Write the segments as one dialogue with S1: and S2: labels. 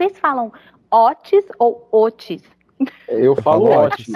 S1: Vocês falam Otis ou Otis?
S2: Eu falo
S3: falo
S2: Otis.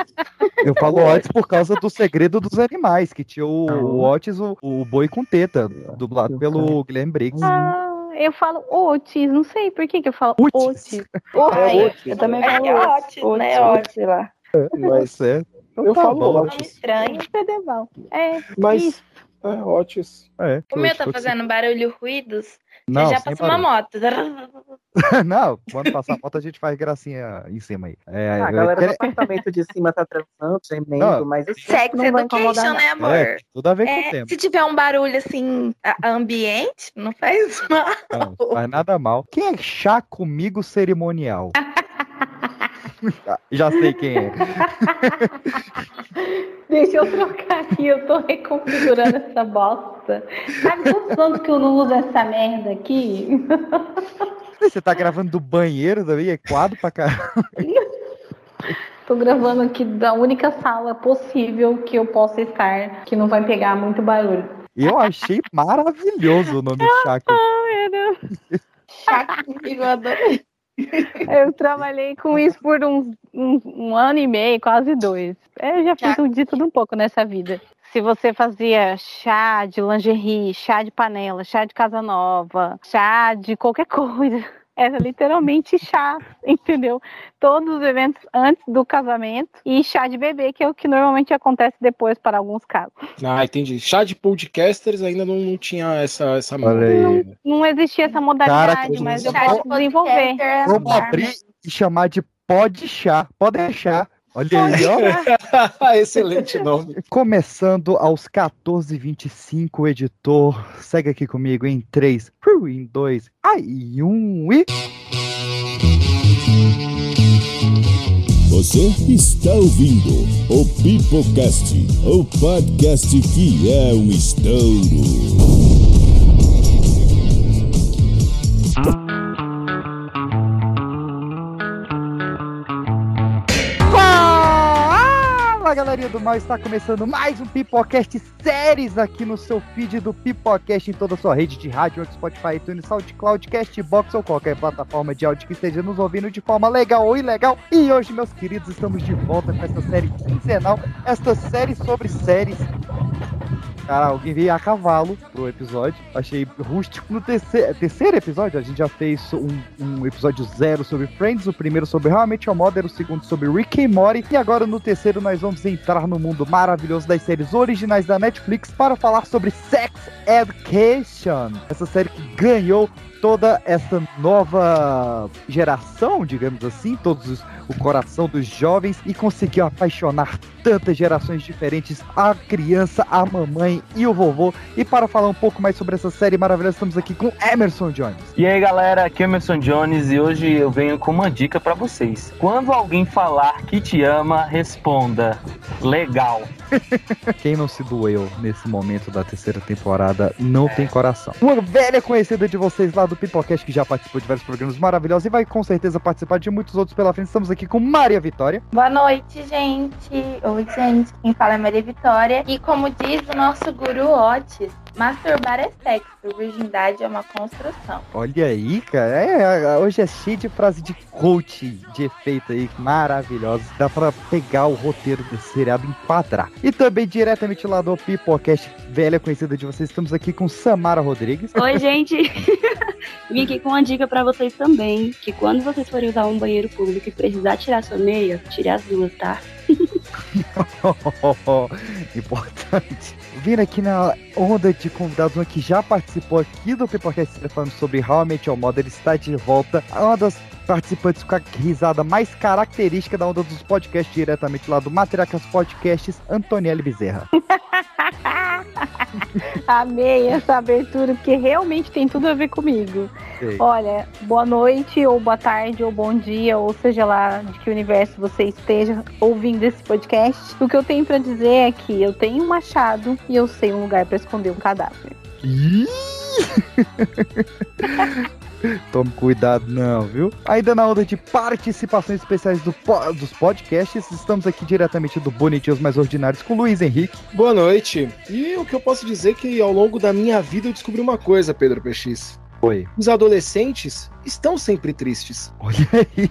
S3: Eu falo Otis por causa do segredo dos animais, que tinha o, o Otis, o, o boi com teta, dublado pelo Guilherme Briggs.
S1: Ah, eu falo Otis, não sei por que, que eu falo
S3: Otis.
S1: Otis.
S2: É Otis.
S4: Eu também
S5: É
S4: falo
S5: Otis,
S4: Otis,
S5: né?
S4: Otis, lá.
S3: Mas certo. Então
S2: Eu
S3: tá
S2: falo
S3: bom.
S2: Otis.
S5: Nome estranho.
S1: Fedeval. É,
S2: Mas
S1: isso.
S2: é Otis.
S3: É,
S5: O meu tá fazendo barulho, ruídos.
S3: Não,
S5: já passou uma moto.
S3: Não, quando passar a foto a gente faz gracinha em cima aí. É,
S4: Ah, a galera do apartamento de cima tá transando, gemendo,
S3: Não.
S4: mas
S5: Sex education, né, amor?
S3: é, tudo a ver com o
S5: É,
S3: tempo.
S5: se tiver um barulho assim, ambiente, não faz mal.
S3: Não, faz nada mal. Quem é chá comigo cerimonial? Ah, Já sei quem é.
S1: Deixa eu trocar aqui, eu tô reconfigurando essa bosta. Sabe quantos anos que eu não uso essa merda aqui?
S3: Você tá gravando do banheiro também? É quadro pra caramba.
S1: Tô gravando aqui da única sala possível que eu possa estar, que não vai pegar muito barulho.
S3: Eu achei maravilhoso o nome chá.
S5: Chato comigo, eu adorei.
S1: Eu trabalhei com isso por uns, um, um ano e meio, quase dois. Eu já fiz um de tudo um pouco nessa vida. Se você fazia chá de lingerie, chá de panela, chá de casa nova, chá de qualquer coisa, era literalmente chá, entendeu? Todos os eventos antes do casamento e chá de bebê, que é o que normalmente acontece depois para alguns casos.
S2: Ah, entendi. Chá de podcasters ainda não, não tinha essa, essa
S3: Olha aí.
S1: Não existia essa modalidade,
S3: Caraca,
S1: mas eu
S3: chá
S1: posso desenvolver.
S5: é
S3: Vamos abrir e chamar de pode chá. Pode deixar. Olha aí, ó.
S2: Excelente nome.
S3: Começando aos 14h25, editor. Segue aqui comigo em 3, em 2, aí 1 e.
S6: Você está ouvindo o Pipocast, o podcast que é um estouro.
S3: Fala galerinha do mal, está começando mais um Pipocast séries aqui no seu feed do Pipocast em toda a sua rede de rádio, Spotify, iTunes, SoundCloud, Castbox ou qualquer plataforma de áudio que esteja nos ouvindo de forma legal ou ilegal. E hoje, meus queridos, estamos de volta com essa série quinzenal, esta série sobre séries. Cara, alguém veio a cavalo pro episódio. Achei rústico. No terceiro, terceiro episódio, a gente já fez um, um episódio zero sobre Friends, o primeiro sobre Met Your Mother, o segundo sobre Rick and Morty. E agora no terceiro nós vamos entrar no mundo maravilhoso das séries originais da Netflix para falar sobre Sex Education. Essa série que ganhou toda essa nova geração, digamos assim, todos os, o coração dos jovens e conseguiu apaixonar tantas gerações diferentes, a criança, a mamãe e o vovô. E para falar um pouco mais sobre essa série maravilhosa, estamos aqui com Emerson Jones.
S7: E aí galera, aqui é Emerson Jones e hoje eu venho com uma dica pra vocês. Quando alguém falar que te ama, responda legal.
S3: Quem não se doeu nesse momento da terceira temporada não tem coração. Uma velha conhecida de vocês lá do Pipocast que já participou de vários programas maravilhosos e vai com certeza participar de muitos outros pela frente. Estamos aqui com Maria Vitória.
S5: Boa noite, gente. Oi, gente. Quem fala é Maria Vitória. E como diz o nosso guru Otis, masturbar é sexo, virgindade é uma construção.
S3: Olha aí, cara. É, hoje é cheio de frase de coach de efeito aí, maravilhosos. Dá pra pegar o roteiro desse seriado e enquadrar. E também diretamente lá do Pipocast, velha conhecida de vocês, estamos aqui com Samara Rodrigues.
S8: Oi, gente. Vim aqui com uma dica pra vocês também, que quando vocês forem usar um banheiro público e precisar tirar sua meia, tire as duas, tá?
S3: Importante. Vindo aqui na onda de convidados, que já participou aqui do Pipocast falando sobre How I Met Your Mother, está de volta. Uma das participantes com a risada mais característica da onda dos podcasts, diretamente lá do Matriacas Podcasts, Antonielle Bezerra.
S1: Amei essa abertura, porque realmente tem tudo a ver comigo. Olha, boa noite, ou boa tarde, ou bom dia, ou seja lá de que universo você esteja ouvindo esse podcast. O que eu tenho pra dizer é que eu tenho um machado e eu sei um lugar pra esconder um cadáver.
S3: Tome cuidado, não, viu? Ainda na onda de participações especiais do dos podcasts, estamos aqui diretamente do Bonitinhos Mais Ordinários com o Luiz Henrique.
S2: Boa noite. E o que eu posso dizer é que ao longo da minha vida eu descobri uma coisa, Pedro PX.
S3: Oi.
S2: Os adolescentes estão sempre tristes.
S3: Olha aí.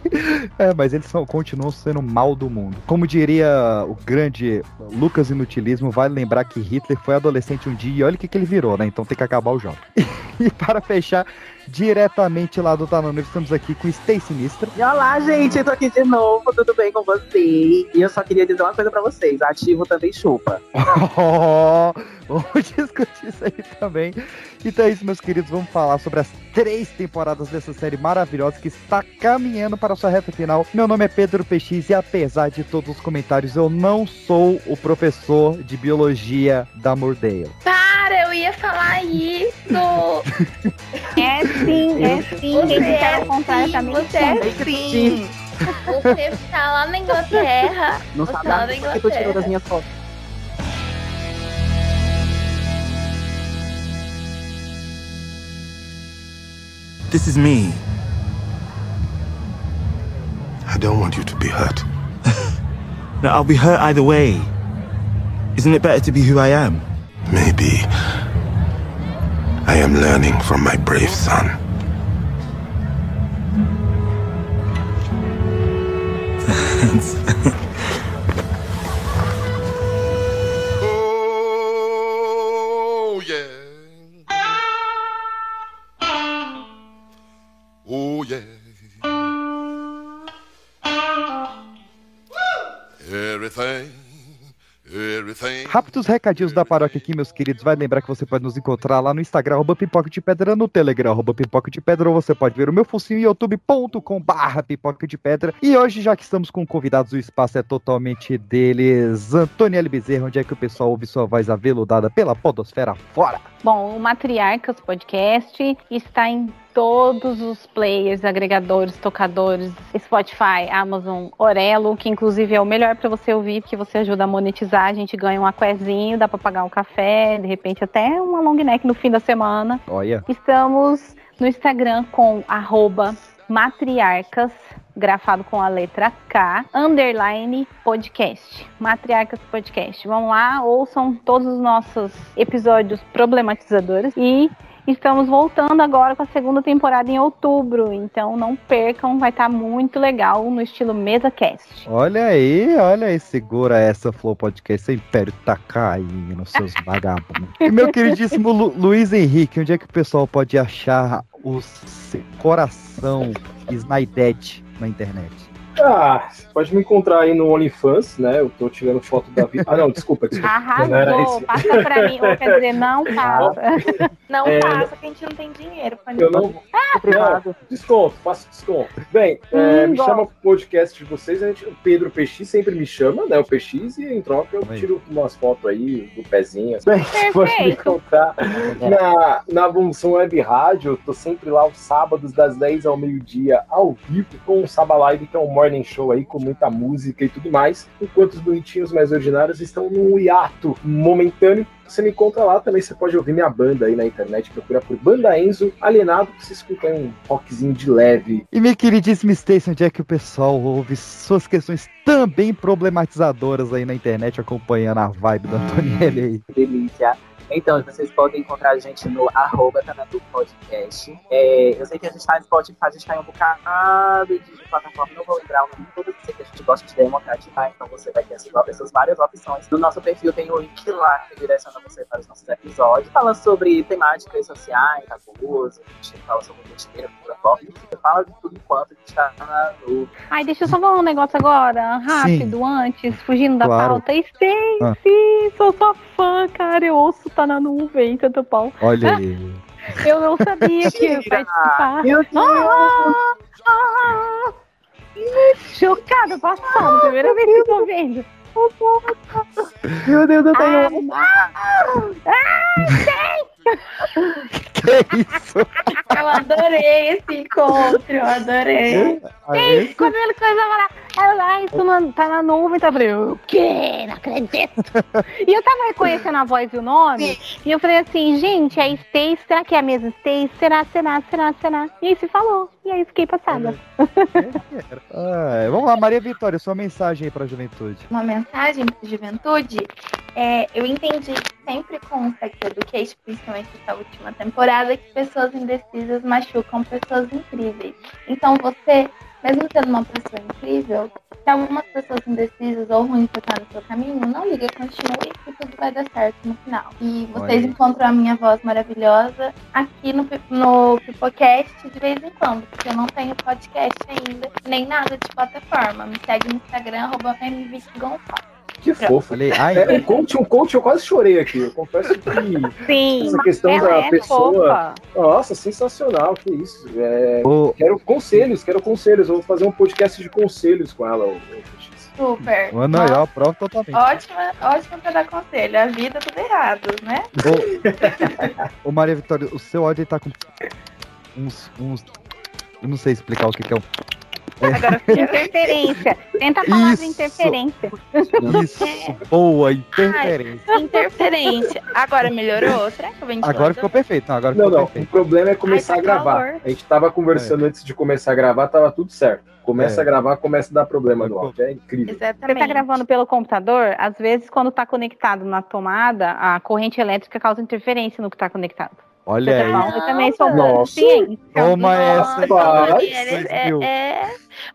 S3: É, mas eles são, continuam sendo o mal do mundo. Como diria o grande Lucas Inutilismo, vale lembrar que Hitler foi adolescente um dia e olha o que, que ele virou, né? Então tem que acabar o jogo. E para fechar, diretamente lá do Tanano, estamos aqui com Stay Sinistra.
S4: E olá, gente, eu tô aqui de novo, tudo bem com vocês? E eu só queria dizer uma coisa pra vocês: ativo também chupa.
S3: Oh, vamos discutir isso aí também. Então é isso, meus queridos. Vamos falar sobre as três temporadas dessa série maravilhosa que está caminhando para a sua reta final. Meu nome é Pedro PX e apesar de todos os comentários, eu não sou o professor de biologia da Mordale.
S5: Para, eu ia falar isso!
S1: É sim, é sim.
S5: Você
S1: Quem
S5: é sim, você é sim. Você tá lá na Inglaterra.
S4: Não
S5: Você
S4: sabe
S5: tá lá na
S4: nada porque tu tirou das
S5: Inglaterra.
S4: minhas fotos.
S9: This is me.
S6: I don't want you to be hurt.
S9: No, I'll be hurt either way. Isn't it better to be who I am?
S6: Maybe I am learning from my brave son.
S10: Oh, yeah. Oh, yeah. Everything.
S3: Rápidos recadinhos da paróquia aqui, meus queridos. Vai lembrar que você pode nos encontrar lá no Instagram, arroba pipoca de pedra, no Telegram, arroba pipoca de pedra, ou você pode ver o meu focinho em youtube.com barra pipoca de pedra. E hoje, já que estamos com convidados, o espaço é totalmente deles. Antônio L. Bezerra, onde é que o pessoal ouve sua voz aveludada pela podosfera fora?
S1: Bom, o Matriarcas Podcast está em todos os players, agregadores, tocadores, Spotify, Amazon, Orelo, que inclusive é o melhor para você ouvir, porque você ajuda a monetizar, a gente ganha um aquezinho, dá para pagar um café, de repente até uma long neck no fim da semana.
S3: Olha.
S1: Estamos no Instagram com arroba matriarcas, grafado com a letra K, underline podcast. Matriarcas Podcast. Vão lá, ouçam todos os nossos episódios problematizadores e estamos voltando agora com a segunda temporada em outubro. Então não percam, vai estar muito legal no estilo MesaCast.
S3: Olha aí, olha aí, segura essa Flow Podcast, esse império tá caindo, seus vagabundos. E meu queridíssimo Lu- Luiz Henrique, onde é que o pessoal pode achar o coração Snidete na internet?
S2: Ah, você pode me encontrar aí no OnlyFans, né? Eu tô tirando foto da vida. Ah, não, desculpa, desculpa. Não era
S1: Arrasou, passa pra mim, ou quer dizer, não passa.
S5: Não
S2: É,
S5: passa, que a gente não tem dinheiro pra
S2: Eu não. Não, desconto, faço desconto. Bem, é,
S1: Hum,
S2: me
S1: gosto.
S2: chama pro podcast de vocês, a gente, o Pedro PX sempre me chama, né? O PX, e em troca eu tiro umas fotos aí do pezinho. Bem, você pode me
S1: Perfeito.
S2: encontrar na, na Bunção Web Rádio, eu tô sempre lá aos sábados, das 10 ao meio-dia, ao vivo, com o Saba Live, que é um morning show aí, com muita música e tudo mais. Enquanto os bonitinhos mais ordinários estão num hiato momentâneo. Você me encontra lá também, você pode ouvir minha banda aí na internet, procura por Banda Enzo Alienado, que você escuta um rockzinho de leve.
S3: E minha queridíssima Stacy, onde é que o pessoal ouve suas questões também problematizadoras aí na internet, acompanhando a vibe da Antonielli aí?
S4: Delícia. Então, vocês podem encontrar a gente no arroba Tanatu Podcast. É, eu sei que a gente tá no Spotify, a gente tá em um bocado de plataforma, não vou lembrar o nome todas, eu sei que a gente gosta de democratizar, então você vai ter essas, essas várias opções. No nosso perfil tem o link lá que direciona você para os nossos episódios. Fala sobre temáticas sociais, tabus, a gente fala sobre besteira, cultura pop, enfim, fala de tudo enquanto a gente tá na nuvem.
S1: Ai, deixa eu só falar um negócio agora, rápido, antes, fugindo da
S3: Claro.
S1: pauta. Stacy, sou sua fã, cara. Eu ouço tá na nuvem, tanto pau.
S3: Olha aí.
S1: Eu não sabia que ia participar.
S4: Meu Deus!
S1: Ah, ah, chocada, passada. Primeira vez que eu tô vendo.
S4: Meu Deus, eu
S1: Ah,
S4: tenho
S3: Que isso?
S5: Eu adorei esse encontro, eu adorei.
S3: Aí,
S1: comendo coisa maravilhosa. Aí eu, ah, isso não, tá na nuvem, tá? Eu falei, o quê? Não acredito. e eu tava reconhecendo a voz e o nome, e eu falei assim, gente, é Stacy, será que é a mesma Stacy? Será, será, será, será? E aí se falou, e aí fiquei passada.
S3: Ah, vamos lá, Maria Vitória, sua mensagem aí pra juventude.
S5: Uma mensagem para juventude. É, eu entendi sempre com o Sex Education, principalmente essa última temporada, que pessoas indecisas machucam pessoas incríveis. Então você, mesmo sendo uma pessoa incrível, se algumas pessoas indecisas ou ruins estão no seu caminho, não liga, continue e tudo vai dar certo no final. E vocês encontram a minha voz maravilhosa aqui no, no Pipocast de vez em quando, porque eu não tenho podcast ainda, nem nada de plataforma. Me segue no Instagram, arroba mvgonçalves.
S2: Que fofo.
S3: Falei, ai,
S2: É, um coach, um coach, eu quase chorei aqui. Eu confesso que
S1: Sim,
S2: essa questão da
S1: é
S2: pessoa.
S1: fofa.
S2: Nossa, sensacional, que isso. É,
S3: ô,
S2: Quero conselhos, quero conselhos. Eu vou fazer um podcast de conselhos com ela.
S5: Super.
S3: Mano, aí, ó, prova totalmente.
S5: Ótima, ótima pra dar conselho. A vida tudo errado, né?
S3: Ô, ô, Maria Vitória, o seu aí tá com uns, uns. Eu não sei explicar o que, que é o.
S5: Agora quero-
S1: Interferência. Tenta falar
S3: Isso.
S1: de interferência.
S3: Isso, boa, interferência.
S5: interferência. Agora melhorou? Será que eu?
S3: Agora ficou perfeito. Não, agora
S2: Não,
S3: ficou
S2: não. O
S3: perfeito.
S2: problema é começar
S5: Ai,
S2: a
S5: tá
S2: gravar.
S5: calor.
S2: A gente tava conversando antes de começar a gravar, tava tudo certo. Começa
S3: É.
S2: a gravar, começa a dar problema no áudio. É incrível.
S1: Você
S5: Exatamente.
S1: tá gravando pelo computador, às vezes, quando tá conectado na tomada, a corrente elétrica causa interferência no que tá conectado.
S3: Olha
S1: Você
S3: aí.
S1: eu também sou
S2: Nossa.
S1: ciência.
S3: Toma essa Vocês
S5: É,
S3: viu?
S5: é-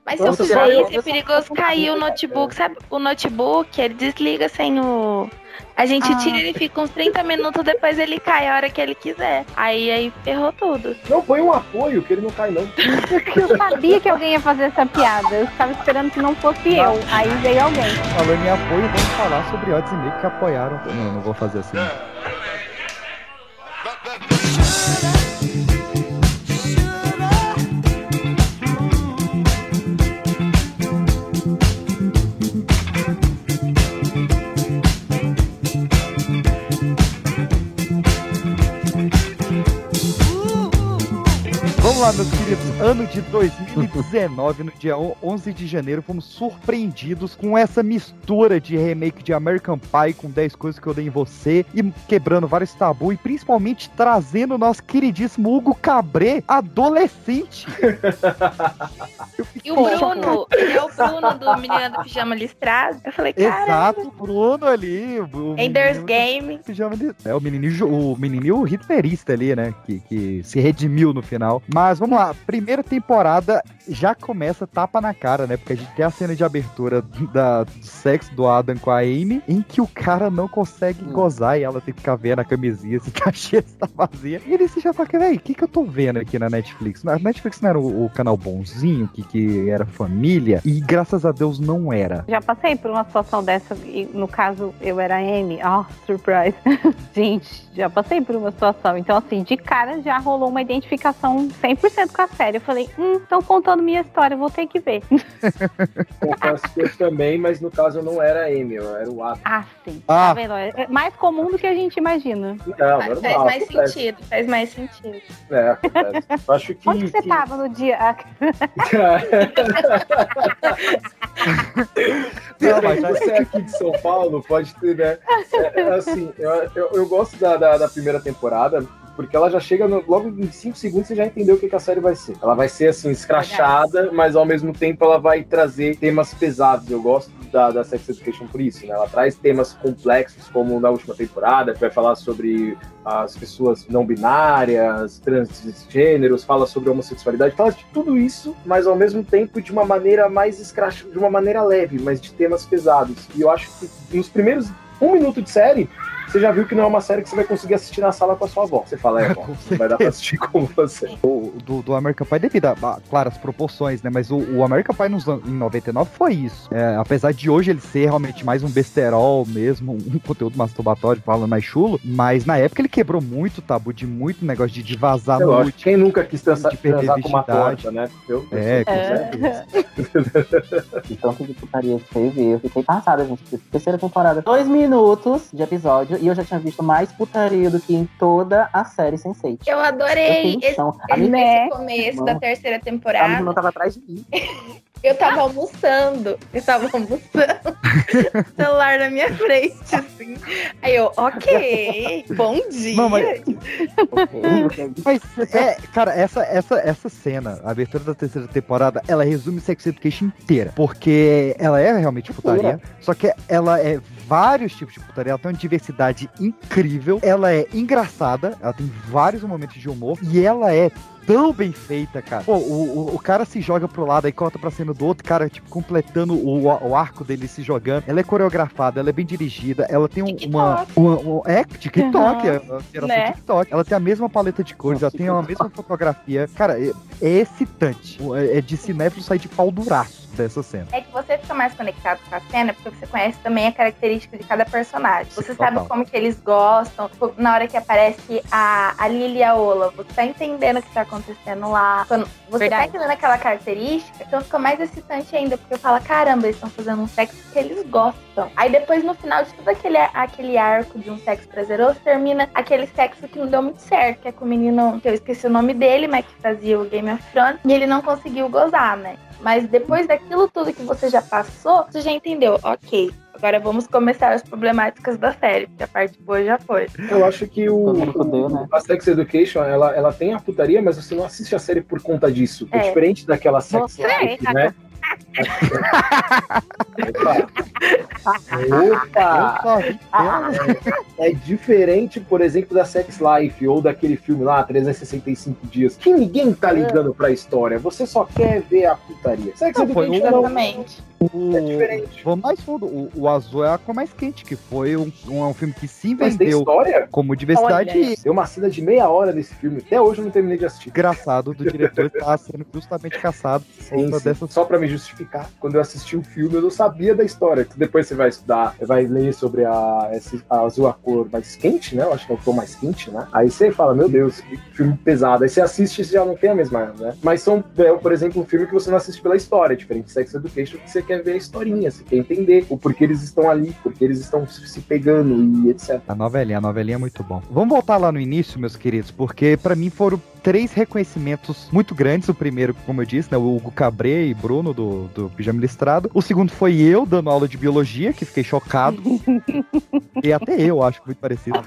S5: Mas
S2: Nossa,
S5: se
S2: só
S5: eu fizer isso, é perigoso cair o notebook. Sabe, o notebook, ele desliga sem o. A gente
S1: Ah.
S5: tira ele fica uns 30 minutos, depois ele cai a hora que ele quiser. Aí aí ferrou tudo.
S2: Não, põe um apoio, que ele não cai, não.
S1: Eu sabia que alguém ia fazer essa piada. Eu estava esperando que não fosse eu. Aí veio alguém.
S3: Falando em apoio, vamos falar sobre odds e meio que apoiaram. Não, não vou fazer assim. Should I Vamos lá, meus queridos. Ano de 2019, no dia 11 de janeiro, fomos surpreendidos com essa mistura de remake de American Pie com 10 coisas que eu dei em você e quebrando vários tabus e principalmente trazendo o nosso queridíssimo Hugo Cabré, adolescente.
S5: E o Bruno, ele é o Bruno do Menino do Pijama Listrado. Eu falei, cara,
S3: Exato, Bruno ali. O
S5: Ender's Game.
S3: Pijama de... É o menininho, o menininho hitlerista ali, né? Que, que se redimiu no final. Mas vamos lá, primeira temporada já começa tapa na cara, né? Porque a gente tem a cena de abertura da, do sexo do Adam com a Amy, em que o cara não consegue gozar e ela tem que ficar vendo a camisinha se tá cheia, se tá vazia. E ele se já fala, véi, o que que eu tô vendo aqui na Netflix? Na Netflix não era o, o canal bonzinho, que, que era família, e graças a Deus não era.
S1: Já passei por uma situação dessa, e no caso eu era a Amy. Oh, surprise. Gente, já passei por uma situação. Então, assim, de cara já rolou uma identificação 100% com a série. Eu falei, hum, estão contando minha história, vou ter que ver.
S2: Confesso que eu também, mas no caso eu não era a Amy, eu era o Adam.
S1: Ah, sim.
S3: Ah.
S1: Tá vendo? É mais comum do que a gente imagina.
S2: Não,
S5: faz
S2: normal.
S5: mais
S2: acontece.
S5: sentido, faz mais sentido.
S2: É, acontece. Eu acho que.
S1: Onde que você
S2: que-
S1: tava no dia?
S2: Não, mas você é aqui de São Paulo, pode ter, né? É, é assim, eu, eu, eu gosto da, da, da primeira temporada, porque ela já chega no- logo em 5 segundos você já entendeu o que, que a série vai ser. Ela vai ser assim, escrachada, mas ao mesmo tempo ela vai trazer temas pesados. Eu gosto da, da Sex Education por isso, né? Ela traz temas complexos, como na última temporada, que vai falar sobre as pessoas não binárias, transgêneros, fala sobre homossexualidade, fala de tudo isso, mas ao mesmo tempo de uma maneira mais escrach... de uma maneira leve, mas de temas pesados. E eu acho que nos primeiros um minuto de série, você já viu que não é uma série que você vai conseguir assistir na sala com a sua avó. Você fala, é, avó, não vai dar pra assistir com você.
S3: O, do, do American Pie devido a, a, claro, as proporções, né? Mas o, o American Pie nos, em 99 foi isso. É, apesar de hoje ele ser realmente mais um besterol mesmo, um conteúdo masturbatório, falando mais chulo, mas na época ele quebrou muito o tabu de muito negócio de, de vazar
S2: É
S3: noite.
S2: quem nunca quis transar,
S3: de perder
S2: transar com uma torta, né? Eu, eu
S3: É, com
S2: certeza.
S4: De tanto de putaria que teve, eu fiquei passada, gente. Terceira temporada, dois minutos de episódio e eu já tinha visto mais putaria do que em toda a série Sense8.
S5: Eu adorei
S4: Eu
S5: esse.
S4: A
S5: esse
S1: Né?
S5: começo
S4: Mano.
S5: da terceira
S4: A
S5: temporada.
S4: menina tava atrás de mim.
S5: Eu tava almoçando. Eu tava almoçando. celular na minha frente, assim. Aí eu, ok, bom dia.
S3: Não, mas- Mas, é, cara, essa, essa, essa cena, a abertura da terceira temporada, ela resume Sex Education inteira. Porque ela é realmente putaria, só que ela é vários tipos de putaria, ela tem uma diversidade incrível, ela é engraçada, ela tem vários momentos de humor, e ela é tão bem feita, cara. Pô, o, o, o cara se joga pro lado, aí corta pra cena do outro cara, tipo, completando o, o arco dele se jogando. Ela é coreografada, ela é bem dirigida, ela tem um- uma, uma, uma- É, TikTok,
S1: Uhum.
S3: é a
S1: Né?
S3: TikTok. Ela tem a mesma paleta de cores, ela tem a mesma fotografia. Cara, é, é excitante. É é de cinéfilo sair de pau duraço dessa cena.
S5: É que você fica mais conectado com a cena porque você conhece também a característica de cada personagem. Você sabe
S3: Total.
S5: como que eles gostam. Tipo, Na hora que aparece a, a Lily e a Ola, você tá entendendo o que tá acontecendo lá. Quando você
S1: Verdade.
S5: tá entendendo aquela característica, então fica mais excitante ainda, porque fala, caramba, eles estão fazendo um sexo que eles gostam. Aí depois, no final de todo aquele, aquele arco de um sexo prazeroso, termina aquele sexo que não deu muito certo, que é com o menino, que eu esqueci o nome dele, mas que fazia o Game of Thrones, e ele não conseguiu gozar, né? Mas depois daquilo tudo que você já passou, você já entendeu, ok. Agora vamos começar as problemáticas da série, porque a parte boa já foi.
S2: Eu acho que o,
S4: fudeu, né?
S2: a Sex Education, ela, ela tem a putaria, mas você não assiste a série por conta disso. É,
S5: É.
S2: diferente daquela Sex
S1: Você
S2: Life,
S1: tá
S2: né? Opa! Ah, é diferente, por exemplo, da Sex Life ou daquele filme lá, 365 dias, que ninguém tá ligando pra história, você só quer ver a putaria. Sex
S3: Não, foi um-
S5: Exatamente.
S3: o,
S2: é diferente.
S3: Vamos mais fundo. O, o Azul é a cor mais quente, que foi um, um, um filme que se vendeu
S2: história?
S3: como diversidade
S1: Olha.
S2: Tem uma cena de meia hora nesse filme, até hoje eu não terminei de assistir.
S3: engraçado do diretor estar sendo justamente caçado
S2: Sim, sim.
S3: dessas
S2: Só pra me justificar, quando eu assisti o filme, eu não sabia da história. Depois você vai estudar, vai ler sobre a, esse- a azul, a cor mais quente, né? Eu acho que é o tom mais quente, né? Aí você fala, meu Deus, que filme pesado. Aí você assiste e já não tem a mesma, né? Mas são, é, por exemplo, um filme que você não assiste pela história, diferente de Sex Education, que você quer ver a historinha, você quer entender o porquê eles estão ali, porque eles estão se pegando e etc.
S3: A novelinha, a novelinha é muito bom. Vamos voltar lá no início, meus queridos, porque pra mim foram três reconhecimentos muito grandes. O primeiro, como eu disse, né, o Hugo Cabré e Bruno do, do Pijama Listrado. O segundo foi eu dando aula de biologia, que fiquei chocado. e até eu acho muito parecido.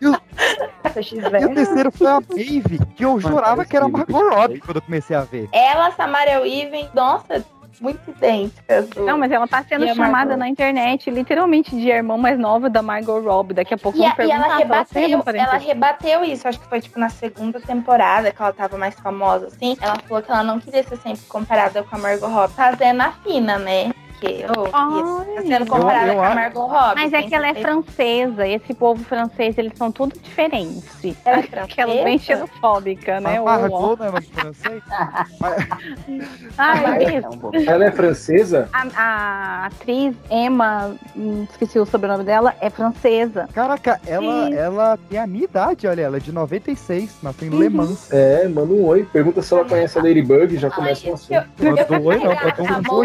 S3: E o, e o terceiro foi a Maeve, que eu jurava que era a Margot Robbie quando eu comecei a ver.
S5: Ela, Samaria Weaving, nossa, muito idênticas. do-
S1: Não, mas ela tá sendo chamada na internet, literalmente, de irmã mais nova da Margot Robbie. Daqui a pouco
S5: E,
S1: vão
S5: a- e ela rebateu, ela rebateu isso, acho que foi tipo na segunda temporada que ela tava mais famosa, assim. Ela falou que ela não queria ser sempre comparada com a Margot Robbie. Fazendo a fina, né? Porque, ô,
S1: Ai.
S5: tá sendo comparada
S3: Eu- eu
S5: com a Margot Robbie.
S1: Mas é que ela é francesa, esse povo francês, eles são tudo diferentes.
S5: Ela é
S1: Que ela é bem
S5: francesa?
S1: xenofóbica, né?
S3: A
S1: O-
S3: Margot, né, mas francês?
S1: Ai,
S4: É
S1: isso.
S2: Ela é francesa?
S1: A, a atriz Emma, hum, esqueci o sobrenome dela, é francesa.
S3: Caraca, ela,
S1: Sim.
S3: ela tem a minha idade, olha, ela é de 96, nasceu em Le Mans.
S2: É, manda um oi. Pergunta se ela conhece a Ladybug, já começa um
S5: isso que eu-
S2: assunto.
S5: Eu
S3: Mandou
S5: fui
S3: oi, não,
S5: pegar
S3: mandou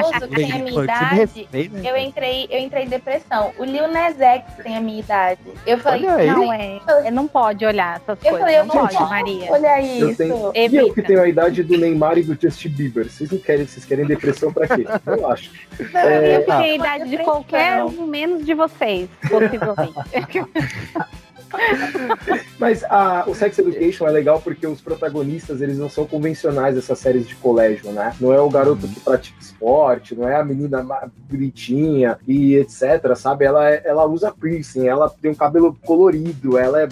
S5: idade.
S3: né?
S5: Eu entrei, eu entrei em depressão. O Lil Nas X tem a minha idade. Eu falei,
S3: Olha.
S1: Não, é, é, não pode olhar essas
S5: eu
S1: coisas.
S5: falei, eu
S1: não
S5: não
S1: pode,
S5: posso
S1: Maria.
S5: olhar
S2: Eu
S5: isso.
S2: tenho... E eu que tenho a idade do Neymar e do Justin Bieber. Vocês não querem, vocês querem depressão pra quê? Eu acho.
S5: Não,
S2: É,
S1: Eu
S5: tá.
S1: tenho a idade de qualquer um, menos de vocês, possivelmente.
S2: Mas a, o Sex Education é legal porque os protagonistas, eles não são convencionais dessas séries de colégio, né? Não é o garoto que pratica esporte, não é a menina bonitinha e etc, sabe? Ela, ela usa piercing, ela tem um cabelo colorido, ela é...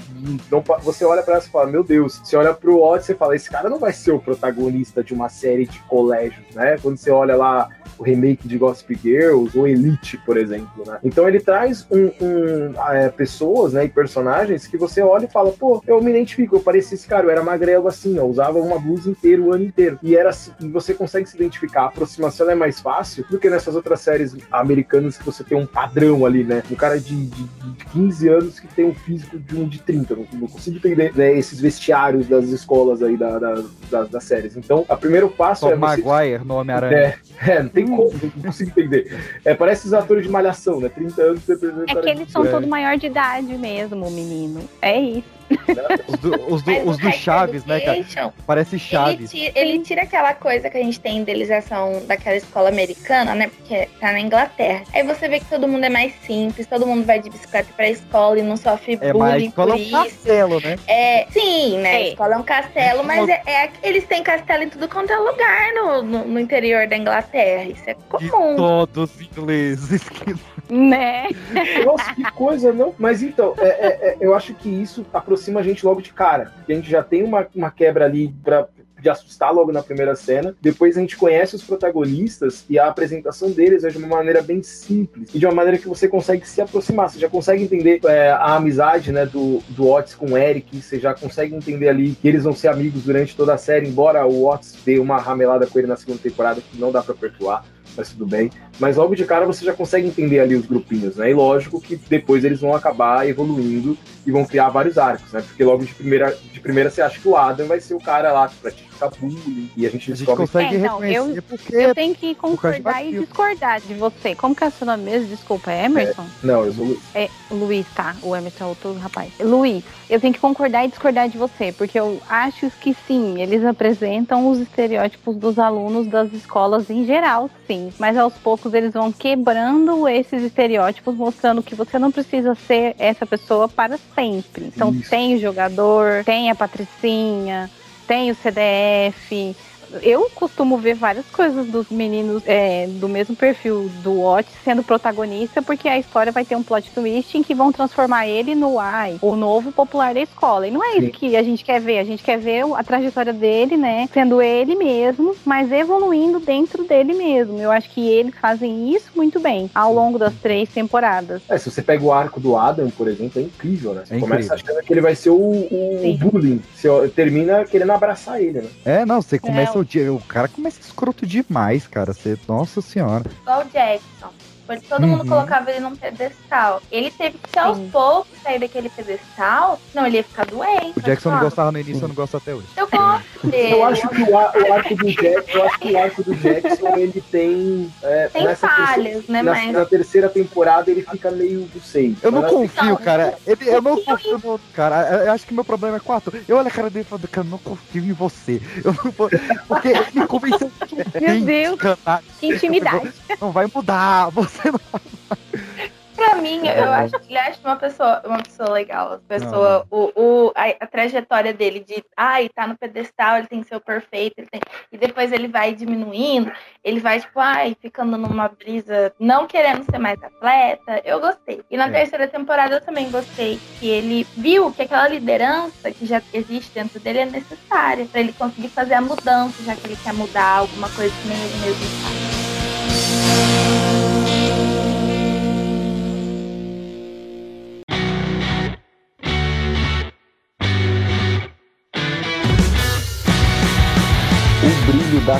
S2: Não, você olha pra ela e fala, meu Deus. Você olha pro Odd e fala, esse cara não vai ser o protagonista de uma série de colégio, né? Quando você olha lá o remake de Gossip Girls ou Elite, por exemplo, né? Então ele traz um, um, é, pessoas, né, e personagens que você olha e fala, pô, eu me identifico, eu parecia esse cara, eu era magrelo assim, eu usava uma blusa inteira o ano inteiro. E era assim, e você consegue se identificar, a aproximação é mais fácil do que nessas outras séries americanas que você tem um padrão ali, né? Um cara de, de, de 15 anos que tem um físico de um de 30, não, não consigo entender né, esses vestiários das escolas aí da, da, das, das séries. Então, o primeiro passo
S3: Tom
S2: é você
S3: Maguire no Homem-Aranha.
S2: é, é, não tem como, não consigo entender. É, parece os atores de malhação, né? 30 anos.
S1: É que eles são
S3: É.
S1: todos maior de idade mesmo, menino. É isso.
S3: Os do, os do, os do Chaves, né, cara? Parece
S5: Ele
S3: Chaves.
S5: tira, ele tira aquela coisa que a gente tem em idealização daquela escola americana, né? Porque tá na Inglaterra. Aí você vê que todo mundo é mais simples, todo mundo vai de bicicleta pra escola e não sofre
S3: É, mas a
S5: bullying
S3: escola é um
S5: isso.
S3: castelo, né?
S5: É, sim, né? A
S1: É.
S5: escola é um castelo, mas é, é- eles têm castelo em tudo quanto é lugar no, no, no interior da Inglaterra. Isso é
S3: De
S5: comum.
S3: todos os ingleses. que-
S1: Né?
S2: Nossa, que coisa, não? Mas então, é- é- é, eu acho que isso aproxima a gente logo de cara. A gente já tem uma, uma quebra ali pra, de assustar logo na primeira cena. Depois a gente conhece os protagonistas e a apresentação deles é de uma maneira bem simples e de uma maneira que você consegue se aproximar. Você já consegue entender é, a amizade né, do, do Otis com o Eric. Você já consegue entender ali que eles vão ser amigos durante toda a série, embora o Otis dê uma ramelada com ele na segunda temporada que não dá pra perdoar. Mas tudo bem. Mas logo de cara você já consegue entender ali os grupinhos, né? E lógico que depois eles vão acabar evoluindo e vão criar vários arcos, né? Porque logo de primeira, de primeira você acha que o Adam vai ser o cara lá que pratica bullying e a gente
S3: A gente
S2: descobre
S3: consegue
S1: É, então,
S3: reconhecer
S1: eu-
S3: porque
S1: Eu tenho que concordar e discordar de você. Como que é o seu nome mesmo? Desculpa, é Emerson?
S2: Não, eu sou Luiz.
S1: É Luiz, tá. O Emerson é outro rapaz. Luiz, eu tenho que concordar e discordar de você, porque eu acho que sim, eles apresentam os estereótipos dos alunos das escolas em geral, sim. Mas aos poucos eles vão quebrando esses estereótipos, mostrando que você não precisa ser essa pessoa para sempre. Então
S2: Isso.
S1: tem o jogador, tem a Patricinha, tem o CDF. Eu costumo ver várias coisas dos meninos é, do mesmo perfil do Otis sendo protagonista, porque a história vai ter um plot twist em que vão transformar ele no ai, o novo popular da escola. E não é
S2: Sim.
S1: isso que a gente quer ver. A gente quer ver a trajetória dele, né? Sendo ele mesmo, mas evoluindo dentro dele mesmo. Eu acho que eles fazem isso muito bem ao longo das três temporadas.
S2: É, se você pega o arco do Adam, por exemplo, é incrível, né? Você
S3: É
S2: começa
S3: incrível.
S2: achando que ele vai ser o, o bullying. Você termina querendo abraçar ele, né?
S3: É, não, você começa O. O cara começa escroto demais, cara. Você, nossa senhora.
S5: Igual o Jackson. Porque todo mundo
S3: Uhum.
S5: colocava ele num pedestal. Ele teve que, aos
S1: Sim.
S5: poucos, sair daquele pedestal. Não, ele ia ficar doente.
S3: O Jackson não gostava no início, eu não gosto até hoje.
S5: Eu gosto dele.
S2: Eu acho que o, ar- o arco do Jackson, eu acho que o arco do Jackson ele tem. é,
S5: Tem
S2: nessa
S5: falhas,
S2: terceira-
S5: né?
S2: na,
S5: Mas
S2: na terceira temporada ele fica meio do sei.
S3: Eu não
S2: assim,
S3: confio,
S5: Não,
S3: cara. Ele, eu não
S5: confio
S3: no cara. Eu acho que meu problema é com o ator. Eu olho a cara dele e falo, cara, eu não confio em você. Eu não vou... Porque ele me convenceu
S1: Meu Deus, que intimidade.
S3: não vai mudar. Você não...
S5: Pra mim, eu acho que ele acha uma pessoa, uma pessoa legal. A pessoa, o, o, a, a trajetória dele de, ai, tá no pedestal, ele tem que ser o perfeito, ele tem... e depois ele vai diminuindo, ele vai, tipo, ai, ficando numa brisa, não querendo ser mais atleta. Eu gostei. E na
S3: É.
S5: terceira temporada eu também gostei, que ele viu que aquela liderança que já existe dentro dele é necessária pra ele conseguir fazer a mudança, já que ele quer mudar alguma coisa que nem ele mesmo faz.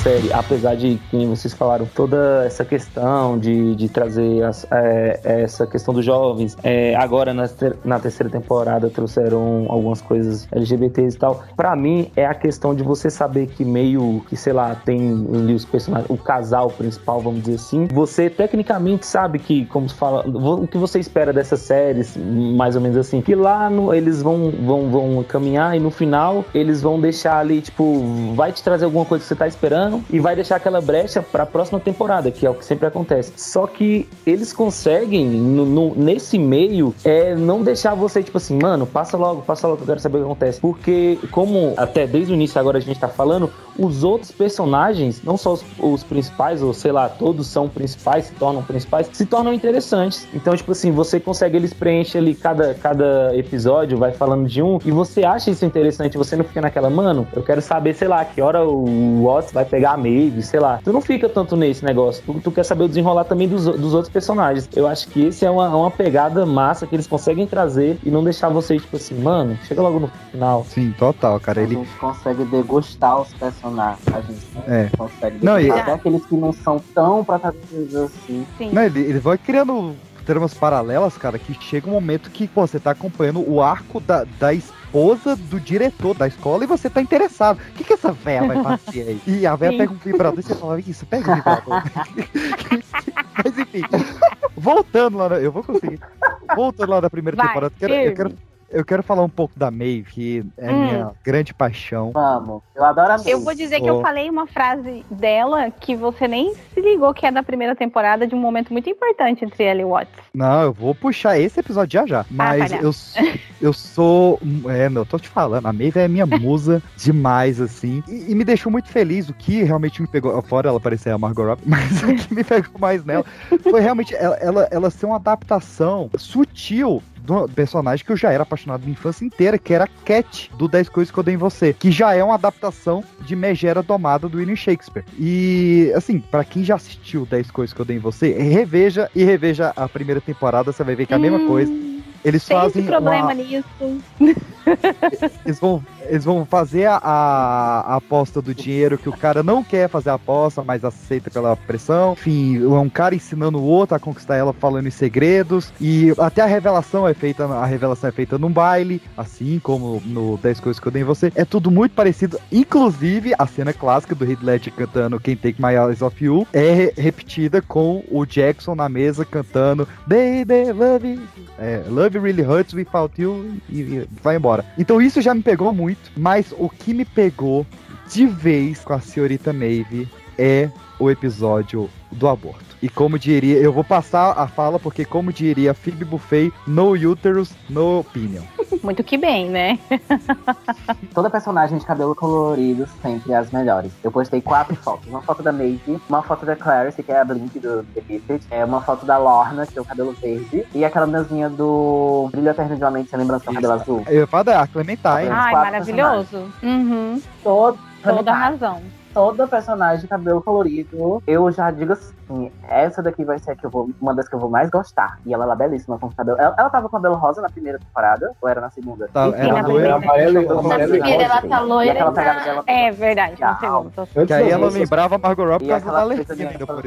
S7: série, apesar de, como vocês falaram, toda essa questão de, de trazer as- é, essa questão dos jovens, é, agora na, na terceira temporada trouxeram algumas coisas LGBTs e tal. Pra mim, é a questão de você saber que meio que, sei lá, tem ali os personagens, o casal principal, vamos dizer assim. Você tecnicamente sabe que, como se fala, o que você espera dessas séries, mais ou menos assim, que lá no- eles vão, vão, vão caminhar e no final eles vão deixar ali, tipo, vai te trazer alguma coisa que você tá esperando e vai deixar aquela brecha pra próxima temporada, que é o que sempre acontece. Só que eles conseguem, no, no- nesse meio, é não deixar você, tipo assim, mano, passa logo, passa logo, eu quero saber o que acontece. Porque, como até desde o início agora a gente tá falando, os outros personagens, não só os, os principais, ou sei lá, todos são principais, se tornam principais, se tornam interessantes. Então, tipo assim, você consegue, eles preenchem ali cada, cada episódio, vai falando de um, e você acha isso interessante, você não fica naquela, mano, eu quero saber, sei lá, que hora o Watts vai pegar a Maeve, sei lá. Tu não fica tanto nesse negócio, tu, tu quer saber o desenrolar também dos, dos outros personagens. Eu acho que esse é uma, uma pegada massa que eles conseguem trazer e não deixar você, tipo assim, mano, chega logo no final.
S3: Sim, total, cara.
S4: A
S3: Ele.
S4: gente consegue degustar os personagens. A gente
S3: É.
S4: consegue
S3: Não,
S4: degustar
S3: e-
S4: até aqueles que não são tão protagonistas assim.
S1: Sim.
S3: Não, ele, ele vai criando tramas paralelas, cara, que chega um momento que, pô, você tá acompanhando o arco da, da, esposa do diretor da escola e você tá interessado. O que, que essa véia vai fazer aí? E a véia
S1: Sim.
S3: pega um vibrador e você fala, isso, pega um vibrador. Mas enfim, voltando lá, na- eu vou conseguir. Voltando lá da primeira
S1: Vai,
S3: temporada, eu quero, eu, quero, eu quero falar um pouco da Maeve, que é a
S1: Hum.
S3: minha grande paixão.
S4: Vamos. Eu adoro a Maeve.
S1: Eu vou dizer que eu
S3: Oh.
S1: falei uma frase dela que você nem se ligou que é da primeira temporada de um momento muito importante entre ela e o Watts.
S3: Não, eu vou puxar esse episódio já já. Mas
S1: palhaço.
S3: eu, eu sou. É, meu, eu tô te falando, a Maeve é minha musa demais, assim. E, e me deixou muito feliz. O que realmente me pegou. Fora ela parecer a Margot Robbie, mas o que me pegou mais nela foi realmente ela, ela, ela ser uma adaptação sutil do personagem que eu já era apaixonado minha infância inteira, que era a Cat, do 10 Coisas que eu dei em você, que já é uma adaptação de Megera Domada do William Shakespeare. E, assim, pra quem já assistiu 10 Coisas que eu dei em você, reveja e reveja a primeira temporada, você vai ver que é a mesma
S1: Hum,
S3: coisa. Eles
S1: Tem
S3: fazem
S1: esse problema
S3: uma-
S1: nisso.
S3: eles vão, eles vão fazer a, a aposta do dinheiro que o cara não quer fazer a aposta, mas aceita pela pressão. Enfim, é um cara ensinando o outro a conquistar ela falando em segredos. E até a revelação é feita, a revelação é feita num baile, assim como no 10 Coisas que eu dei em você. É tudo muito parecido. Inclusive, a cena clássica do Heath Ledger cantando Quem Take My Eyes Off You é re- repetida com o Jackson na mesa cantando Baby, love you. É, Love Really Hurts Without You e, e vai embora. Então isso já me pegou muito, mas o que me pegou de vez com a senhorita Maeve é o episódio do aborto. E como diria, eu vou passar a fala porque como diria Phoebe Buffet, no uterus, no opinion.
S1: Muito que bem, né?
S4: Toda personagem de cabelo colorido sempre é as melhores. Eu postei quatro fotos. Uma foto da Maeve, uma foto da Clarice, que é a Blink do The Gifted, é uma foto da Lorna, que tem o cabelo verde, e aquela menininha do Brilho Eterno de uma Mente, sem lembrança com o cabelo azul.
S3: Eu falo da Clementine.
S1: Ai,
S4: quatro
S1: maravilhoso. Uhum,
S4: Todo,
S1: toda a razão.
S4: toda personagem de cabelo colorido, eu já digo assim, essa daqui vai ser a que eu vou, uma das que eu vou mais gostar. E ela, é belíssima com o cabelo. Ela, ela tava com cabelo rosa na primeira temporada, ou era na segunda?
S3: Tá,
S4: Enfim,
S3: era
S4: na
S3: loira,
S4: primeira.
S2: amarela e-
S4: Na primeira
S2: rosa.
S5: ela tá loira tá-
S4: dela.
S1: É verdade,
S3: Que aí ela lembrava a Margot Robbie por causa da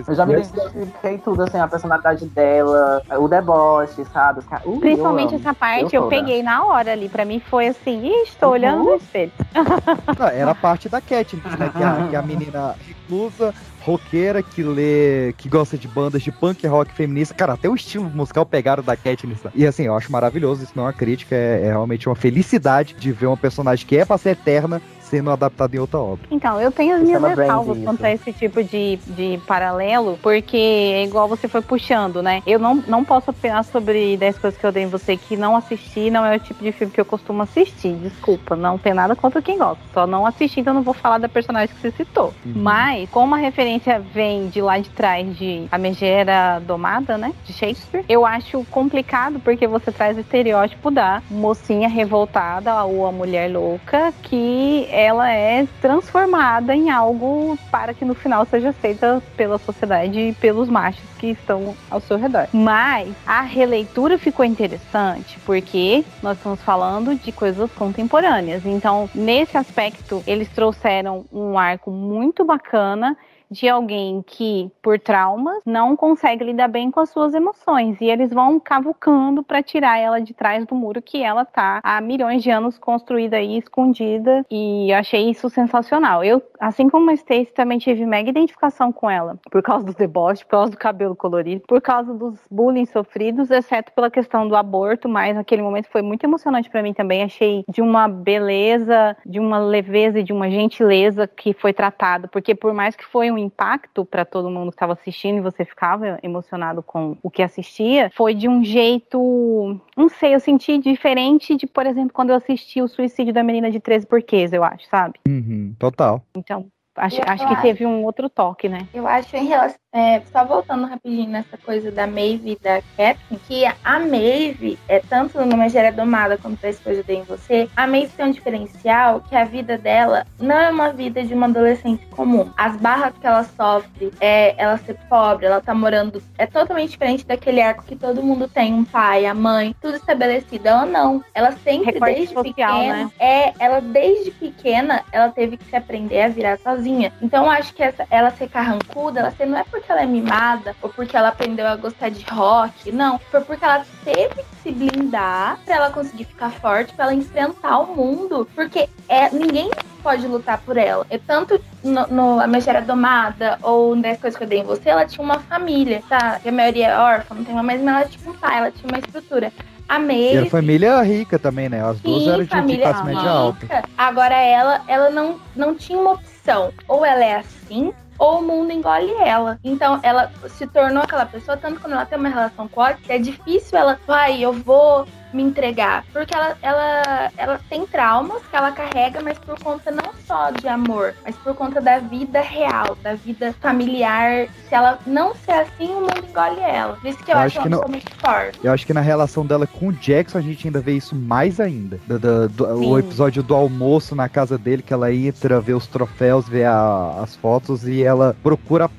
S4: Eu já me identifiquei tudo, assim, a personalidade dela, o deboche, sabe? Os Uh,
S1: Principalmente essa parte,
S4: Eu
S1: eu, peguei na hora ali. Pra mim foi assim, ih, estou
S4: Uhum.
S1: olhando no espelho.
S3: Não, era parte da Katniss, né? Que a, que a menina reclusa, roqueira, que lê, que gosta de bandas de punk rock feminista. Cara, até o estilo musical pegaram da Katniss. E assim, eu acho maravilhoso, isso não é uma crítica, é, é realmente uma felicidade de ver uma personagem que é pra ser eterna sendo adaptada em outra obra.
S1: Então, eu tenho as minhas ressalvas quanto a esse tipo de, de paralelo, porque é igual você foi puxando, né? Eu não, não posso opinar sobre 10 coisas que eu dei em você que não assisti, não é o tipo de filme que eu costumo assistir. Desculpa, não tem nada contra quem gosta. Só não assisti, então não vou falar da personagem que você citou.
S3: Uhum.
S1: Mas, como a referência vem de lá de trás de A Megera Domada, né? De Shakespeare, eu acho complicado porque você traz o estereótipo da mocinha revoltada ou a mulher louca que ela é transformada em algo para que no final seja aceita pela sociedade e pelos machos que estão ao seu redor. Mas a releitura ficou interessante porque nós estamos falando de coisas contemporâneas. Então, nesse aspecto, eles trouxeram um arco muito bacana de alguém que, por traumas, não consegue lidar bem com as suas emoções. E eles vão cavucando para tirar ela de trás do muro que ela tá há milhões de anos construída aí, escondida. E eu achei isso sensacional. Eu, assim como a Stacy, também tive mega identificação com ela. Por causa do deboche, por causa do cabelo colorido, por causa dos bullying sofridos, exceto pela questão do aborto. Mas naquele momento foi muito emocionante para mim também. Achei de uma beleza, de uma leveza e de uma gentileza que foi tratado. Porque por mais que foi um impacto para todo mundo que estava assistindo e você ficava emocionado com o que assistia, foi de um jeito, não sei, eu senti diferente de, por exemplo, quando eu assisti o suicídio da menina de 13 porquês, eu acho, sabe?
S3: Uhum, total.
S1: Então, acho,
S5: Eu
S1: acho que
S5: acho.
S1: teve um outro toque, né?
S5: Eu acho em relação. É, só voltando rapidinho nessa coisa da Maeve e da Catherine, que a Maeve, é tanto no Megera Domada quanto Três Coisas em Você, a Maeve tem um diferencial que a vida dela não é uma vida de uma adolescente comum. As barras que ela sofre, é ela ser pobre, ela tá morando. É totalmente diferente daquele arco que todo mundo tem, um pai, a mãe, tudo estabelecido. Ela não. Ela sempre,
S1: Recorte
S5: desde
S1: social,
S5: pequena,
S1: né?
S5: é, ela desde pequena, ela teve que se aprender a virar sozinha. Então eu acho que essa, ela ser carrancuda, ela ser, não é porque porque ela é mimada ou porque ela aprendeu a gostar de rock, não. Foi porque ela teve que se blindar pra ela conseguir ficar forte, pra ela enfrentar o mundo. Porque é, ninguém pode lutar por ela. É tanto no, no A Megera Domada ou nas coisas que eu dei em você, ela tinha uma família, tá? E a maioria é órfã, não tem uma mãe, mas ela tinha um pai, ela tinha uma estrutura. A
S3: E
S5: Maeve,
S3: era família rica também, né? As duas
S5: Sim,
S3: eram de-
S5: família
S3: classe média alta.
S5: rica. Agora ela, ela não, não tinha uma opção. Ou ela é assim, ou o mundo engole ela. Então ela se tornou aquela pessoa, tanto quando ela tem uma relação com o é difícil ela, vai, eu vou me entregar. Porque ela, ela, ela tem traumas que ela carrega, mas por conta não só de amor, mas por conta da vida real, da vida familiar. Se ela não ser assim, o mundo engole ela. Por isso que eu,
S3: Eu
S5: acho
S3: acho
S5: ela
S3: que
S5: pessoa muito forte.
S3: Eu acho que na relação dela com o Jackson a gente ainda vê isso mais ainda. Do- do- do- o episódio do almoço na casa dele, que ela entra, vê os troféus, vê a- as fotos e ela procura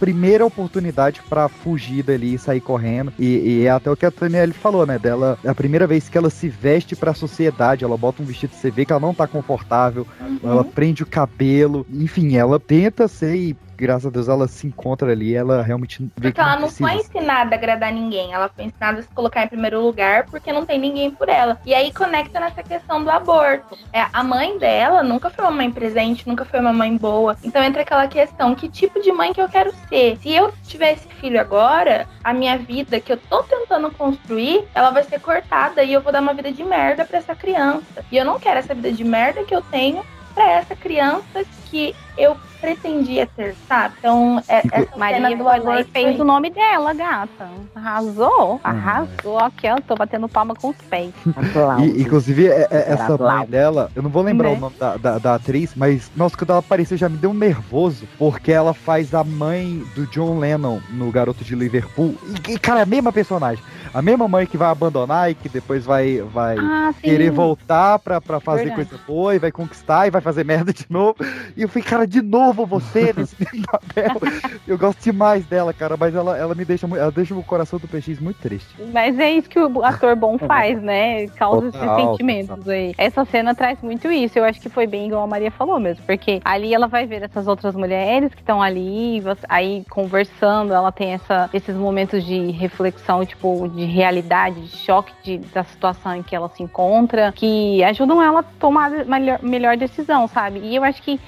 S3: primeira oportunidade pra fugir dali e sair correndo. E, e é até o que a Danielle falou, né? Dela, é a primeira vez que ela se veste pra sociedade, ela bota um vestido, você vê que ela não tá confortável,
S5: Uhum.
S3: ela prende o cabelo, enfim, ela tenta ser e graças a Deus ela se encontra ali, ela realmente
S5: Porque
S3: que
S5: ela não foi ensinada a agradar ninguém, ela foi ensinada a se colocar em primeiro lugar porque não tem ninguém por ela. E aí conecta nessa questão do aborto. É, a mãe dela nunca foi uma mãe presente, nunca foi uma mãe boa. Então entra aquela questão, que tipo de mãe que eu quero ser? Se eu tiver esse filho agora, a minha vida que eu tô tentando construir, ela vai ser cortada e eu vou dar uma vida de merda pra essa criança. E eu não quero essa vida de merda que eu tenho pra essa criança que eu pretendia ter, sabe? Então, é, essa
S1: Maria
S5: cena do aborto
S1: fez
S5: foi-
S1: o nome dela, gata. Arrasou, arrasou. Aqui, ó, tô batendo palma com os pés.
S3: E, inclusive, é- é- essa
S1: Aplausos.
S3: mãe dela, eu não vou lembrar
S1: Né?
S3: o nome da, da, da atriz, mas, nossa, quando ela apareceu já me deu um nervoso, porque ela faz a mãe do John Lennon no Garoto de Liverpool. E, e, cara, é a mesma personagem. A mesma mãe que vai abandonar e que depois vai, vai
S1: Ah,
S3: querer voltar pra, pra fazer
S1: Verdade.
S3: coisa boa e vai conquistar e vai fazer merda de novo. E eu falei, cara, de novo você nesse. Eu gosto demais dela, cara, mas ela, ela me deixa, ela deixa o coração do PX muito triste.
S1: Mas é isso que o ator bom faz, né? Causa esses
S3: Total,
S1: sentimentos aí. Essa cena traz muito isso. Eu acho que foi bem igual a Maria falou mesmo. Porque ali ela vai ver essas outras mulheres que estão ali, aí conversando, ela tem essa, esses momentos de reflexão, tipo, de realidade, de choque de, da situação em que ela se encontra, que ajudam ela a tomar a melhor, melhor decisão, sabe? E eu acho que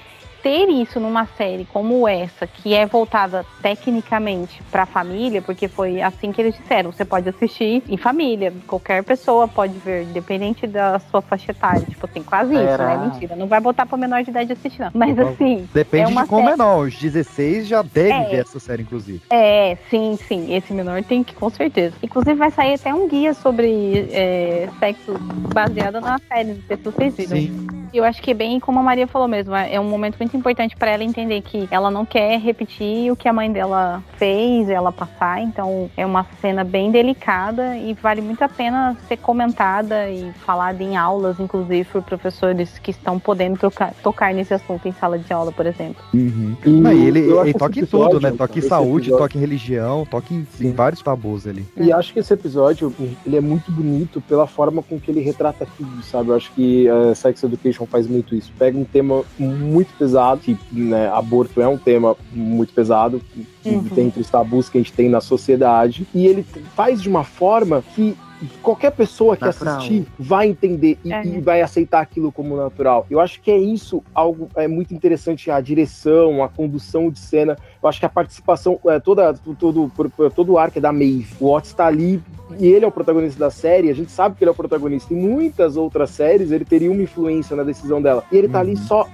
S1: ter isso numa série como essa, que é voltada tecnicamente pra família, porque foi assim que eles disseram, você pode assistir em família, qualquer pessoa pode ver, independente da sua faixa etária, tipo assim, quase isso,
S4: Será?
S1: né? Mentira, não vai botar pra menor de idade assistir não. Mas assim,
S3: Depende
S1: é uma
S3: de como
S1: série-
S3: é não. Os 16 já devem
S1: É.
S3: ver essa série, inclusive.
S1: É, sim, sim. Esse menor tem que, com certeza. Inclusive, vai sair até um guia sobre é, sexo baseado na série, não sei se vocês viram.
S3: Sim.
S1: Eu acho que é bem como a Maria falou mesmo, é é um momento muito importante pra ela entender que ela não quer repetir o que a mãe dela fez, ela passar, então é uma cena bem delicada e vale muito a pena ser comentada e falada em aulas, inclusive por professores que estão podendo tocar, tocar nesse assunto em sala de aula, por exemplo.
S3: Uhum.
S2: E
S3: Não, e ele, ele toca em tudo, né? Toca em saúde,
S2: episódio-
S3: toca em religião, toca em, em vários tabus ali.
S2: E acho que esse episódio ele é muito bonito pela forma com que ele retrata tudo, sabe? Eu acho que uh, Sex Education faz muito isso. Pega um tema muito pesado, que né, aborto é um tema muito pesado,
S1: Uhum.
S2: dentre os tabus que a gente tem na sociedade, e ele faz de uma forma que qualquer pessoa que
S4: Natural.
S2: assistir vai entender e,
S1: É.
S2: e vai aceitar aquilo como natural. Eu acho que é isso algo é muito interessante a direção, a condução de cena. Eu acho que a participação é, toda todo por- por- todo o arco é da Maeve. O Otis está ali e ele é o protagonista da série. A gente sabe que ele é o protagonista. Em muitas outras séries ele teria uma influência na decisão dela. E ele tá ali
S3: Uhum.
S2: só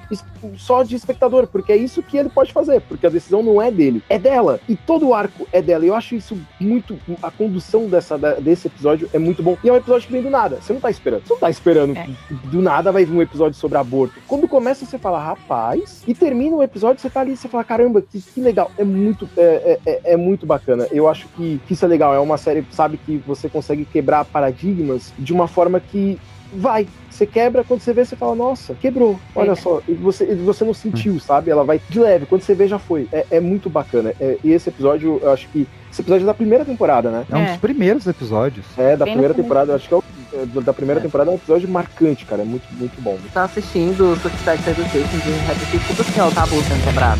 S2: só de espectador, porque é isso que ele pode fazer, porque a decisão não é dele, é dela. E todo o arco é dela. Eu acho isso muito a condução dessa desse episódio é muito bom. E é um episódio que vem do nada. Você não tá esperando. Você não tá esperando
S1: É.
S2: do nada vai vir um episódio sobre aborto. Quando começa, você fala, rapaz, e termina o episódio, você tá ali, você fala, caramba, que, que legal. É muito, é, é- é- é muito bacana. Eu acho que, que isso é legal. É uma série, sabe, que você consegue quebrar paradigmas de uma forma que vai. Você quebra, quando você vê, você fala, nossa, quebrou. Olha
S1: É.
S2: só, e você, e você não sentiu, sabe? Ela vai de leve. Quando você vê, já foi. É, é muito bacana. É, e esse episódio, eu acho que. Esse episódio é da primeira temporada, né?
S3: É um dos
S1: É.
S3: primeiros episódios.
S2: É, da
S1: Bem
S2: primeira temporada, eu acho que é o, é, da primeira
S4: É.
S2: temporada é um episódio marcante, cara. É muito, muito bom.
S4: Tá assistindo Success Education de repetir tudo assim, ó, o tabu sendo quebrado.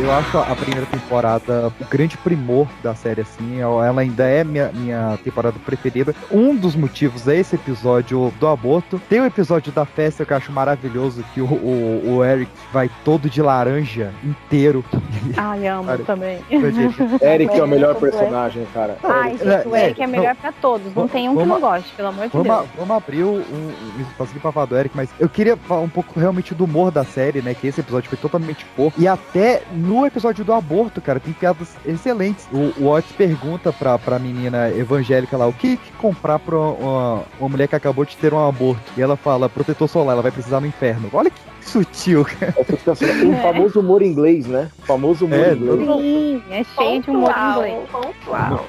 S3: eu acho a primeira temporada o grande primor da série, assim. Ela ainda é minha, minha temporada preferida. Um dos motivos é esse episódio do aborto. Tem o episódio da festa que eu acho maravilhoso, que o, o, o Eric vai todo de laranja inteiro.
S1: Ai, amo
S3: Cara,
S1: também.
S2: Eric é o melhor personagem, cara.
S1: Ai, gente, o
S3: É,
S1: Eric é melhor pra todos. Não tem um que não goste, pelo amor de
S3: Vamos,
S1: Deus.
S3: vamos abrir um, um espaço aqui pra falar do Eric, mas eu queria falar um pouco realmente do humor da série, né? Que esse episódio foi totalmente fofo. E até no episódio do aborto, cara, tem piadas excelentes. O, o Otis pergunta pra, pra menina evangélica lá o que, que comprar pra uma, uma mulher que acabou de ter um aborto. E ela fala, protetor solar, ela vai precisar no inferno. Olha que sutil, cara.
S2: É. O famoso humor inglês, né? O famoso humor
S3: É,
S2: inglês.
S1: Sim, é cheio de humor inglês.
S5: Pontual.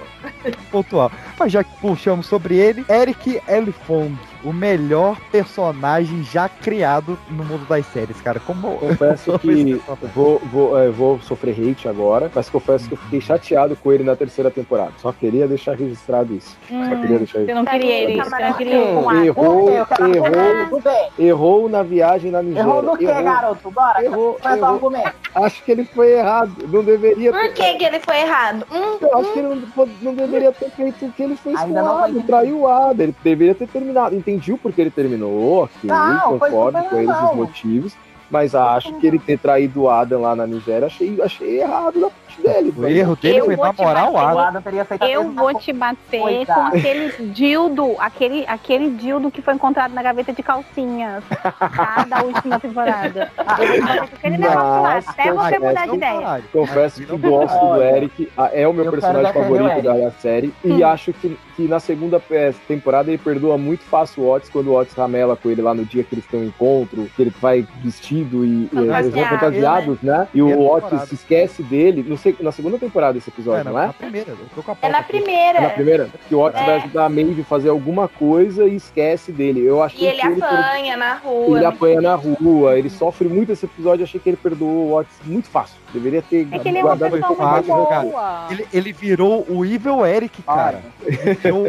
S3: pontual. Mas já que puxamos sobre ele, Eric Elfong, o melhor personagem já criado no mundo das séries, cara. Como
S2: Confesso que vou, vou, é, vou sofrer hate agora, mas confesso que eu fiquei chateado com ele na terceira temporada. Só queria deixar registrado isso. Só queria deixar
S1: Você
S2: isso.
S1: não queria ele, você não queria.
S2: Errou,
S4: Eu
S2: errou, errou na viagem na Nigéria.
S4: Errou do quê, garoto? Bora.
S2: Errou,
S4: Faz o
S2: errou.
S4: argumento.
S2: Acho que ele foi errado. Não deveria
S5: Por que, que ele foi errado? Hum,
S2: Eu acho que ele não, não deveria ter feito o que ele fez
S4: Ainda
S2: com
S4: não
S2: o Adam, traiu o Adam. Ele deveria ter terminado. Entendi o porquê ele terminou, ok,
S4: Não,
S2: concordo com eles os motivos. Mas acho que ele ter traído o Adam lá na Nigéria, achei, achei errado da dele.
S3: O erro dele
S1: Eu
S3: foi
S1: vou te
S3: namorar o.
S4: O
S3: Adam.
S4: A
S1: Eu vou te bater
S4: Coitado.
S1: com aquele dildo, aquele, aquele dildo que foi encontrado na gaveta de calcinhas, tá? Da última temporada. Eu vou te bater com aquele negócio lá, até você mudar de ideia.
S2: Confesso que gosto do Eric, ah, é o meu
S4: eu
S2: personagem favorito
S4: o
S2: da série. E acho que, que na segunda eh, temporada ele perdoa muito fácil o Otis quando o Otis ramela com ele lá no dia que eles têm um encontro, que ele vai vestido e, e eles vão
S5: Fantasiado,
S2: fantasiados, né? E o
S3: Primeira
S2: Otis se esquece dele. Não sei, na segunda temporada esse
S3: É,
S2: episódio,
S3: na,
S2: não é?
S3: na primeira, eu tô com a
S5: é na
S3: aqui.
S5: primeira.
S2: É na primeira? Que o Otis
S5: É.
S2: vai ajudar a Maeve a fazer alguma coisa e esquece dele. Eu achei
S5: E ele
S2: que ele, per-
S5: apanha na rua.
S2: ele apanha na rua, ele sofre muito esse episódio. Achei que ele perdoou o Otis muito fácil. Deveria ter
S1: É que ele é uma
S2: guardado
S1: pessoa muito boa.
S3: Ele, ele virou o Evil Eric, cara. Ele virou,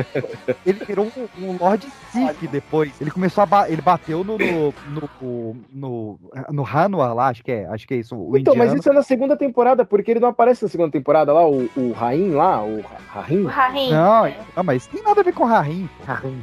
S3: ele virou um, um Lord Sif depois. Ele começou a ba ele bateu no no, no, no, no Hanwha lá, acho que é, acho que é isso. O
S2: Então, mas
S3: indiano.
S2: isso é na segunda temporada, porque ele não aparece na segunda temporada lá, o, o Rain lá, o Rahim.
S5: O Rahim.
S3: Não, não, mas tem nada a ver com Rahim.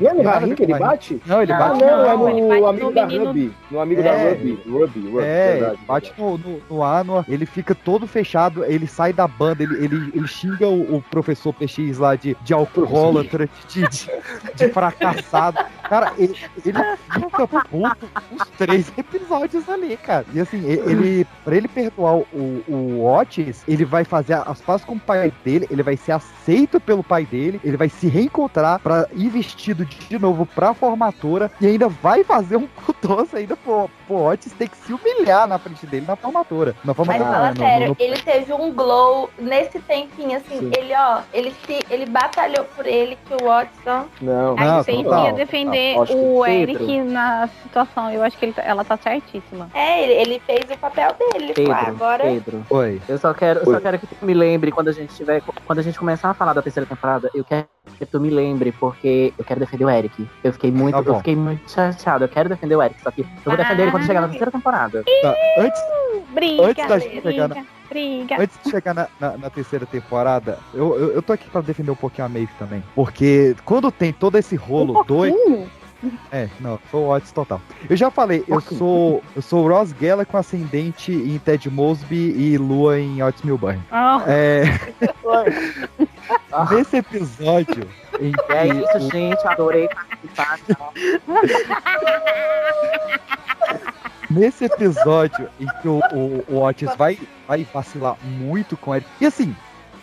S2: Não é no
S3: com
S2: que ele bate?
S3: Não, ele
S2: Ah,
S3: bate
S2: não,
S1: não,
S2: é no
S1: bate
S2: amigo
S1: no
S2: da
S1: menino-
S2: Ruby. No amigo
S3: É.
S2: da Ruby. Ruby, Ruby.
S3: É,
S2: verdade,
S3: ele bate no, no, no Anua, ele fica todo fechado, ele sai da banda, ele, ele, ele xinga o, o professor PX lá de, de alcoólatra, de, de, de fracassado. Cara, ele, ele fica puto os três episódios ali, cara. E assim, ele, pra ele perdoar o, o Otis, ele vai fazer as pazes com o pai dele, ele vai ser aceito pelo pai dele, ele vai se reencontrar pra ir vestido de, novo pra formatura e ainda vai fazer um cutoso ainda pro, pro Otis ter que se humilhar na frente dele na formatura. Na
S5: Mas
S3: formatura,
S5: fala
S3: no-
S5: sério,
S3: no-
S5: ele teve um glow nesse tempinho, assim,
S2: Sim.
S5: ele, ó, ele se ele batalhou por ele, que o Watson.
S2: Não,
S1: A
S3: Não,
S1: gente
S3: total,
S1: ia defender
S2: que
S1: o
S2: Pedro-
S1: Eric na situação. Eu acho que ele tá- ela tá certíssima.
S5: É, ele, ele fez o papel dele.
S4: Pedro,
S5: Ah, agora.
S4: Pedro.
S3: Oi.
S4: Eu só quero,
S2: Oi.
S4: só quero que tu me lembre quando a gente tiver, quando a gente começar a falar da terceira temporada, eu quero que tu me lembre porque eu quero defender o Eric. Eu fiquei muito,
S3: Tá
S4: eu fiquei muito chateado. Eu quero defender o Eric, só que eu vou defender ele quando chegar na terceira temporada.
S3: Tá, Antes,
S1: Briga,
S3: Antes da gente chegar
S1: briga.
S3: Antes de chegar na, na- na terceira temporada, eu, eu, eu tô aqui pra defender um pouquinho a Maeve também. Porque quando tem todo esse rolo doido. É, não, sou o Otis total. Eu já falei, eu sou. Eu sou Ross Geller com ascendente em Ted Mosby e Lua em Otis Milburn.
S1: Ah,
S3: É. Nesse episódio em que
S4: É isso,
S3: o-
S4: gente. Adorei participar.
S3: Nesse episódio em que o, o, o Otis vai, vai vacilar muito com ele. E assim,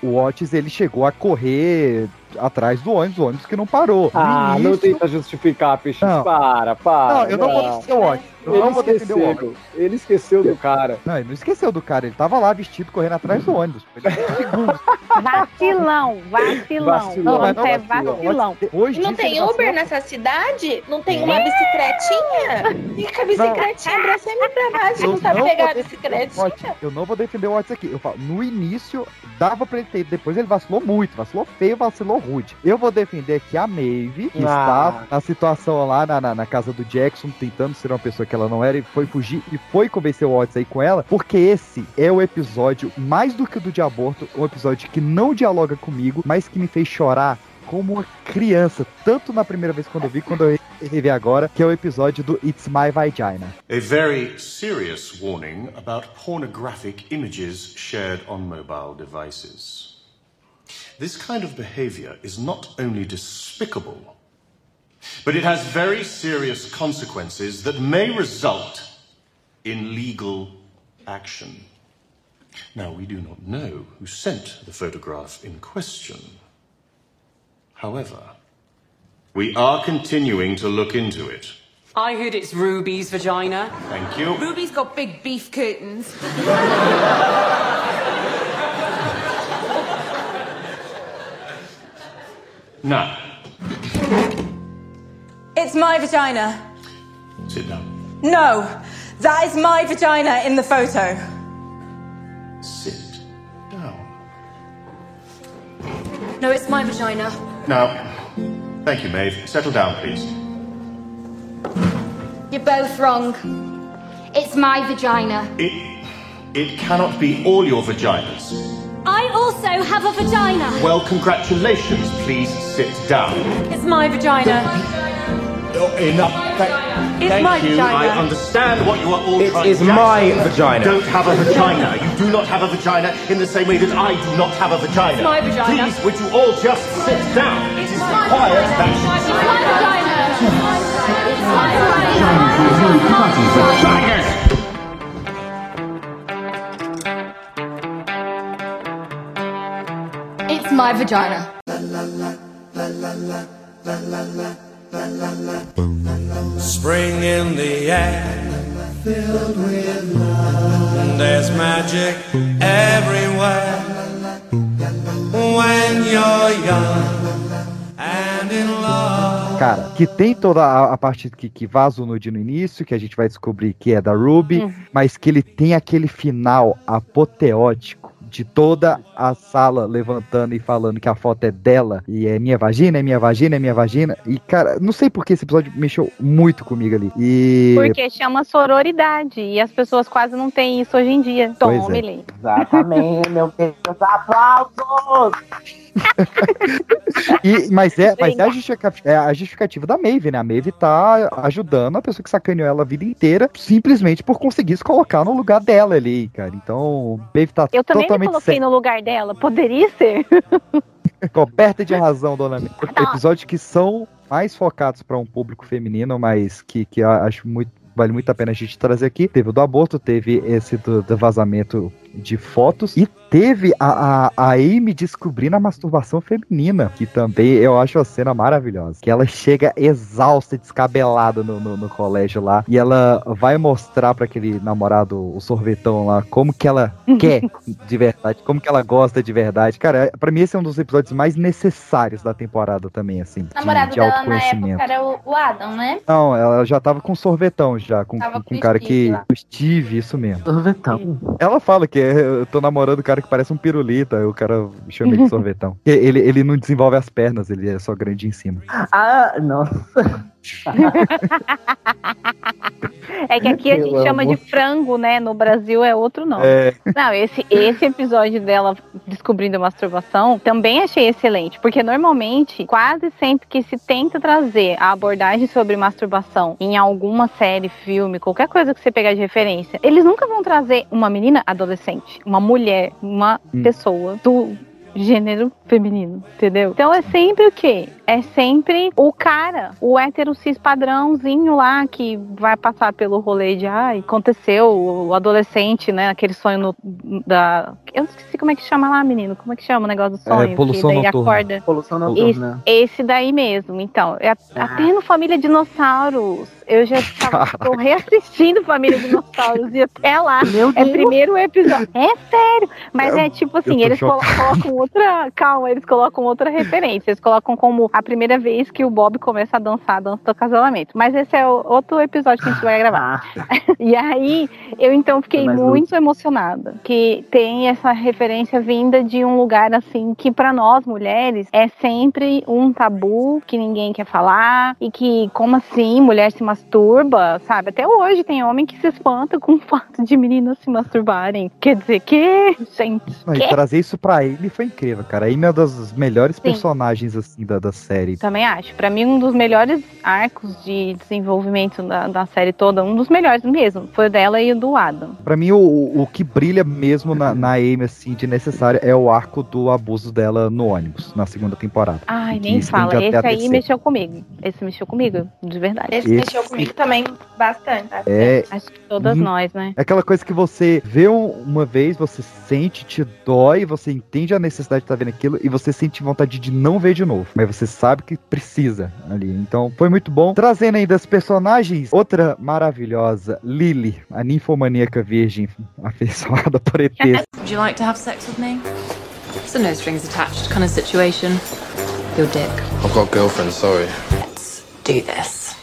S3: o Otis ele chegou a correr atrás do ônibus, o ônibus que não parou.
S2: Ah, não
S3: início-
S2: tenta justificar, peixe.
S3: Não.
S2: Para, para.
S3: Não, eu não vou defender o Otis. Eu
S2: Ele
S3: não vou defender o
S2: esqueceu. Ele esqueceu do cara.
S3: Não, ele não esqueceu do cara, ele tava lá vestido correndo atrás do ônibus. Ele segundos.
S1: vacilão, vacilão.
S2: Vacilão,
S1: Não,
S3: não,
S1: é
S2: vacilão.
S1: vacilão.
S3: Depois
S5: Não tem. Uber nessa cidade? Não tem uma bicicletinha? Fica a bicicletinha pra cima e pra baixo.
S3: Eu
S5: Não sabe
S3: não
S5: pegar a bicicletinha?
S3: Eu não vou defender o Otis aqui. Eu falo, no início dava pra ele ter, depois ele vacilou muito, vacilou feio, vacilou rude. Eu vou defender aqui a Maeve, que
S2: Ah.
S3: está na situação lá na, na, na casa do Jackson, tentando ser uma pessoa que ela não era e foi fugir e foi convencer o Otis aí com ela, porque esse é o episódio, mais do que o do de aborto, um episódio que não dialoga comigo, mas que me fez chorar como uma criança, tanto na primeira vez quando eu vi, quando eu revi agora, que é o episódio do It's My Vagina.
S11: A very serious warning about pornographic images shared on mobile devices. This kind of behavior is not only despicable, but it has very serious consequences that may result in legal action. Now, we do not know who sent the photograph in question. However, we are continuing to look into it.
S12: I heard it's Ruby's vagina.
S11: Thank you.
S12: Ruby's got big beef curtains.
S11: Now,
S12: It's my vagina.
S11: sit down.
S12: No, that is my vagina in the photo.
S11: Sit down.
S12: No, it's my vagina.
S11: Now, thank you, Maeve. Settle down, please.
S13: You're both wrong. It's my vagina.
S11: It, it cannot be all your vaginas.
S13: I also have a vagina.
S11: Well, congratulations. Please sit down.
S12: It's my vagina.
S11: Enough. Thank,
S12: It's
S11: thank
S12: my
S11: you.
S12: vagina.
S11: I understand what you are all
S14: It
S11: trying
S14: is
S11: to
S14: my
S11: say.
S14: vagina.
S11: Don't have a vagina. You do not have a vagina in the same way that I do not have a vagina.
S12: It's my vagina.
S11: Please, would you all just sit down? It is required that you're not sure.
S13: It's my vagina. It's my vagina.
S15: Spring in the air, filled with love. There's magic everywhere when you're young and in love.
S3: Cara, que tem toda a, a parte que, que vaza o nude no início, que a gente vai descobrir que é da Ruby,
S1: Uhum.
S3: mas que ele tem aquele final apoteótico de toda a sala levantando e falando que a foto é dela e é minha vagina, é minha vagina, é minha vagina. E, cara, não sei por que esse episódio mexeu muito comigo ali. E.
S1: Porque chama sororidade. E as pessoas quase não têm isso hoje em dia.
S3: Pois
S1: Tome,
S3: é.
S4: Exatamente, meu Deus, aplausos!
S3: E- mas é, mas é a, justificativa, é a justificativa da Maeve, né? A Maeve tá ajudando a pessoa que sacaneou ela a vida inteira, simplesmente por conseguir se colocar no lugar dela ali, cara. Então, Maeve tá
S1: Eu também me
S3: totalmente
S1: coloquei
S3: certa.
S1: no lugar dela. Poderia ser.
S3: coberta de razão, dona Maeve. Episódios que são mais focados para um público feminino, mas que, que acho muito. Vale muito a pena a gente trazer aqui. Teve o do aborto, teve esse do, do vazamento de fotos e teve a, a, a Amy descobrindo a masturbação feminina, que também eu acho a cena maravilhosa. Que ela chega exausta, descabelada no, no, no colégio lá e ela vai mostrar para aquele namorado, o sorvetão lá, como que ela quer de verdade, como que ela gosta de verdade. Cara, pra mim esse é um dos episódios mais necessários da temporada também, assim, de,
S5: O namorado
S3: de
S5: dela na época era o, o Adam, né?
S3: Não, ela já tava com sorvetão já, com,
S5: Tava
S3: com,
S5: com
S3: um cara
S5: Steve
S3: que.
S5: lá.
S3: O Steve, isso mesmo.
S4: Sorvetão.
S3: Ela fala que é, eu tô namorando um cara que parece um pirulita, aí o cara chama ele de sorvetão. Ele, ele não desenvolve as pernas, ele é só grande em cima.
S4: Ah, nossa.
S1: É que aqui a gente chama
S4: amo.
S1: de frango, né? No Brasil é outro nome.
S3: É.
S1: Não, esse, esse episódio dela descobrindo a masturbação também achei excelente, porque normalmente, quase sempre que se tenta trazer a abordagem sobre masturbação em alguma série, filme, qualquer coisa que você pegar de referência, eles nunca vão trazer uma menina adolescente, uma mulher, uma
S3: Hum.
S1: pessoa do gênero feminino, entendeu? Então é sempre o quê? É sempre o cara, o hétero cis padrãozinho lá que vai passar pelo rolê de ai, aconteceu, o adolescente, né? Aquele sonho no- da. Eu esqueci como é que chama lá, menino. Como é que chama o negócio do sonho?
S3: poluição
S1: que daí
S3: noturna.
S1: acorda.
S4: Poluição
S1: Esse,
S4: noturna.
S1: esse daí mesmo. Então, é- até no Família Dinossauros. Eu já tô reassistindo Família Dinossauros e até lá.
S4: Meu
S1: É
S4: Deus.
S1: primeiro episódio. É sério. Mas é tipo assim, eles
S3: chocado.
S1: colocam outra. Calma, eles colocam outra referência. Eles colocam como a primeira vez que o Bob começa a dançar a dança do casamento. Mas esse é outro episódio que a gente vai gravar. E aí, eu então fiquei muito emocionada. Que tem essa referência vinda de um lugar assim que pra nós mulheres é sempre um tabu que ninguém quer falar e que como assim mulher se masturba, sabe? Até hoje tem homem que se espanta com o fato de meninas se masturbarem. Quer dizer que, gente.
S3: Não, e
S1: que?
S3: trazer isso pra Amy foi incrível, cara. A Amy é uma das melhores
S1: Sim.
S3: personagens, assim, da, da série.
S1: Também acho. Pra mim, um dos melhores arcos de desenvolvimento da, da série toda, um dos melhores mesmo, foi o dela e o do Adam.
S3: Pra mim, o, o que brilha mesmo na, na Amy, assim, de necessário, é o arco do abuso dela no ônibus, na segunda temporada.
S1: Ai, nem fala. Esse aí mexeu comigo. Esse mexeu comigo, de verdade.
S5: Esse
S3: Esse-
S5: mexeu comigo também bastante. tá?
S3: É,
S1: Acho que todas nós, né?
S3: É aquela coisa que você vê um- uma vez, você sente, te dói, você entende a necessidade de estar vendo aquilo e você sente vontade de não ver de novo. Mas você sabe que precisa ali. Então foi muito bom. Trazendo aí das personagens, outra maravilhosa, Lily, a ninfomaníaca virgem afeiçoada por ETs.
S14: Would you like to have sex with me? It's a no strings attached kind of situation. Your dick.
S16: I've got a girlfriend, sorry.
S14: Do this.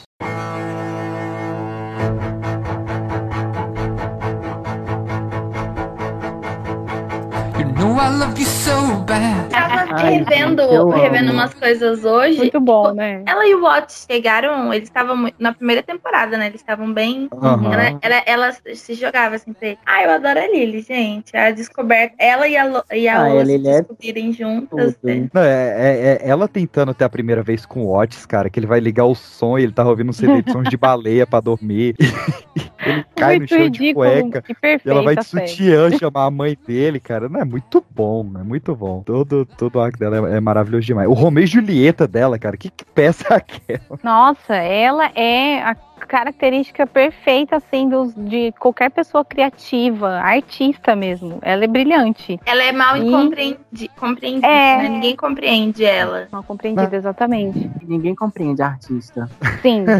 S5: Tava revendo, revendo umas coisas hoje.
S1: Muito bom, né?
S5: Ela e o Watts chegaram, eles estavam na primeira temporada, né? Eles estavam bem.
S3: Aham.
S5: Ela, ela, ela se jogava assim pra ele. Ah, eu adoro a Lily, gente. A descoberta. Ela e a, Lo- e a
S4: Ah,
S5: Lola se
S4: é
S5: descobrirem juntas. né?
S3: Não, é, é- é ela tentando até a primeira vez com o Otis, cara, que ele vai ligar o som e ele tava ouvindo um CD de sons de baleia pra dormir. ele cai no
S1: Muito
S3: chão de
S1: ridículo
S3: cueca.
S1: e
S3: ela vai de sutiã chamar a mãe dele, cara. Não, é muito bom, é muito bom. Todo, todo o arco dela é, é maravilhoso demais. O Romeu e Julieta dela, cara, que, que peça é aquela?
S1: Nossa, ela é a característica perfeita, assim, dos, de qualquer pessoa criativa, artista mesmo. Ela é brilhante.
S5: Ela é mal
S1: E-
S5: compreendida,
S1: É.
S5: né? Ninguém compreende ela.
S1: Mal compreendida, exatamente.
S4: Ninguém compreende a artista.
S1: Sim.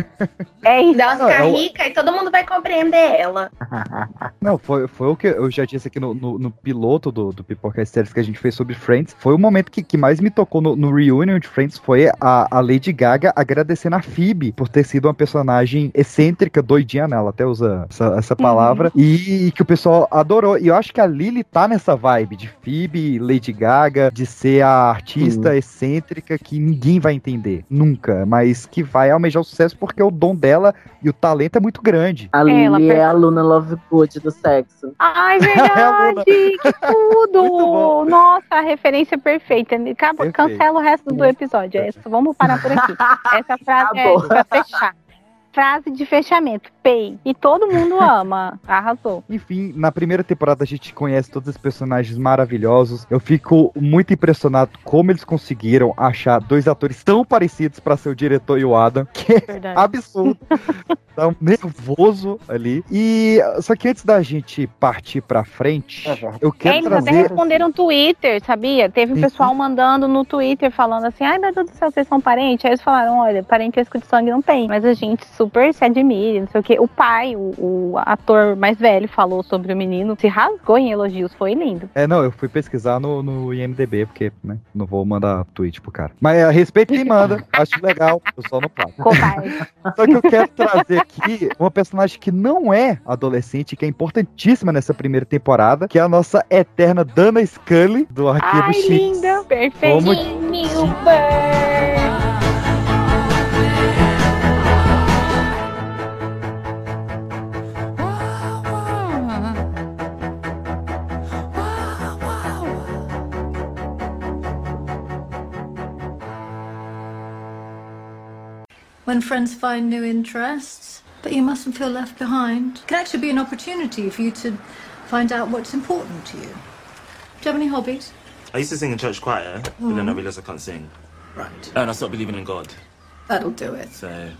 S1: É isso.
S5: Ela
S3: Não,
S5: ficar rica e todo mundo vai compreender ela.
S3: Não, foi, foi o que eu já disse aqui no, no, no piloto do, do Pipoca Séries que a gente fez sobre Friends. Foi o momento que, que mais me tocou no, no reunion de Friends. Foi a, a Lady Gaga agradecendo a Phoebe por ter sido uma personagem excêntrica, doidinha nela, até usa essa, essa palavra. E, que o pessoal adorou. E eu acho que a Lily tá nessa vibe de Phoebe, Lady Gaga, de ser a artista excêntrica que ninguém vai entender. Nunca. Mas que vai almejar o sucesso porque o dom dela e o talento é muito grande.
S4: A
S1: Ela
S4: Lily
S1: per-
S4: é a Luna Lovegood do sexo.
S1: Ai,
S3: É
S1: verdade! que tudo! Nossa, a referência perfeita. Acaba,
S3: Perfeito.
S1: cancela o resto do episódio. É isso, vamos parar por aqui. Essa frase é
S4: Acabou.
S1: pra fechar. Frase de fechamento. Pay. E todo mundo ama. Arrasou.
S3: Enfim, na primeira temporada a gente conhece todos os personagens maravilhosos. Eu fico muito impressionado como eles conseguiram achar dois atores tão parecidos pra ser o diretor e o Adam, que é absurdo. Tá um nervoso ali. E só que antes da gente partir pra frente, eu
S1: É,
S3: quero
S1: eles até
S3: trazer
S1: responderam no Twitter, sabia? Teve um
S3: Sim.
S1: pessoal mandando no Twitter falando assim: ai meu Deus do céu, vocês são parentes? Aí eles falaram: olha, parentesco de sangue não tem, mas a gente super se admira, não sei o quê. O pai, o, o ator mais velho, falou sobre o menino, se rasgou em elogios, foi lindo.
S3: É, não, eu fui pesquisar no, no IMDB, porque, né, não vou mandar tweet pro cara. Mas a respeito quem manda, acho legal, eu só não pago. Só que eu quero trazer aqui uma personagem que não é adolescente, que é importantíssima nessa primeira temporada, que é a nossa eterna Dana Scully, do Arquivo
S1: Ai,
S3: X.
S1: linda, perfeito.
S3: Como-
S17: when friends find new interests. But you mustn't feel left behind. It can actually be an opportunity for you to find out what's important to you. Do you have any hobbies?
S9: I used to sing in church choir, but then I mm-hmm. realized I can't sing. Right. And I stopped believing in God.
S17: That'll do it.
S9: So.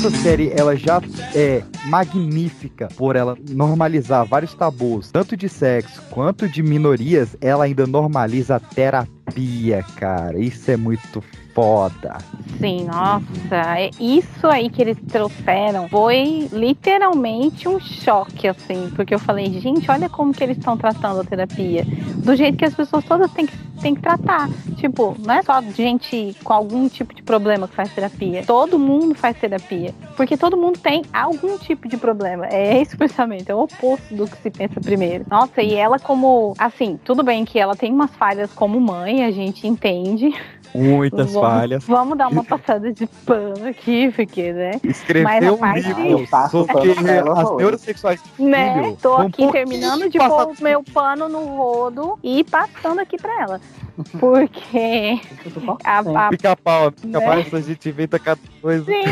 S3: Essa série ela já é magnífica por ela normalizar vários tabus, tanto de sexo quanto de minorias, ela ainda normaliza a terapia cara. Isso é muito foda.
S1: Sim, nossa, é isso aí que eles trouxeram foi literalmente um choque, assim, porque eu falei, gente, olha como que eles estão tratando a terapia, do jeito que as pessoas todas têm que, têm que tratar. Tipo, não é só gente com algum tipo de problema que faz terapia, todo mundo faz terapia, porque todo mundo tem algum tipo de problema. É esse o pensamento, é o oposto do que se pensa primeiro. Nossa, e ela como, assim, tudo bem que ela tem umas falhas como mãe, a gente entende.
S3: Muitas
S1: Vamos-
S3: falhas.
S1: Vamos dar uma passada de pano aqui, porque, né? Mas
S3: Escreveu
S1: a
S3: um livro
S4: passo
S3: sobre as neurosexuais
S1: Né?
S3: filho.
S1: Tô aqui terminando de pôr o meu pano no rodo e passando aqui pra ela. Porque a, a
S3: Pica-pau, pica-pau,
S1: Né?
S3: inventa cada coisa.
S1: Sim,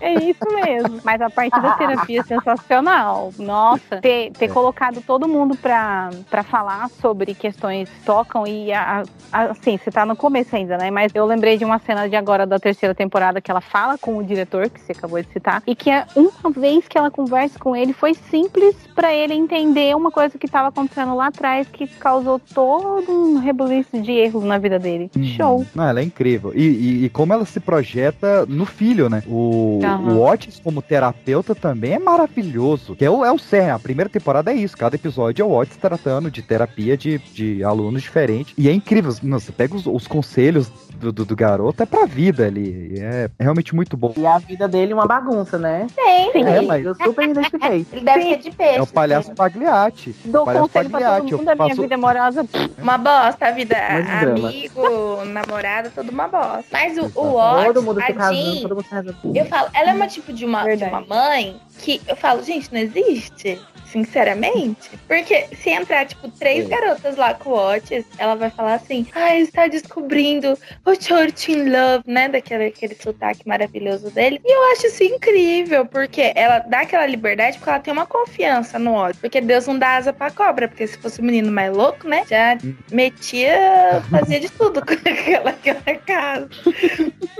S1: é isso mesmo. Mas a parte da terapia é sensacional. Nossa, ter, ter
S3: É.
S1: colocado todo mundo pra, pra falar sobre questões que tocam e a- a- assim, você tá no começo ainda, né? Mas eu lembrei de uma cena de agora da terceira temporada que ela fala com o diretor, que você acabou de citar, e que é uma vez que ela conversa com ele foi simples pra ele entender uma coisa que tava acontecendo lá atrás que causou todo um rebuliço de erros na vida dele. Show.
S3: Não, ela é incrível. E, e- e como ela se projeta no filho, né? O,
S1: Aham.
S3: o Otis como terapeuta também é maravilhoso. Que é o, é o cerne. A primeira temporada é isso. Cada episódio é o Otis tratando de terapia de, de alunos diferentes. E é incrível. Não, você pega os, os conselhos do, do, do garoto, é pra vida ali. E É realmente muito bom.
S4: E a vida dele é uma bagunça, né?
S5: Tem,
S3: Sim. É, mas-
S4: Eu super identifiquei.
S5: Ele deve ser de peixe.
S3: É o palhaço Pagliatti.
S1: Dou
S3: O palhaço
S1: conselho pra todo
S3: Pagliatti,
S1: mundo da minha
S3: faço-
S1: vida amorosa.
S5: Uma bosta, a vida
S3: drama.
S5: Amigo, namorada, tudo uma bosta. Mas o, o
S4: Todo
S5: Otis,
S4: mundo se
S5: a
S4: casando,
S5: Jean,
S4: todo mundo casando.
S5: eu falo, ela é uma tipo de uma, de uma mãe que eu falo, gente, não existe. Sinceramente. Porque se entrar, tipo, três
S4: Sim.
S5: garotas lá com o Otis, ela vai falar assim: ai, está descobrindo o Church in Love, né? Daquele aquele sotaque maravilhoso dele. E eu acho isso incrível, porque ela dá aquela liberdade porque ela tem uma confiança no Otis. Porque Deus não dá asa pra cobra. Porque se fosse um menino mais louco, né? Já metia, fazia de tudo com aquela, aquela casa.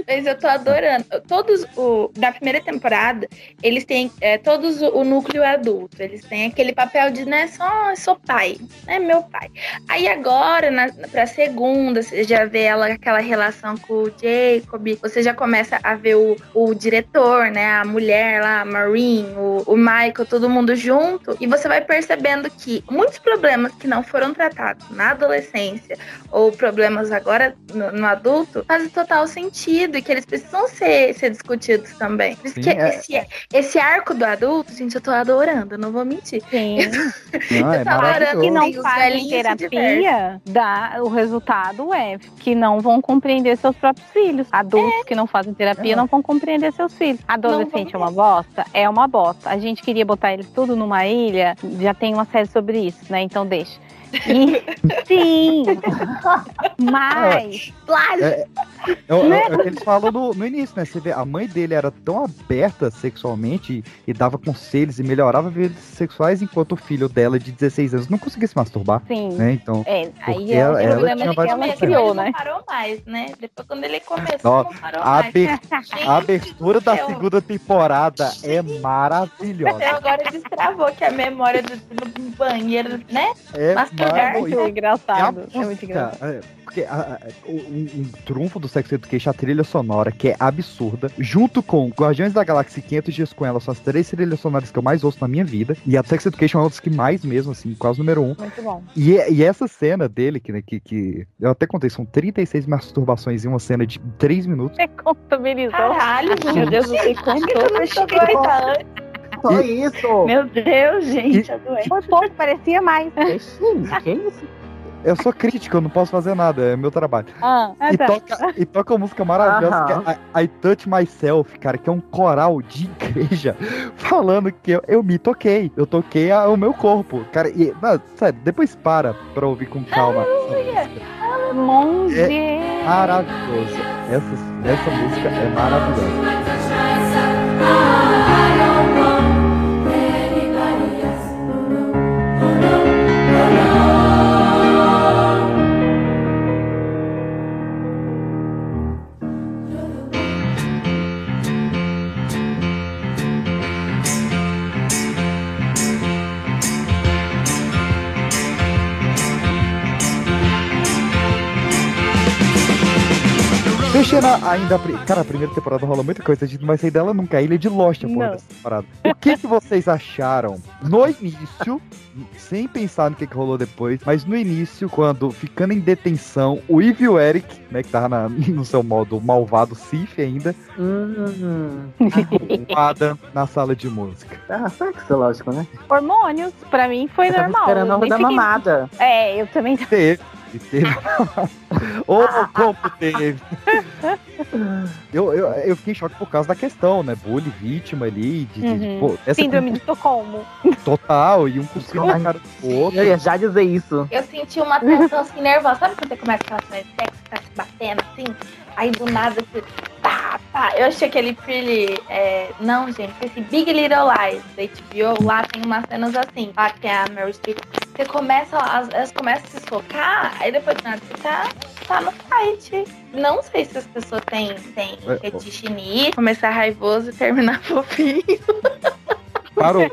S5: Mas eu tô adorando. Todos, o, na primeira temporada, eles têm é, todos o, o núcleo adulto. Eles têm aquele papel de, né, só sou pai, né, meu pai. Aí agora, na, pra segunda, você já vê ela, aquela relação com o Jacob, você já começa a ver o, o diretor, né, a mulher lá, a Maureen, o, o Michael, todo mundo junto, e você vai percebendo que muitos problemas que não foram tratados na adolescência, ou problemas agora no, no adulto, fazem total sentido, e que eles precisam ser, ser discutidos também. Por isso
S3: Sim,
S5: que
S3: é-
S5: esse, esse arco do adulto, gente, eu tô adorando, não vou mentir.
S1: Sim.
S3: Não, é
S5: Eu tava
S3: maravilhoso.
S1: que não
S5: Sim, os
S1: fazem terapia, dá, o resultado é que não vão compreender seus próprios filhos. Adultos que não fazem terapia não vão compreender seus filhos. Adolescente é uma bosta? É uma bosta. A gente queria botar eles tudo numa ilha, já tem uma série sobre isso, né? Então deixa. Sim, mas
S3: É, é, o- é o que eles falam no, no início, né? Você vê, a mãe dele era tão aberta sexualmente e, e dava conselhos e melhorava a vida sexuais, enquanto o filho dela, de 16 anos, não conseguia se masturbar.
S1: Sim.
S3: Né? Então,
S1: É,
S3: porque
S1: aí é
S3: ela,
S1: o
S3: ela
S1: problema
S3: tinha
S1: ela criou,
S5: Ele
S1: né?
S5: não parou mais, né? Depois quando ele começou,
S3: Ó,
S5: não parou
S3: a,
S5: mais.
S3: a abertura da segunda temporada é maravilhosa.
S5: Até agora destravou que a memória do, do banheiro, né?
S3: É
S5: Masturbar.
S3: maravilhoso.
S1: muito engraçado.
S3: É
S1: É muito engraçado.
S3: É, porque a- a- um, um trunfo do Sex Education é a trilha sonora, que é absurda, junto com Guardiões da Galáxia e 500 Dias com Ela, são as três trilhas sonoras que eu mais ouço na minha vida. E a Sex Education é uma das que mais mesmo, assim, quase número um.
S1: Muito bom.
S3: E, e essa cena dele, que, né, que, que eu até contei, são 36 masturbações em uma cena de 3 minutos.
S1: Você contabilizou.
S5: Caralho,
S1: Meu Deus, você contou.
S5: Eu não
S4: Só isso.
S5: Meu Deus, gente, adorei.
S1: Foi pouco, parecia mais.
S4: Gente, que isso?
S3: Eu sou crítico, eu não posso fazer nada, é meu trabalho.
S1: Ah,
S3: E
S1: tá.
S3: toca, e toca uma música maravilhosa, que é I, I Touch Myself, cara, que é um coral de igreja falando que eu, eu me toquei. Eu toquei a- o meu corpo. Cara, e, não, sério, depois para pra ouvir com calma.
S1: Monge.
S3: É maravilhoso. Essa, essa música é maravilhosa. Ainda. a pri- Cara, a primeira temporada rola muita coisa, a gente não vai sair dela nunca. A Ilha de Lost, a porra
S1: Não.
S3: dessa temporada. O que, que vocês acharam no início, sem pensar no que, que rolou depois, mas no início, quando ficando em detenção, o Eve e o Eric, né, que tava na- no seu modo malvado Sif ainda,
S4: Hum,
S3: o Adam na sala de música.
S4: ah, sexo, lógico, né?
S1: Hormônios, pra mim foi
S4: Eu
S1: normal.
S4: esperando a hora
S1: nem
S4: da
S1: fiquei-
S4: mamada.
S1: É, eu também.
S3: Teve. E Teve. Ô, como teve. Eu, eu, eu fiquei em choque por causa da questão, né? Bullying, vítima ali, de, de-
S1: Uhum.
S3: pô, essa
S1: Síndrome de Estocolmo.
S3: total, e um cuspindo na cara do outro.
S4: Eu ia já dizer isso.
S5: Eu senti uma tensão assim nervosa. Sabe quando você começa aquela cena de sexo, tá se batendo assim? Aí do nada você. Tá, tá. Eu achei aquele pretty. é, Não, gente, esse Big Little Lies da HBO, lá tem umas cenas assim. Lá que é a Meryl Streep. Você começa, as- elas começam a se socar, aí depois do nada você tá, tá no fight. Não sei se as pessoas têm, têm
S3: É,
S5: fetiche nisso, começar raivoso e terminar fofinho.
S3: Parou.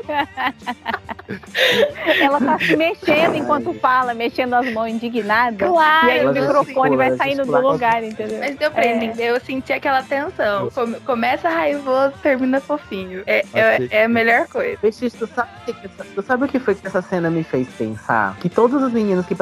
S1: Ela tá se mexendo enquanto fala, mexendo as mãos indignada.
S5: Claro,
S1: E aí o microfone vai saindo do lugar, entendeu?
S5: Mas deu pra
S1: É.
S5: entender, eu senti aquela tensão. Come- começa raivoso, termina fofinho. É, é, é a melhor coisa.
S4: Peixe, tu sabe, tu sabe o que foi que essa cena me fez pensar? Que todos os meninos que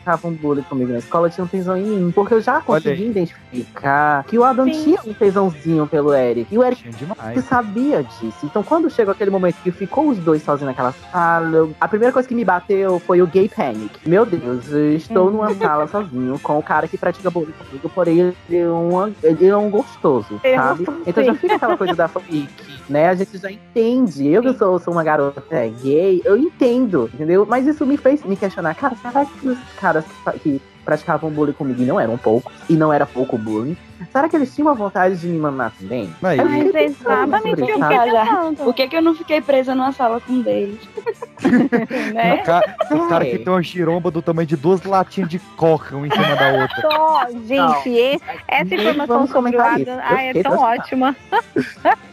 S4: praticavam bullying comigo na escola tinham tesão em mim. Porque eu já consegui identificar que o Adam
S1: Sim.
S4: tinha um tesãozinho pelo Eric. E o Eric
S3: demais.
S4: sabia disso. Então, quando chegou aquele momento que ficou os dois sozinhos naquela sala, eu- a primeira coisa que me bateu foi o gay panic. Meu Deus, eu estou
S1: Uhum.
S4: numa sala sozinho com o cara que pratica bullying comigo, porém ele é um, ele é um gostoso,
S1: Ele é
S4: sabe? Então já fica aquela coisa da fanfic, né? A gente já entende. Eu que sou, sou uma garota gay, eu entendo, entendeu? Mas isso me fez me questionar, cara, será que os caras que, fa- que praticavam bullying comigo e não eram poucos, e não era pouco bullying, será que eles tinham a vontade de me mamar também? Eu
S1: Mas
S4: fiquei
S1: é exatamente o que eu fiquei pensando.
S8: Por que, que eu não fiquei presa numa sala com um deles?
S1: né?
S3: o cara, o cara
S4: Ai.
S3: que tem uma giromba do tamanho de duas latinhas de coca, uma em cima da outra.
S1: Só, gente, esse- essa informação sobre o. Adam,
S4: Eu
S1: ah, é tão ótima.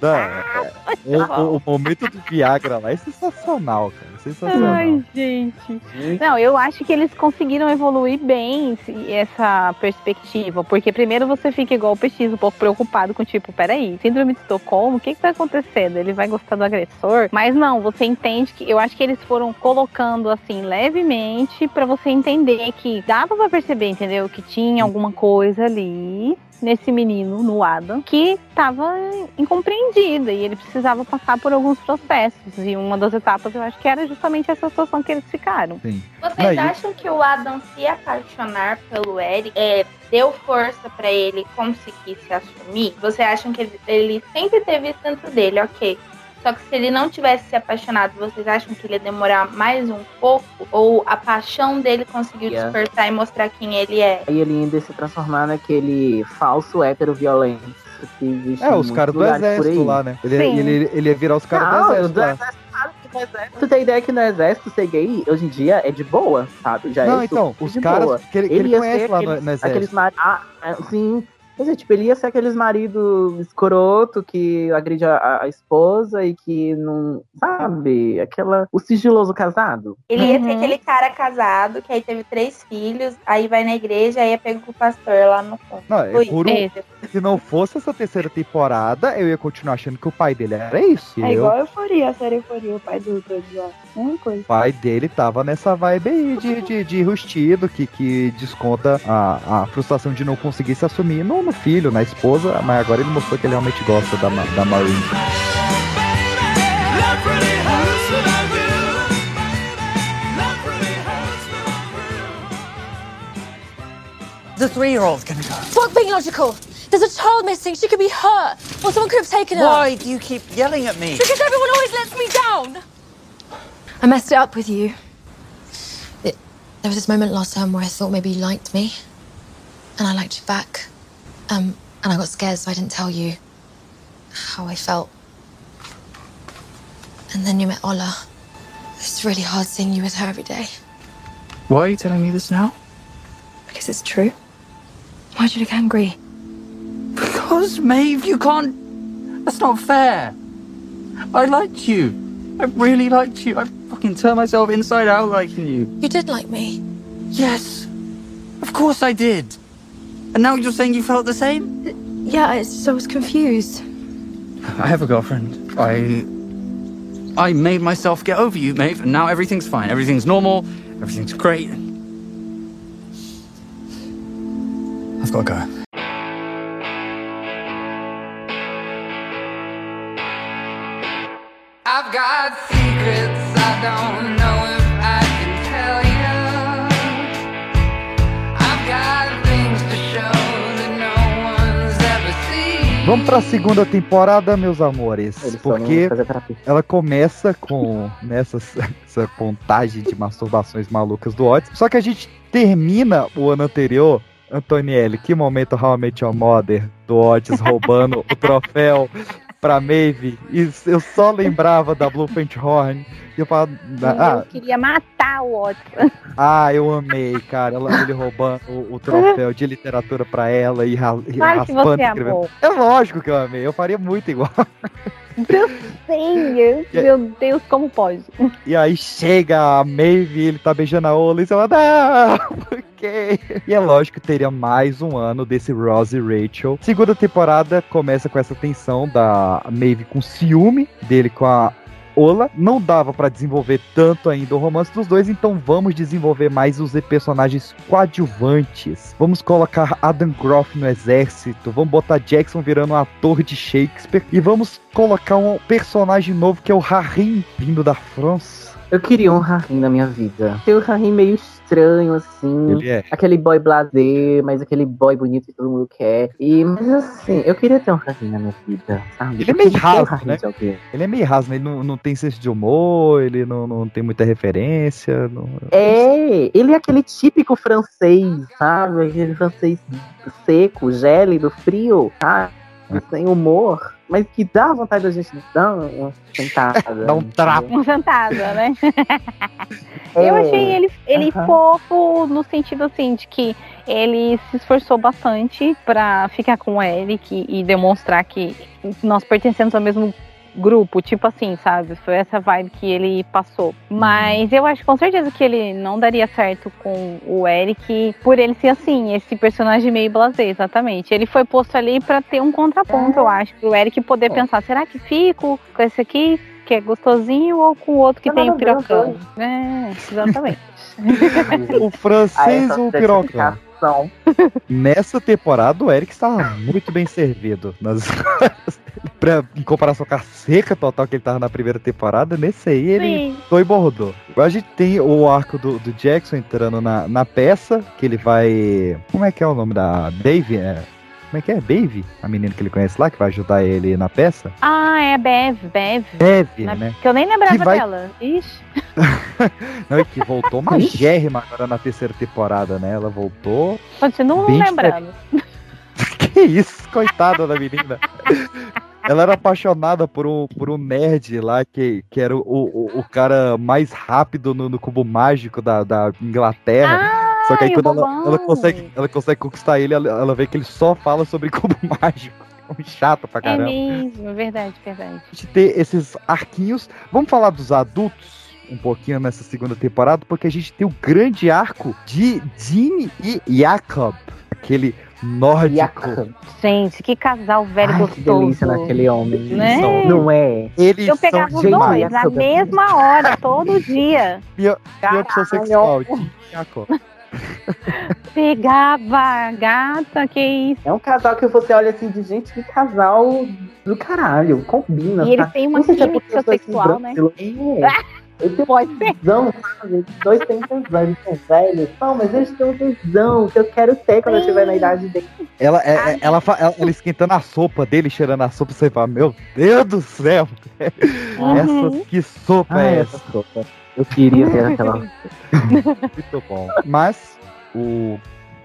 S3: Não, é- o, o- o momento do Viagra lá é sensacional, cara. Sensacional.
S1: Ai, gente. Não, eu acho que eles conseguiram evoluir bem essa perspectiva. Porque primeiro você fica igual o PX, um pouco preocupado com, tipo, peraí, síndrome de Estocolmo, o que que tá acontecendo? Ele vai gostar do agressor? Mas não, você entende que. Eu acho que eles foram colocando assim, levemente, pra você entender que dava pra perceber, entendeu? Que tinha alguma coisa ali. Nesse menino, no Adam, que tava incompreendida e ele precisava passar por alguns processos. E uma das etapas eu acho que era justamente essa situação que eles ficaram.
S3: Sim.
S5: Vocês
S3: Aí-
S5: acham que o Adam se apaixonar pelo Eric é, deu força pra ele conseguir se assumir? Vocês acham que ele, ele sempre teve isso dentro dele, ok? Só que se ele não tivesse se apaixonado, vocês acham que ele ia demorar mais um pouco? Ou a paixão dele conseguiu
S4: Yeah.
S5: despertar e mostrar quem ele é?
S4: Aí ele ainda ia se transformar naquele falso hétero violento que existe
S3: É, os caras do exército lá, né? Ele,
S1: Sim.
S3: ele, ele ia virar os caras do
S4: eu
S3: exército
S4: do
S3: lá.
S4: exército, no Tu tem ideia que no exército ser gay, hoje em dia, é de boa, sabe? Já
S3: Não,
S4: é
S3: então, os caras
S4: boa.
S3: que ele, que ele
S4: ia
S3: conhece lá no,
S4: aqueles,
S3: no exército.
S4: aqueles mari- ah, é, sim. Mas é, tipo, ele ia ser aqueles marido escroto que agride a, a- esposa e que não. Sabe? Aquela. O sigiloso casado.
S5: Ele ia ser
S1: Uhum.
S5: aquele cara casado, que aí teve três filhos, aí vai na igreja, aí é pego com o pastor lá no fundo.
S3: Não, é
S5: Foi
S3: por um-
S5: isso.
S3: Se não fosse essa terceira temporada, eu ia continuar achando que o pai dele era isso.
S8: É
S3: eu,
S8: igual a Euforia, a série Euforia, o pai do coisa.
S3: O pai dele tava nessa vibe aí de, de, de rustido, que, que desconta a, a frustração de não conseguir se assumir no, no filho, na esposa, mas agora ele mostrou que ele realmente gosta da, da Marine.
S16: The three-year-old's gonna go.
S18: Fuck being logical. There's a child missing. She could be hurt. Or someone could have taken her.
S16: Why do you keep yelling at me?
S18: Because everyone always lets me down. I messed it up with you. It, there was this moment last time where I thought maybe you liked me. And I liked you back. Um, and I got scared, so I didn't tell you how I felt. And then you met Ola. It's really hard seeing you with her every day.
S16: Why are you telling me this now?
S18: Because it's true. Why'd you look angry?
S16: Because, Maeve, you can't. That's not fair. I liked you. I really liked you. I fucking turned myself inside out liking you.
S18: You did like me.
S16: Yes. Of course I did. And now you're saying you felt the same?
S18: Yeah, it's just I was confused.
S16: I have a girlfriend. I. I made myself get over you, Maeve, and now everything's fine. Everything's normal. Everything's great. I've got to go.
S15: I've got secrets I don't
S3: Vamos pra segunda temporada, meus amores.
S4: Eles
S3: Porque ela começa com nessa essa contagem de masturbações malucas do Otis. Só que a gente termina o ano anterior. Antonielli, que momento Met Your Mother do Otis roubando o troféu pra Maeve. E eu só lembrava da Blue Paint Horn. E eu falava, ah,
S1: Eu queria matar o Watson.
S3: ah, eu amei, cara. Ela, ele roubando o, o troféu de literatura pra ela e, ra, e
S1: Claro que
S3: raspando
S1: você
S3: escrevendo.
S1: amou.
S3: É lógico que eu amei. Eu faria muito igual.
S1: Eu- meu Deus, como pode?
S3: E aí chega a Maeve, ele tá beijando a Ola e você não, por quê? E é lógico que teria mais um ano desse Ross e Rachel. Segunda temporada começa com essa tensão da Maeve com ciúme dele com a Ola. Não dava pra desenvolver tanto ainda o romance dos dois, então vamos desenvolver mais os personagens coadjuvantes. Vamos colocar Adam Groff no exército, vamos botar Jackson virando um ator de Shakespeare e vamos colocar um personagem novo que é o Harim, vindo da França.
S4: Eu queria um Rahim na minha vida. Tem um Rahim meio estranho, assim.
S3: Ele é.
S4: Aquele boy blazer, mas aquele boy bonito que todo mundo quer. E, mas assim, eu queria ter um Rahim na minha vida, sabe?
S3: Ele é meio
S4: um
S3: raso,
S4: Rahim
S3: né? Ele é meio raso, né? Ele não, não tem senso de humor, ele não, não tem muita referência. não-
S4: É, ele é aquele típico francês, sabe? Aquele francês seco, gélido, frio, sabe? Sem humor, mas que dá vontade da gente dar uma sentada.
S3: Dá um trapo.
S1: Uma sentada, né?
S4: É.
S1: Eu achei ele, ele
S4: Aham.
S1: fofo no sentido assim de que ele se esforçou bastante pra ficar com o Eric e demonstrar que nós pertencemos ao mesmo grupo, tipo assim, sabe? Foi essa vibe que ele passou. Mas eu acho com certeza que ele não daria certo com o Eric por ele ser assim, esse personagem meio blasé, exatamente. Ele foi posto ali pra ter um contraponto, eu acho, pro Eric poder pensar, será que fico com esse aqui que é gostosinho ou com o outro que
S4: Não,
S1: tem pirocão? É, exatamente.
S3: O francês ou o pirocão? Nessa temporada, o Eric está muito bem servido. Nas... pra, em comparação com a seca total que ele tava na primeira temporada, nesse aí ele
S1: Sim.
S3: foi e bordou. Agora a gente tem o arco do, do Jackson entrando na, na peça, que ele vai. Como é que é o nome da Dave? É, como é que é? Dave? A menina que ele conhece lá, que vai ajudar ele na peça?
S1: Ah, é a Bev, Bev.
S3: Deve,
S1: Na-
S3: né?
S1: Que eu nem lembrava
S3: Que vai-
S1: dela. Ixi.
S3: Não, é que voltou magérrima agora na terceira temporada, né? Ela voltou.
S1: Continuo lembrando.
S3: Que isso, coitada da menina. Ela era apaixonada por um, por um nerd lá, que, que era o, o, o cara mais rápido no, no cubo mágico da, da Inglaterra. Só que aí
S1: Ai,
S3: quando ela, ela, consegue, ela consegue conquistar ele, ela, ela vê que ele só fala sobre cubo mágico. Um chato pra
S1: É
S3: caramba.
S1: mesmo, verdade, verdade.
S3: A gente ter esses arquinhos. Vamos falar dos adultos um pouquinho nessa segunda temporada, porque a gente tem o grande arco de Dini e Jacob. Aquele nórdico.
S1: Gente, que casal velho
S4: Ai, que
S1: gostoso.
S4: delícia naquele homem.
S1: Né?
S4: Não é?
S3: Eles
S1: Eu
S3: são
S1: pegava os
S3: demais.
S1: dois na mesma hora, todo dia.
S3: Pior, pior sexual. Dini e Jacob.
S1: Pegava, gata, que isso.
S4: É um casal que você olha assim de gente, que casal do caralho, combina.
S1: E eles
S4: tá?
S1: têm uma
S4: é
S1: química
S4: esse
S1: sexual, né?
S4: É. Eles têm Pode ser. tesão, sabe? Eles dois têm tesão, eles são velhos. Não, mas eles têm um tesão que eu quero ter quando eu estiver na idade dele.
S3: Ela, é- é- ela, fa- ela, ela esquentando a sopa dele, cheirando a sopa, você fala, meu Deus do céu! Essa, que sopa
S4: Ah,
S3: é
S4: essa
S3: essa?
S4: sopa. Eu queria ter aquela.
S3: Muito bom. Mas o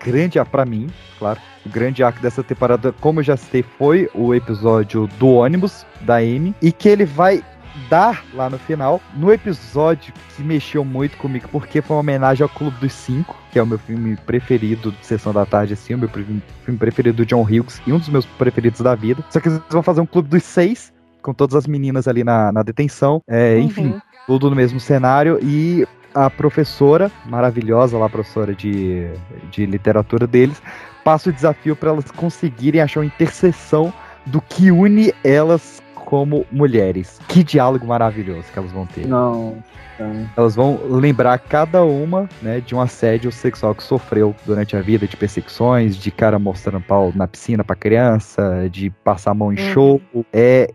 S3: grande arco, pra mim, claro, o grande arco dessa temporada, como eu já citei, foi o episódio do ônibus da Amy, e que ele vai dar lá no final, no episódio que mexeu muito comigo, porque foi uma homenagem ao Clube dos Cinco, que é o meu filme preferido de Sessão da Tarde, assim, o meu filme preferido do John Hughes, e um dos meus preferidos da vida. Só que eles vão fazer um Clube dos Seis, com todas as meninas ali na, na detenção, é, enfim, tudo no mesmo cenário, e a professora, maravilhosa lá, a professora de, de literatura deles, passa o desafio para elas conseguirem achar uma interseção do que une elas como mulheres. Que diálogo maravilhoso que elas vão ter.
S4: Não.
S3: Elas vão lembrar cada uma, né, de um assédio sexual que sofreu durante a vida, de perseguições, de cara mostrando pau na piscina pra criança, de passar a mão em
S5: Uhum.
S3: show. É,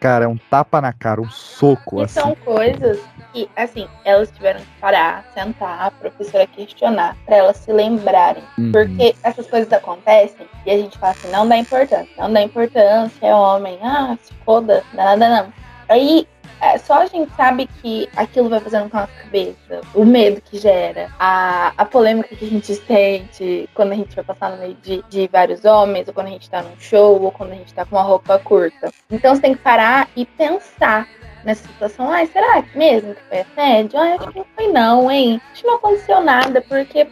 S3: cara, é um tapa na cara, um soco,
S5: E
S3: assim.
S5: são coisas que, assim, elas tiveram que parar, sentar, a professora questionar, pra elas se lembrarem.
S3: Uhum.
S5: Porque essas coisas acontecem e a gente fala assim, não dá importância, não dá importância, é homem, ah, se foda, dá nada não. Aí é, só a gente sabe que aquilo vai fazendo com a nossa cabeça, o medo que gera, a, a polêmica que a gente sente quando a gente vai passar no meio de, de vários homens, ou quando a gente tá num show, ou quando a gente tá com uma roupa curta. Então você tem que parar e pensar nessa situação. Ai, será que mesmo que foi assédio? Ai, acho que não foi não, hein? Acho que não aconteceu nada, porque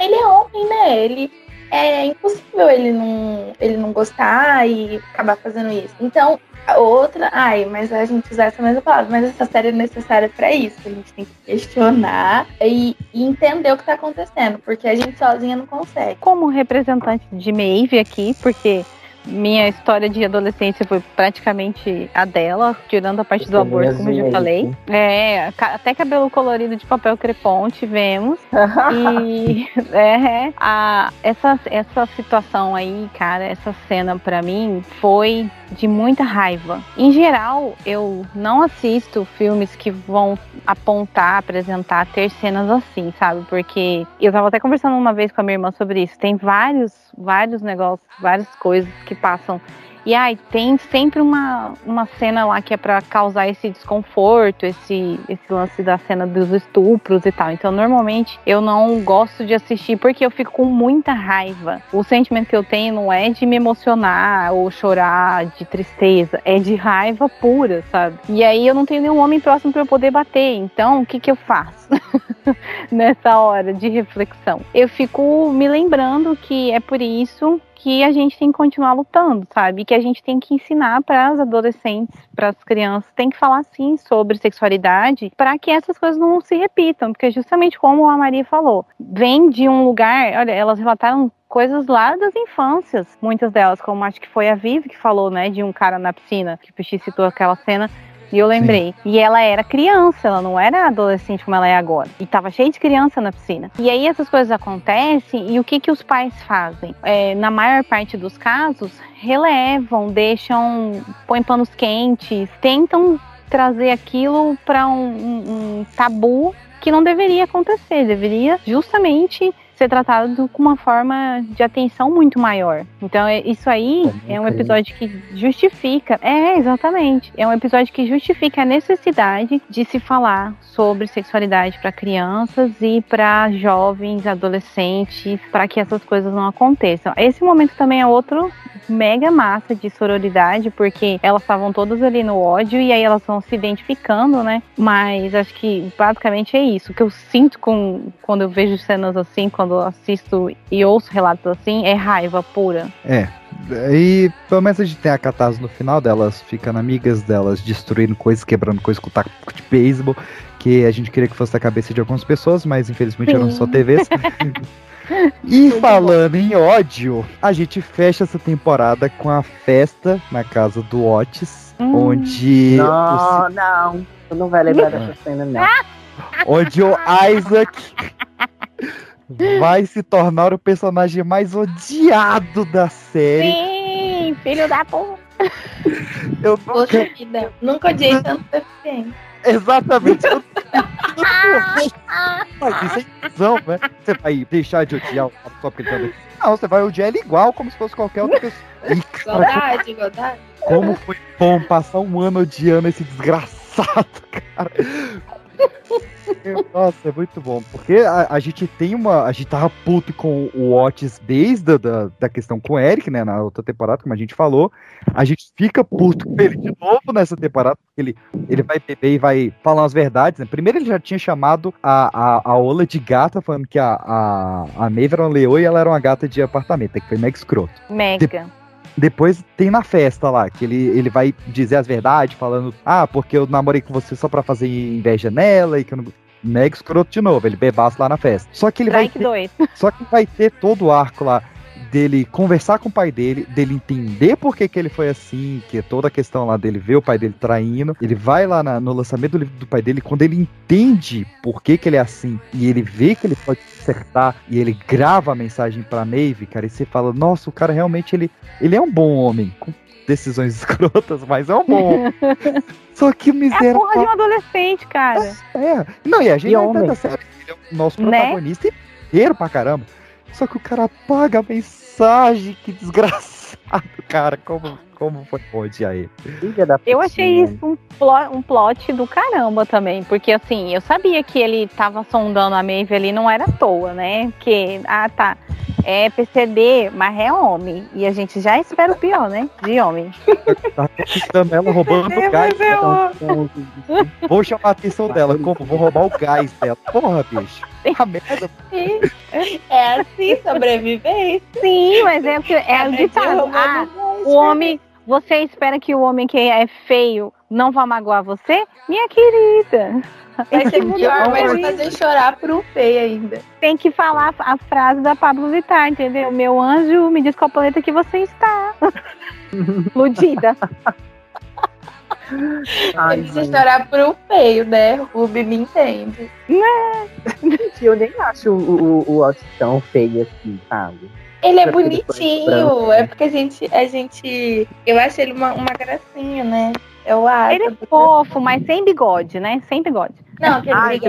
S5: ele é homem, né? Ele é impossível ele não, ele não gostar e acabar fazendo isso. Então, outra, ai, mas a gente usar essa mesma palavra, mas essa série é necessária pra isso. A gente tem que questionar e, e entender o que tá acontecendo, porque a gente sozinha não consegue.
S1: Como representante de Maeve aqui, porque minha história de adolescência foi praticamente a dela, tirando a parte do aborto, como eu já falei. É, até cabelo colorido de papel crepom tivemos. e é, a, essa, essa situação aí, cara, essa cena pra mim foi de muita raiva. Em geral, eu não assisto filmes que vão apontar, apresentar, ter cenas assim, sabe? Porque eu tava até conversando uma vez com a minha irmã sobre isso. Tem vários, vários negócios, várias coisas que passam. E aí tem sempre uma, uma cena lá que é pra causar esse desconforto, esse, esse lance da cena dos estupros e tal. Então, normalmente eu não gosto de assistir porque eu fico com muita raiva. O sentimento que eu tenho não é de me emocionar ou chorar de tristeza, é de raiva pura, sabe? E aí eu não tenho nenhum homem próximo pra eu poder bater. Então, o que que eu faço? nessa hora de reflexão. Eu fico me lembrando que é por isso que a gente tem que continuar lutando, sabe? Que a gente tem que ensinar para as adolescentes, para as crianças, tem que falar sim sobre sexualidade para que essas coisas não se repitam, porque justamente como a Maria falou, vem de um lugar, olha, elas relataram coisas lá das infâncias, muitas delas, como acho que foi a Vivi que falou, né, de um cara na piscina, que o Pichi citou aquela cena, e eu lembrei. E ela era criança, ela não era adolescente como ela é agora. E tava cheio de criança na piscina. E aí essas coisas acontecem e o que, que os pais fazem? É, na maior parte dos casos, relevam, deixam, põem panos quentes, tentam trazer aquilo para um, um- um tabu que não deveria acontecer, deveria justamente ser tratado com uma forma de atenção muito maior. Então, é- isso aí é um episódio que justifica, é, exatamente, é um episódio que justifica a necessidade de se falar sobre sexualidade para crianças e para jovens, adolescentes, para que essas coisas não aconteçam. Esse momento também é outro mega massa de sororidade, porque elas estavam todas ali no ódio e aí elas vão se identificando, né? Mas acho que basicamente é isso. O que eu sinto com, quando eu vejo cenas assim, quando assisto e ouço relatos assim, é raiva pura.
S3: É. E pelo menos a gente tem a catarse no final delas, ficando amigas delas, destruindo coisas, quebrando coisas com taco de beisebol, que a gente queria que fosse a cabeça de algumas pessoas, mas infelizmente eram só TVs. E falando em ódio, a gente fecha essa temporada com a festa na casa do Otis, onde
S4: Não, não. Tu não vai lembrar dessa cena, não.
S3: o, onde o Isaac vai se tornar o personagem mais odiado da série.
S1: Sim, filho da puta.
S3: Eu
S5: Poxa vida, nunca odiei tanto deficiente.
S3: Exatamente. Mas isso é ilusão, né? Você vai deixar de odiar o cara só porque ele tá? Não, você vai odiar ele igual, como se fosse qualquer outra pessoa.
S5: Igualdade, igualdade.
S3: como foi bom passar um ano odiando esse desgraçado, cara. Nossa, é muito bom. Porque a, a gente tem uma. A gente tava puto com o Otis desde a da, da questão com o Eric, né? Na outra temporada, como a gente falou. A gente fica puto com ele de novo nessa temporada, porque ele, ele vai beber e vai falar as verdades. Né? Primeiro ele já tinha chamado a, a, a Ola de gata, falando que a, a, a Maeve era uma leoa e ela era uma gata de apartamento, que foi mega escroto.
S1: Mega.
S3: Depois tem na festa lá, que ele, ele vai dizer as verdades, falando, ah, porque eu namorei com você só pra fazer inveja nela e que eu não. Mega escroto de novo, ele bebaço lá na festa. Só que ele vai ter,
S1: 2.
S3: só que vai ter todo o arco lá dele conversar com o pai dele, dele entender por que, que ele foi assim, que é toda a questão lá dele ver o pai dele traindo. Ele vai lá na- no lançamento do livro do pai dele, quando ele entende por que, que ele é assim, e ele vê que ele pode acertar, e ele grava a mensagem pra Maeve, cara, e você fala, nossa, o cara realmente, ele, ele é um bom homem, com decisões escrotas, mas é um bom homem. Só que
S1: É a porra de um adolescente, cara.
S3: É. Não, e a gente
S1: E
S3: não
S1: homem.
S3: entende a série. Ele é o nosso
S1: Né?
S3: protagonista inteiro pra caramba. Só que o cara apaga a mensagem, que desgraçado, cara. Como, como foi bom odiar ele?
S1: Eu achei isso um plot, um plot do caramba também, porque assim, eu sabia que ele tava sondando a Maeve ali, não era à toa, né? Porque, ah tá, é PCD, mas é homem. E a gente já espera o pior, né? De homem.
S3: Tá conquistando ela, roubando
S1: É,
S3: o gás.
S1: é.
S3: Vou chamar a atenção dela. Como? Vou roubar o gás dela. Porra, bicho. A merda.
S5: É assim, sobrevivência.
S1: Sim, mas é, o que- é o ditado. Ah, o homem. Você espera que o homem que é feio não vá magoar você? Minha querida.
S5: Vai ser pior, vai
S1: Tem que-
S5: fazer chorar por um feio ainda.
S1: Tem que falar a frase da Pablo Vittar, entendeu? Meu anjo, me diz qual planeta que você está. Iludida.
S5: Tem que chorar por um feio, né? Ruby me entende.
S4: Gente, eu nem acho o, o, o Otis tão feio assim, sabe?
S5: Ele é bonitinho, é
S4: né?
S5: porque a gente, a gente. Eu acho ele uma, uma gracinha, né? É o Asa.
S1: Ele é fofo, mas sem bigode, né? Sem bigode.
S5: Não, aquele
S4: Ai,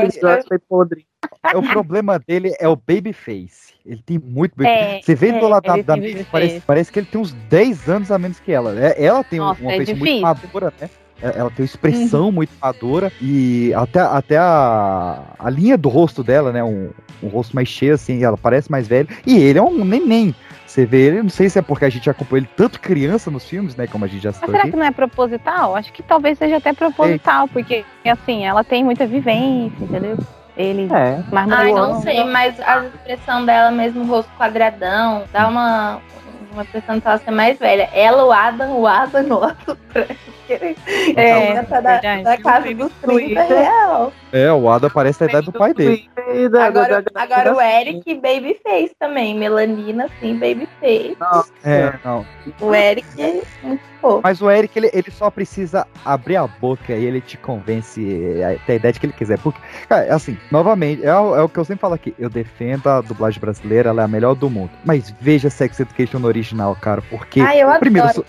S4: foi podre.
S3: É, o problema dele é o babyface. Ele tem muito baby
S1: É,
S3: Você vê
S1: é,
S3: do lado da,
S1: ele
S3: da
S1: babyface.
S3: parece, parece que ele tem uns 10 anos a menos que ela. né? Ela tem
S1: Nossa,
S3: uma
S1: é
S3: face muito
S1: difícil.
S3: madura, né? É, Ela tem uma expressão muito madura e até, até a, a linha do rosto dela, né? Um, um rosto mais cheio, assim, ela parece mais velha. E ele é um neném. Você vê ele, não sei se é porque a gente acompanha ele tanto criança nos filmes, né? Como a gente já
S1: Mas
S3: citou
S1: será
S3: aqui.
S1: que não é proposital? Acho que talvez seja até proposital, porque assim, ela tem muita vivência, entendeu? Ele
S4: É.
S1: mais
S5: Ai, não sei, mas a expressão dela mesmo, o rosto quadradão, dá uma, uma ser mais velha. Ela, o Adam, o Adam, nossa, é, tá da, da casa dos 30 é real.
S3: É, o Ada parece a idade do pai dele.
S5: Agora, agora o Eric, babyface também. Melanina, sim, babyface.
S3: É, não.
S5: O Eric é muito fofo.
S3: Mas o Eric, ele, ele só precisa abrir a boca e ele te convence a ter a ideia de que ele quiser. Porque, cara, assim, novamente, é, o- é o que eu sempre falo aqui. Eu defendo a dublagem brasileira, ela é a melhor do mundo. Mas veja Sex Education no original, cara, porque.
S5: Ai, eu
S3: primeiro,
S5: adoro.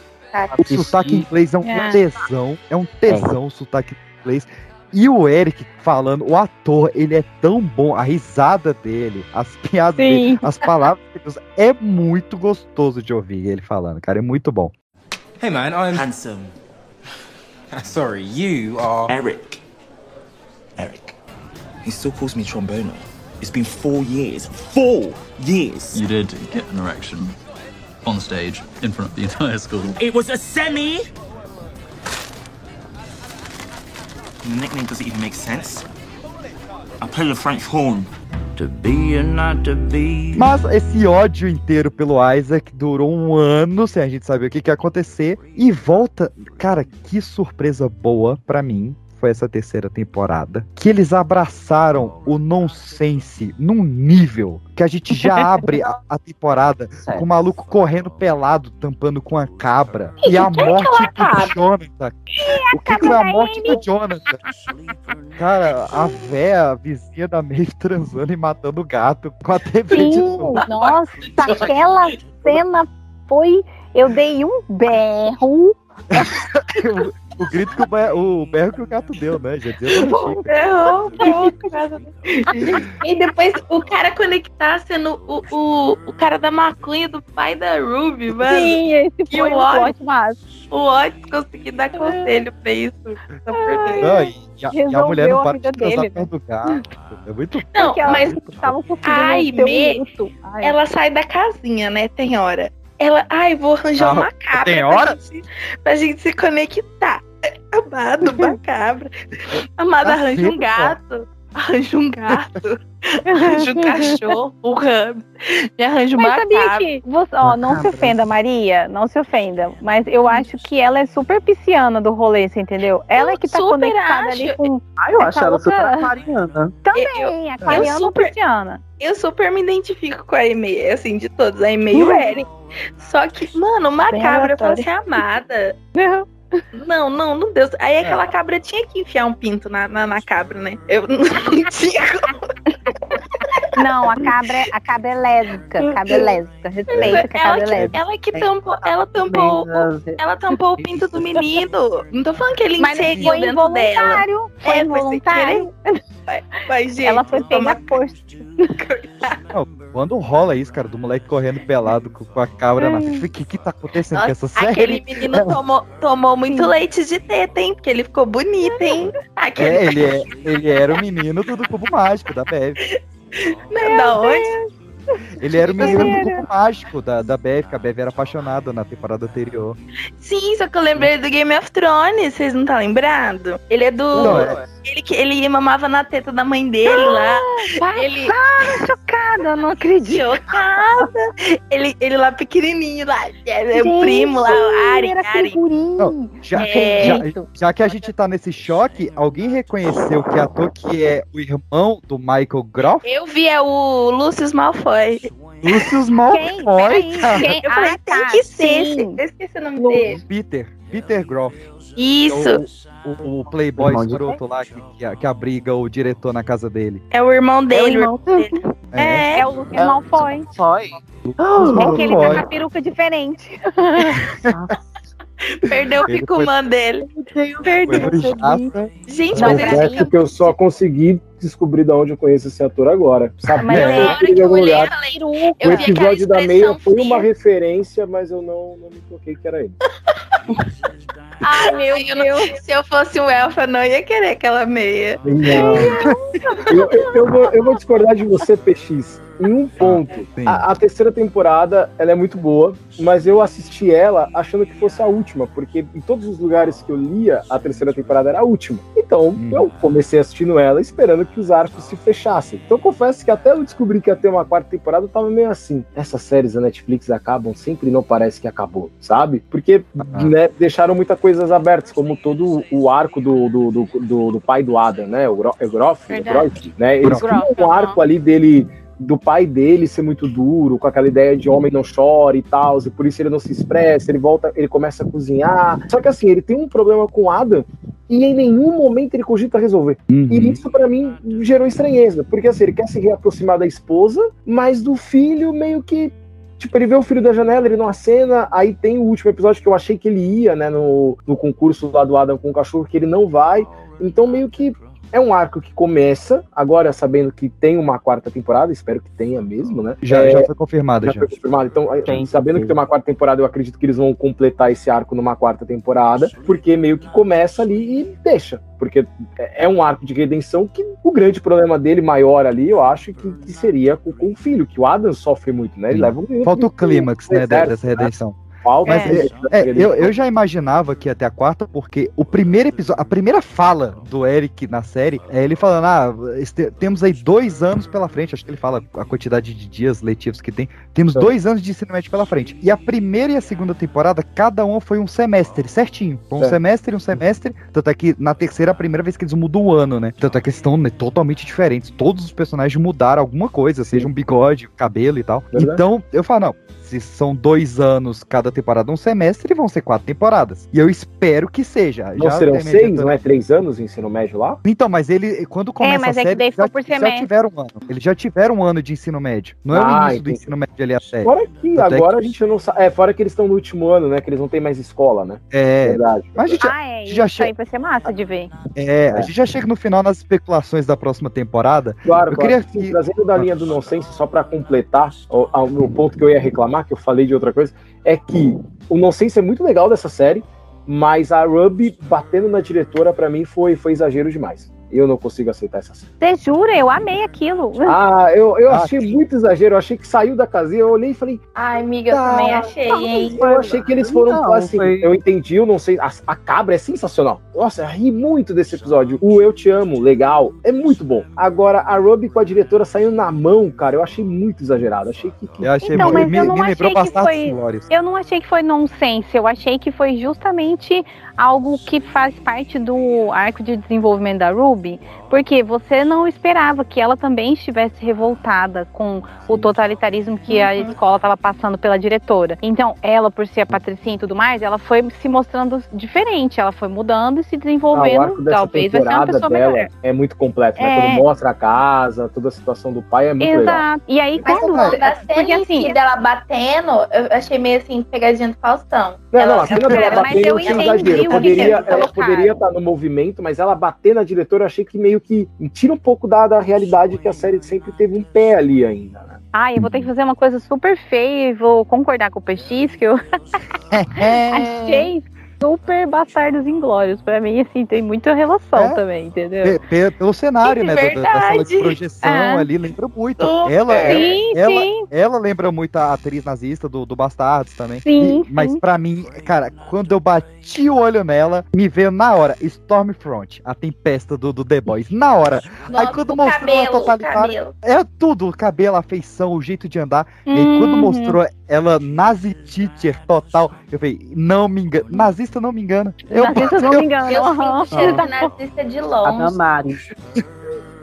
S3: o, sotaque em inglês é um
S5: É.
S3: tesão. É um tesão o sotaque em inglês. E o Eric falando, o ator, ele é tão bom, a risada dele, as piadas dele, as palavras que ele usa, é muito gostoso de ouvir ele falando, cara, é muito bom.
S19: Hey man, I'm handsome. Sorry, you are Eric.
S9: Eric. He still calls me tromboner. It's been four years. Four years!
S20: You did get an erection on stage in front of the entire school.
S9: It was a semi! The nickname doesn't even make sense. I play the French horn.
S20: To be or not to be.
S3: Mas esse ódio inteiro pelo Isaac durou um ano sem a gente saber o que, que ia acontecer. E volta. Cara, que surpresa boa pra mim foi essa terceira temporada. Que eles abraçaram o nonsense num nível que a gente já abre a, a temporada com o maluco correndo pelado, tampando com a cabra. E a
S5: Quem é
S3: morte do? Jonathan. O que, que foi a morte do Jonathan? Cara, a véia, a vizinha da Maeve transando e matando o gato com a TV de
S1: Sim,
S3: novo.
S1: nossa, aquela cena foi. Eu dei um berro.
S3: o, o grito que o, o berro que o gato deu, né? Já
S5: por causa do- E depois o cara conectar sendo o, o, o cara da maconha do pai da Ruby, mano.
S1: Sim, esse
S5: E
S1: foi
S5: o Otis,
S1: massa.
S5: o Otis conseguiu dar conselho pra isso.
S3: Não, e, a, e a mulher não
S1: a
S3: para de
S1: dele,
S3: perto do gato. É muito
S5: Não,
S1: ela
S5: mas
S1: tava conseguindo
S5: a
S1: ter um
S5: Aimee,
S1: luto. Ai.
S5: ela sai da casinha, né? Tem hora. Ela, ai, vou arranjar
S3: Ah,
S5: uma cabra
S3: tem
S5: pra
S3: hora?
S5: gente, pra gente se conectar. Amado, uma cabra. Amado,
S3: Tá
S5: arranja um gato. Arranjo um gato, arranjo um cachorro, me arranjo uma
S1: Mas sabia
S5: cabra.
S1: que. Você, ó, não se ofenda, Maria, não se ofenda. Mas eu acho que ela é super pisciana do rolê, você entendeu? Ela é que tá
S5: super
S1: conectada ali
S5: acho.
S1: com.
S4: Ah, eu acho ela super
S1: outra-
S4: aquariana.
S1: Também, aquariana ou
S5: super-
S1: pisciana.
S5: Eu super me identifico com a Aimee, assim, de todos, a Aimee e o Eric. Só que, mano, uma
S1: Bem
S5: cabra pra
S1: aleatório.
S5: ser amada. Não, não, não deu. Aí aquela cabra tinha que enfiar um pinto na, na, na cabra, né? Eu não tinha
S1: Não, a cabra, é- a cabra é lésbica. A cabra é lésbica. Respeita que a
S5: ela
S1: cabra é lésbica.
S5: ela que tampou, ela tampou, o- ela tampou o pinto do menino. Não tô falando que ele
S1: Mas
S5: inseriu
S1: foi
S5: dentro dela.
S1: involuntário. Foi
S5: É,
S1: involuntário.
S5: Mas, gente,
S1: Ela foi pega.
S3: Não, quando rola isso, cara, do moleque correndo pelado com, a cabra na frente, o que que tá acontecendo com essa série?
S5: Aquele menino tomou, tomou muito leite de teta, hein? Porque ele ficou bonito, hein? Aquele...
S3: É, ele, é, ele era o menino do, do cubo mágico, da Bev.
S5: da onde?
S3: Ele era o menino do cubo mágico da, da Bev, que a Bev era apaixonada na temporada anterior.
S5: Sim, só que eu lembrei do Game of Thrones, vocês não tá lembrado? Ele é do.
S3: Não, é-
S5: Ele, ele mamava na teta da mãe dele lá. Ele.
S1: Passaram, chocada, não acredito.
S5: Chocada! Ele, ele lá pequenininho lá. É, é o primo lá, o Ari.
S1: era
S5: Ari.
S3: Não, já,
S5: É.
S3: já, já que a gente tá nesse choque, alguém reconheceu que ator que é o irmão do Michael Groff?
S5: Eu vi é o Lucius Malfoy.
S3: Lucius
S1: Quem?
S3: Malfoy,
S1: Peraí,
S3: cara.
S1: quem?
S5: Eu falei,
S1: Ah,
S5: tem
S1: tá,
S5: que ser.
S1: sim.
S5: Eu esqueci o nome dele.
S3: Peter, Peter Groff.
S5: Isso.
S3: O, o- playboy
S4: Irmão
S3: escroto lá que, que, que abriga o diretor na casa dele.
S5: É o irmão dele.
S1: É o irmão
S5: dele.
S1: É, é o Lucius Malfoy.
S4: Foi.
S1: É que ele tá com a peruca diferente.
S5: Perdeu o picumã dele. Perdeu. Gente, mas ele
S2: Confesso que eu só consegui descobrir de onde eu conheço esse ator agora. Sabia
S1: Mas
S2: que
S1: na
S2: eu
S5: hora que eu olhei, eu falei,
S2: O
S5: eu vi aquela
S2: episódio da meia foi uma referência, mas eu não, não me toquei que era ele.
S5: Ai, meu Deus. Se eu fosse um elfo, eu não ia querer aquela meia.
S2: Não. Eu, eu- eu vou, eu vou discordar de você, PX. Em um ponto,
S3: sim.
S2: a, a terceira temporada ela é muito boa, mas eu assisti ela achando que fosse a última, porque em todos os lugares que eu lia, a terceira temporada era a última. Então,
S3: Hum.
S2: eu comecei assistindo ela esperando que os arcos se fechassem. Então, eu confesso que até eu descobri que ia ter uma quarta temporada, eu tava meio assim. Essas séries da Netflix acabam sempre e não parece que acabou, sabe? Porque
S3: Ah.
S2: né, deixaram muitas coisas abertas, como todo o arco do, do, do, do- do pai do Adam, né? O, é Groff, né? Eles criam um arco ali dele do pai dele ser muito duro, com aquela ideia de homem não chora e tal, e por isso ele não se expressa, ele volta, ele começa a cozinhar. Só que assim, ele tem um problema com o Adam e em nenhum momento ele cogita resolver.
S3: Uhum.
S2: E isso pra mim gerou estranheza, porque assim, ele quer se reaproximar da esposa, mas do filho meio que Tipo, ele vê o filho da janela, ele não acena, aí tem o último episódio que eu achei que ele ia, né, no, no concurso lá do Adam com o cachorro, que ele não vai. Então, meio que é um arco que começa, agora sabendo que tem uma quarta temporada, espero que tenha mesmo, né?
S3: Já,
S2: É,
S3: já foi confirmada,
S2: já
S3: já.
S2: foi confirmado. Então, aí,
S4: Tem,
S2: sabendo
S4: tem.
S2: que tem uma quarta temporada, eu acredito que eles vão completar esse arco numa quarta temporada, porque meio que começa ali e deixa. Porque é é um arco de redenção que o grande problema dele, maior ali, eu acho que, que seria com, com o filho, que o Adam sofre muito, né? Ele
S3: Sim.
S2: leva um
S3: Falta o clímax, né,
S2: deserto,
S3: dessa redenção.
S2: Falta
S3: Mas
S2: esse-
S3: é, é, eu, eu já imaginava que ia ter a quarta, porque o primeiro episódio, a primeira fala do Eric na série é ele falando: Ah, este- temos aí dois anos pela frente. Acho que ele fala a quantidade de dias letivos que tem. Temos
S2: É.
S3: dois anos de ensino médio pela frente. E a primeira e a segunda temporada, cada uma foi um semestre, certinho. Foi um
S2: É.
S3: semestre e um semestre. Tanto é que na terceira, é a primeira vez que eles mudam o ano, né? Tanto é que eles estão né, totalmente diferentes. Todos os personagens mudaram alguma coisa, seja um bigode, cabelo e tal.
S2: Verdade.
S3: Então, eu falo, não, se são dois anos cada temporada, um semestre, vão ser quatro temporadas. E eu espero que seja.
S2: Não
S3: Já
S2: serão seis,
S3: tentando-
S2: não é três anos o ensino médio lá?
S3: Então, mas ele, quando começa
S1: mas
S3: a
S1: é que
S3: série,
S1: daí
S3: já,
S1: foi por
S3: já
S1: semestre.
S3: tiveram um ano. Eles já tiveram um ano de ensino médio. Não é o
S2: Ah,
S3: início do
S2: entendi.
S3: ensino médio ali a série.
S2: Fora que
S3: Tanto é
S2: agora a gente não sabe. É, fora que eles estão no último ano, né? Que eles não têm mais escola, né?
S3: É,
S2: Verdade.
S3: mas a gente,
S1: Ah, é.
S3: já
S1: Isso
S3: che-
S1: aí vai ser massa de ver.
S3: é, a gente já chega no final nas especulações da próxima temporada.
S2: Claro,
S3: Eu
S2: claro.
S3: queria
S2: Sim,
S3: que-
S2: trazendo da linha do nonsense, só pra completar o, a- o ponto que eu ia reclamar, que eu falei de outra coisa, é que o nonsense é muito legal dessa série, mas a Ruby batendo na diretora, pra mim, foi, foi exagero demais. Eu não consigo aceitar essa cena.
S1: Você jura? Eu amei aquilo.
S2: Ah, eu, eu
S3: Ah,
S2: achei muito exagero. Eu achei que saiu da casinha. Eu olhei e falei,
S5: Ai, amiga, eu
S2: Tá,
S5: também achei, hein?
S2: eu achei que eles foram
S3: Não,
S2: assim.
S3: foi-
S2: Eu entendi, eu não sei. A, a cabra é sensacional. Nossa, eu ri muito desse episódio. O Eu Te Amo, legal. É muito bom. Agora, a Ruby com a diretora saindo na mão, cara, eu achei muito exagerado. Achei que. que-
S3: Eu achei
S1: Então,
S3: muito.
S1: mas
S3: Me,
S1: eu não
S3: me lembrou
S1: achei que
S3: bastante
S1: foi-. Eu não achei que foi nonsense, eu achei que foi justamente algo que faz parte do arco de desenvolvimento da Ruby, porque você não esperava que ela também estivesse revoltada com o totalitarismo que a escola estava passando pela diretora. Então, ela, por ser a patricinha e tudo mais, ela foi se mostrando diferente, ela foi mudando e se
S2: Ah, o
S1: desenvolvendo,
S2: arco dessa
S1: talvez vai ser uma pessoa
S2: dela
S1: melhor.
S2: é muito completo, né?
S1: É.
S2: Quando mostra a casa, toda a situação do pai é muito legal.
S1: Exato. E aí,
S5: Mas
S1: quando.
S5: a cena
S1: Porque assim,
S5: si dela batendo, eu achei meio assim, pegadinha do Faustão.
S2: Não,
S5: Ela-
S2: não, a cena dela
S1: mas
S2: bater
S1: eu entendi
S2: exagero.
S1: o que
S2: Poderia,
S1: eles
S2: ela poderia estar no movimento, mas ela bater na diretora, eu achei que meio que tira um pouco da, da realidade que a série sempre teve um pé ali ainda, né?
S1: Ah, eu vou ter que fazer uma coisa super feia e vou concordar com o PX, que eu achei super Bastardos Inglórios. Pra mim, assim, tem muita relação
S3: É?
S1: também, entendeu?
S3: Pe- pe- Pelo cenário, né? da- da, sala de projeção
S1: É.
S3: ali, lembra muito.
S1: Super.
S3: Ela, ela,
S1: Sim,
S3: ela,
S1: sim.
S3: ela lembra muito a atriz nazista do, do Bastardos também.
S1: Sim,
S3: E- mas
S1: sim.
S3: pra mim, cara, quando eu bati o olho nela, me veio na hora Stormfront, a tempesta do, do The Boys. Na hora. Aí quando mostrou
S5: cabelo,
S3: a
S5: cabelo.
S3: É tudo, o cabelo, a feição, o jeito de andar. E aí, quando
S1: Uhum.
S3: mostrou ela nazi teacher total, eu falei, não me engana. Nazista não me engana. Eu,
S1: Nazista não me engana.
S5: Eu
S1: aham.
S5: sinto cheiro de nazista de
S4: A
S5: longe.
S4: Damares.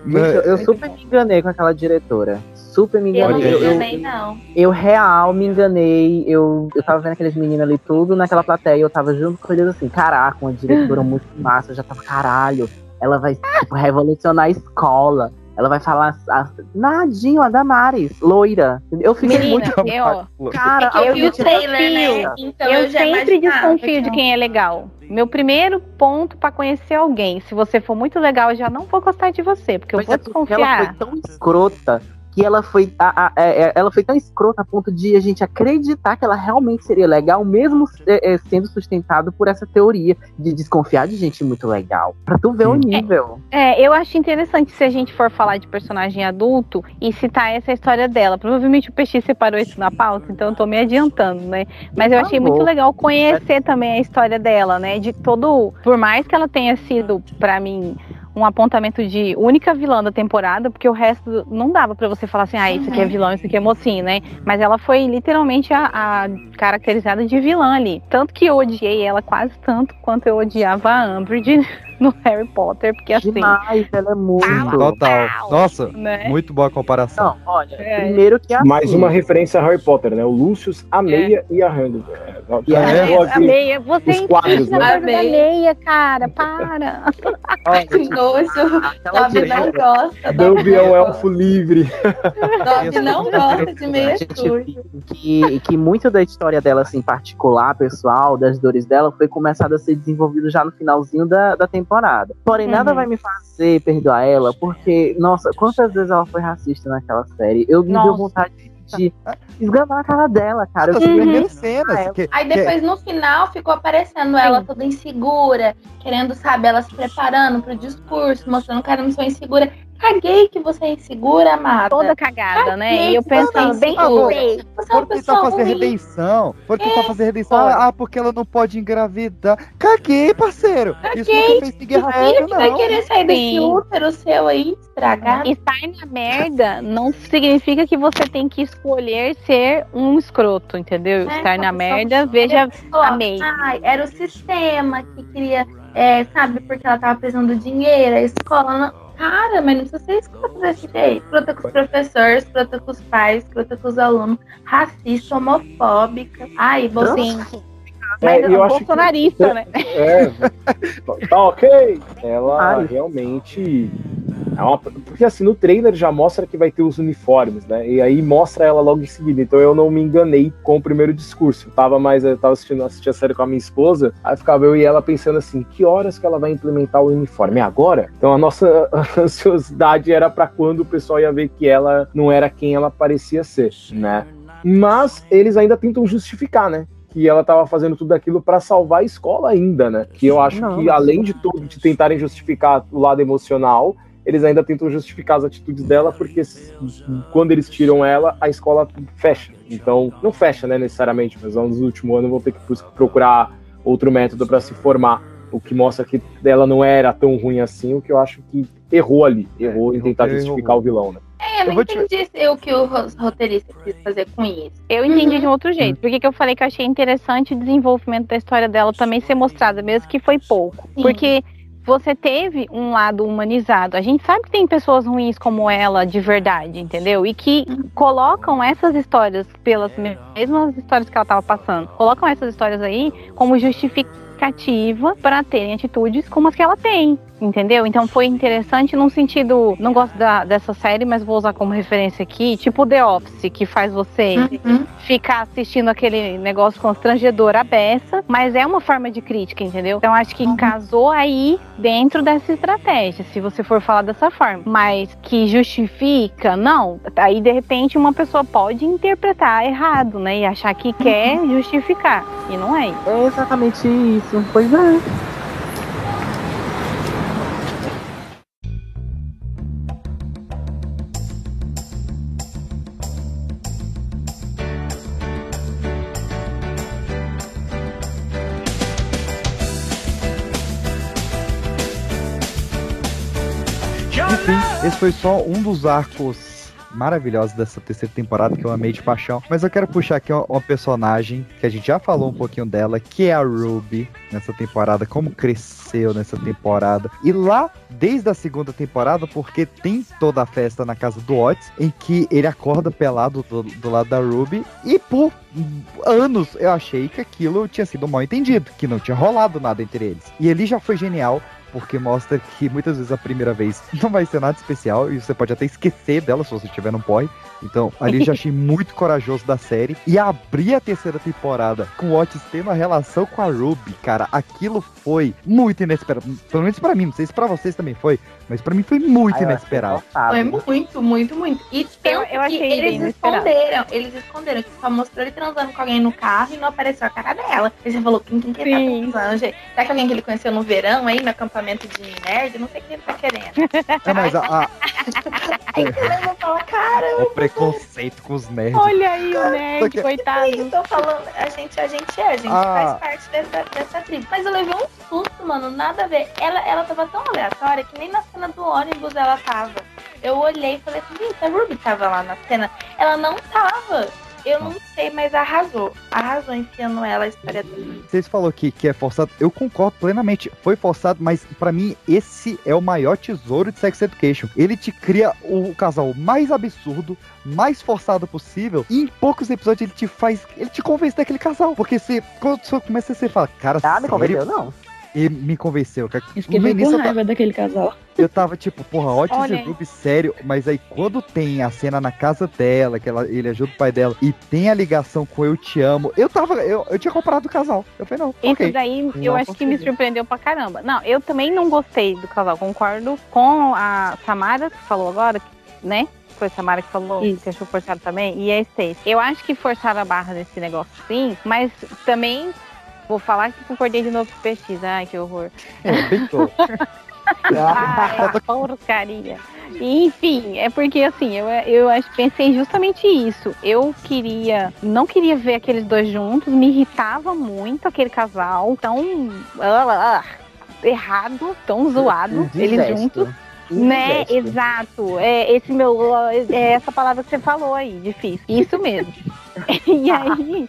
S4: Gente,
S3: Né?
S4: eu, eu super me enganei com aquela diretora. Super me
S5: Eu não
S4: enganei.
S5: me
S4: Eu, eu,
S5: enganei, não.
S4: eu real me enganei. Eu, eu tava vendo aqueles meninos ali tudo naquela plateia. Eu tava junto com eles assim, caraca, uma diretora muito massa. Eu já tava, caralho, ela vai tipo, revolucionar a escola. Ela vai falar a, nadinho, a Damares, loira. Eu fiquei
S1: Menina,
S4: muito.
S1: eu,
S4: Cara,
S5: É eu vi o trailer, né? Então
S1: eu,
S5: eu, já
S1: sempre desconfio de quem é legal. Meu primeiro ponto pra conhecer alguém, se você for muito legal, eu já não vou gostar de você, porque eu vou
S4: é porque ela
S1: desconfiar.
S4: foi tão escrota que ela foi, a- a- é, é, ela foi tão escrota a ponto de a gente acreditar que ela realmente seria legal, mesmo é, é, sendo sustentado por essa teoria de desconfiar de gente muito legal. Pra tu ver o nível.
S1: É, eu acho interessante se a gente for falar de personagem adulto e citar essa história dela. Provavelmente o PX separou isso na pauta, então eu tô me adiantando, né? Mas eu
S4: Por
S1: achei muito legal conhecer também a história dela, né? De todo. Por mais que ela tenha sido, pra mim, um apontamento de única vilã da temporada, porque o resto não dava pra você falar assim, ah, isso aqui é
S5: Uhum.
S1: vilão, isso aqui é mocinho, né? Mas ela foi literalmente a, a caracterizada de vilã ali. Tanto que eu odiei ela quase tanto quanto eu odiava a Umbridge no Harry Potter, porque assim.
S4: Demais, ela é muito.
S3: Total. Nossa,
S1: Né?
S3: muito boa a comparação.
S4: Não, olha,
S1: É.
S4: primeiro que assim,
S2: Mais uma referência a Harry Potter, né? O Lucius, a Meia e a Handel.
S4: E a
S2: É,
S1: É, a meia, você
S2: os quadros, né?
S5: A meia.
S1: meia, cara, para.
S4: olha,
S5: Que nojo. Dobby não gosta.
S2: Dobby é um elfo livre.
S5: Dobby não gosta de meia
S4: A
S5: suja.
S4: que, que muito da história dela, assim, particular, pessoal, das dores dela, foi começada a ser desenvolvido já no finalzinho da, da temporada. Porém, nada
S1: Uhum.
S4: vai me fazer perdoar ela, porque, nossa, quantas vezes ela foi racista naquela série? Eu me deu vontade de esganar a cara dela, cara. Eu
S3: As
S4: fiquei
S3: primeiras
S4: muito-
S3: cenas.
S4: Ah,
S3: que-
S5: Aí
S3: que-
S5: depois no final ficou aparecendo ela toda insegura, querendo, sabe, ela se preparando pro discurso, mostrando que ela não sou insegura. Caguei que você é insegura, amada.
S1: Toda cagada, né?
S5: Caguei
S1: E eu
S5: você é
S1: pensando, bem.
S5: Você é uma pessoa
S3: fazer
S5: ruim.
S3: redenção. Tentar
S5: É,
S3: fazer redenção. Ah, porque ela não pode engravidar. Caguei, parceiro. Isso
S5: Caguei.
S3: nunca fez ninguém raio,
S5: que vai
S3: não.
S5: querer sair desse
S1: Sim.
S5: útero seu aí, estragado.
S1: Estar na merda não significa que você tem que escolher ser um escroto, entendeu?
S5: É,
S1: Estar na merda, veja
S5: Ó,
S1: a May.
S5: Ai, era o sistema que queria, é, sabe, porque ela tava precisando de dinheiro, a escola. Não... Cara, mas não precisa ser escrota desse jeito. Escrota com os professores, escrota com os pais, escrota com os alunos, racista, homofóbica. Ai, Bolsonaro.
S2: É,
S1: Mas
S2: eu
S1: é
S2: acho que-
S1: bolsonarista, né?
S2: É, tá ok. Ela
S4: Ai.
S2: realmente. É uma, porque assim, no trailer já mostra que vai ter os uniformes, né? E aí mostra ela logo em seguida. Então eu não me enganei com o primeiro discurso. Eu tava mais, eu tava assistindo, assistindo a série com a minha esposa, aí ficava eu e ela pensando assim, que horas que ela vai implementar o uniforme? É agora? Então a nossa ansiosidade era pra quando o pessoal ia ver que ela não era quem ela parecia ser, né? Mas eles ainda tentam justificar, né? que ela tava fazendo tudo aquilo pra salvar a escola ainda, né? Que eu acho
S7: Não,
S2: que além de tudo, de tentarem justificar o lado emocional, eles ainda tentam justificar as atitudes dela, porque quando eles tiram ela, a escola fecha. Então, não fecha, né, necessariamente, mas nos últimos anos vão ter que procurar outro método pra se formar. O que mostra que ela não era tão ruim assim, o que eu acho que errou ali. Errou em tentar
S3: errou.
S2: justificar o vilão, né?
S5: É, eu não entendi o que o ro- roteirista quis fazer com isso.
S1: Eu entendi de um outro jeito. Por que que eu falei que eu achei interessante o desenvolvimento da história dela também ser mostrada, mesmo que foi pouco.
S5: Sim.
S1: Porque você teve um lado humanizado. A gente sabe que tem pessoas ruins como ela de verdade, entendeu? E que colocam essas histórias pelas mesmas histórias que ela estava passando. Colocam essas histórias aí como justificativa para terem atitudes como as que ela tem. Entendeu? Então foi interessante num sentido. Não gosto da- dessa série, mas vou usar como referência aqui. Tipo The Office, que faz você ficar assistindo aquele negócio constrangedor à beça, mas é uma forma de crítica, entendeu? Então acho que casou aí dentro dessa estratégia, se você for falar dessa forma. Mas que justifica, não. Aí de repente uma pessoa pode interpretar errado, né? E achar que quer justificar. E não é isso.
S7: É exatamente isso. Pois é.
S3: Enfim, esse foi só um dos arcos maravilhosos dessa terceira temporada que eu amei de paixão. Mas eu quero puxar aqui uma, uma personagem que a gente já falou um pouquinho dela, que é a Ruby nessa temporada, como cresceu nessa temporada. E lá, desde a segunda temporada, porque tem toda a festa na casa do Otis, em que ele acorda pelado do, do lado da Ruby, e por anos eu achei que aquilo tinha sido mal entendido, que não tinha rolado nada entre eles. E ele já foi genial porque mostra que muitas vezes a primeira vez não vai ser nada especial e você pode até esquecer dela se você estiver no porre. Então, ali já achei muito corajoso da série. E abrir a terceira temporada com o Otis tendo a relação com a Ruby, cara, aquilo foi muito inesperado. Pelo menos pra mim, não sei se pra vocês também foi, mas pra mim foi muito
S5: Ah, eu
S3: inesperado.
S5: Foi muito, muito, muito. E tanto
S1: eu achei
S5: eles esconderam, eles esconderam, que só mostrou ele transando com alguém no carro e não apareceu a cara dela. E você falou, quem, quem que ele tá transando? gente? Será que alguém que ele conheceu no verão aí, no acampamento de nerd? Não sei o que ele tá querendo.
S3: É, mas a, a-
S5: Aí você leva e fala, cara,
S3: o preconceito com os nerds.
S1: Olha aí o nerd,
S3: que-
S1: coitado.
S5: eu tô falando, a gente, a gente é, a gente
S3: Ah.
S5: faz parte dessa, dessa tribo. Mas eu levei um susto, mano, nada a ver. Ela, ela tava tão aleatória que nem na cena do ônibus ela tava. Eu olhei e falei assim, gente, a Ruby tava lá na cena. Ela não tava. Eu não sei, mas arrasou. Arrasou enfiando ela a história dele.
S3: Vocês falou que, que é forçado, eu concordo plenamente. Foi forçado, mas pra mim esse é o maior tesouro de Sex Education. Ele te cria o casal mais absurdo, mais forçado possível, e em poucos episódios ele te faz, ele te convence daquele casal. Porque você, quando você começa, você fala, cara,
S7: Ah, me
S3: sério?
S7: convenceu, não.
S3: E me convenceu. cara.
S8: Eu fiquei bem com raiva daquele casal.
S3: Eu tava tipo, porra, Otis
S8: Olha
S3: e
S8: aí.
S3: Ruby, sério, mas aí quando tem a cena na casa dela, que ela, ele ajuda o pai dela, e tem a ligação com Eu Te Amo, eu tava, eu, eu tinha comprado o casal. Eu falei, não,
S1: Isso
S3: ok.
S1: daí
S3: Não
S1: eu acho que me
S3: consegui.
S1: surpreendeu pra caramba. Não, eu também não gostei do casal, concordo com a Samara, que falou agora, né? Foi a Samara que falou que achou forçado também, e a Stacy. Eu acho que forçaram a barra nesse negócio sim, mas também vou falar que concordei de novo com o PX. Ai, que horror. Ai, porcaria. Enfim, é porque assim, eu, eu acho, pensei justamente isso. Eu queria, não queria ver aqueles dois juntos, me irritava muito aquele casal tão ah, ah, errado, tão zoado, eles juntos. Né, exato. É esse meu, é essa palavra que você falou aí, difícil. Isso mesmo. e aí,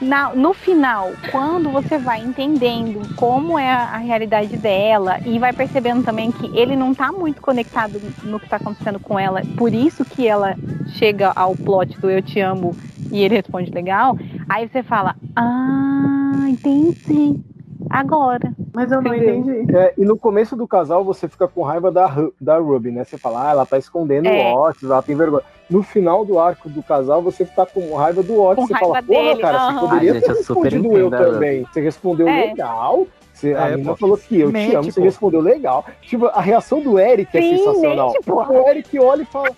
S1: na- no final, quando você vai entendendo como é a, realidade dela e vai percebendo também que ele não tá muito conectado no que tá acontecendo com ela, por isso que ela chega ao plot do eu te amo e ele responde legal, aí você fala: "Ah, entendi. Agora".
S7: Mas eu não entendi.
S2: É, e no começo do casal você fica com raiva da, da Ruby, né? Você fala, ah, ela tá escondendo
S1: É.
S2: o Otis, ela tem vergonha. No final do arco do casal, você fica com raiva do Otis.
S1: Com
S2: você fala, porra,
S1: dele,
S2: cara, você poderia ter
S7: eu super
S2: respondido eu também. Você respondeu
S1: É.
S2: legal. Você, a
S3: É,
S2: menina falou que eu te
S3: Mente,
S2: amo, você
S3: pô.
S2: respondeu legal. Tipo, a reação do Eric é
S1: Sim,
S2: sensacional.
S1: mente.
S2: O Eric olha e fala.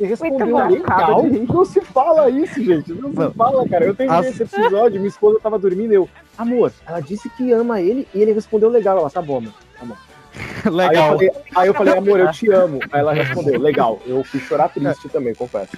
S2: Você respondeu legal. Não se fala isso, gente. Não,
S3: Não.
S2: se fala, cara. Eu
S3: As-
S2: esse episódio, minha esposa tava dormindo, eu, amor, ela disse que ama ele e ele respondeu legal. Ela, tá bom, mano. Tá bom.
S3: Legal.
S2: Aí eu, falei, aí eu falei, amor, eu te amo. Aí ela respondeu, legal. Eu fui chorar triste também, confesso.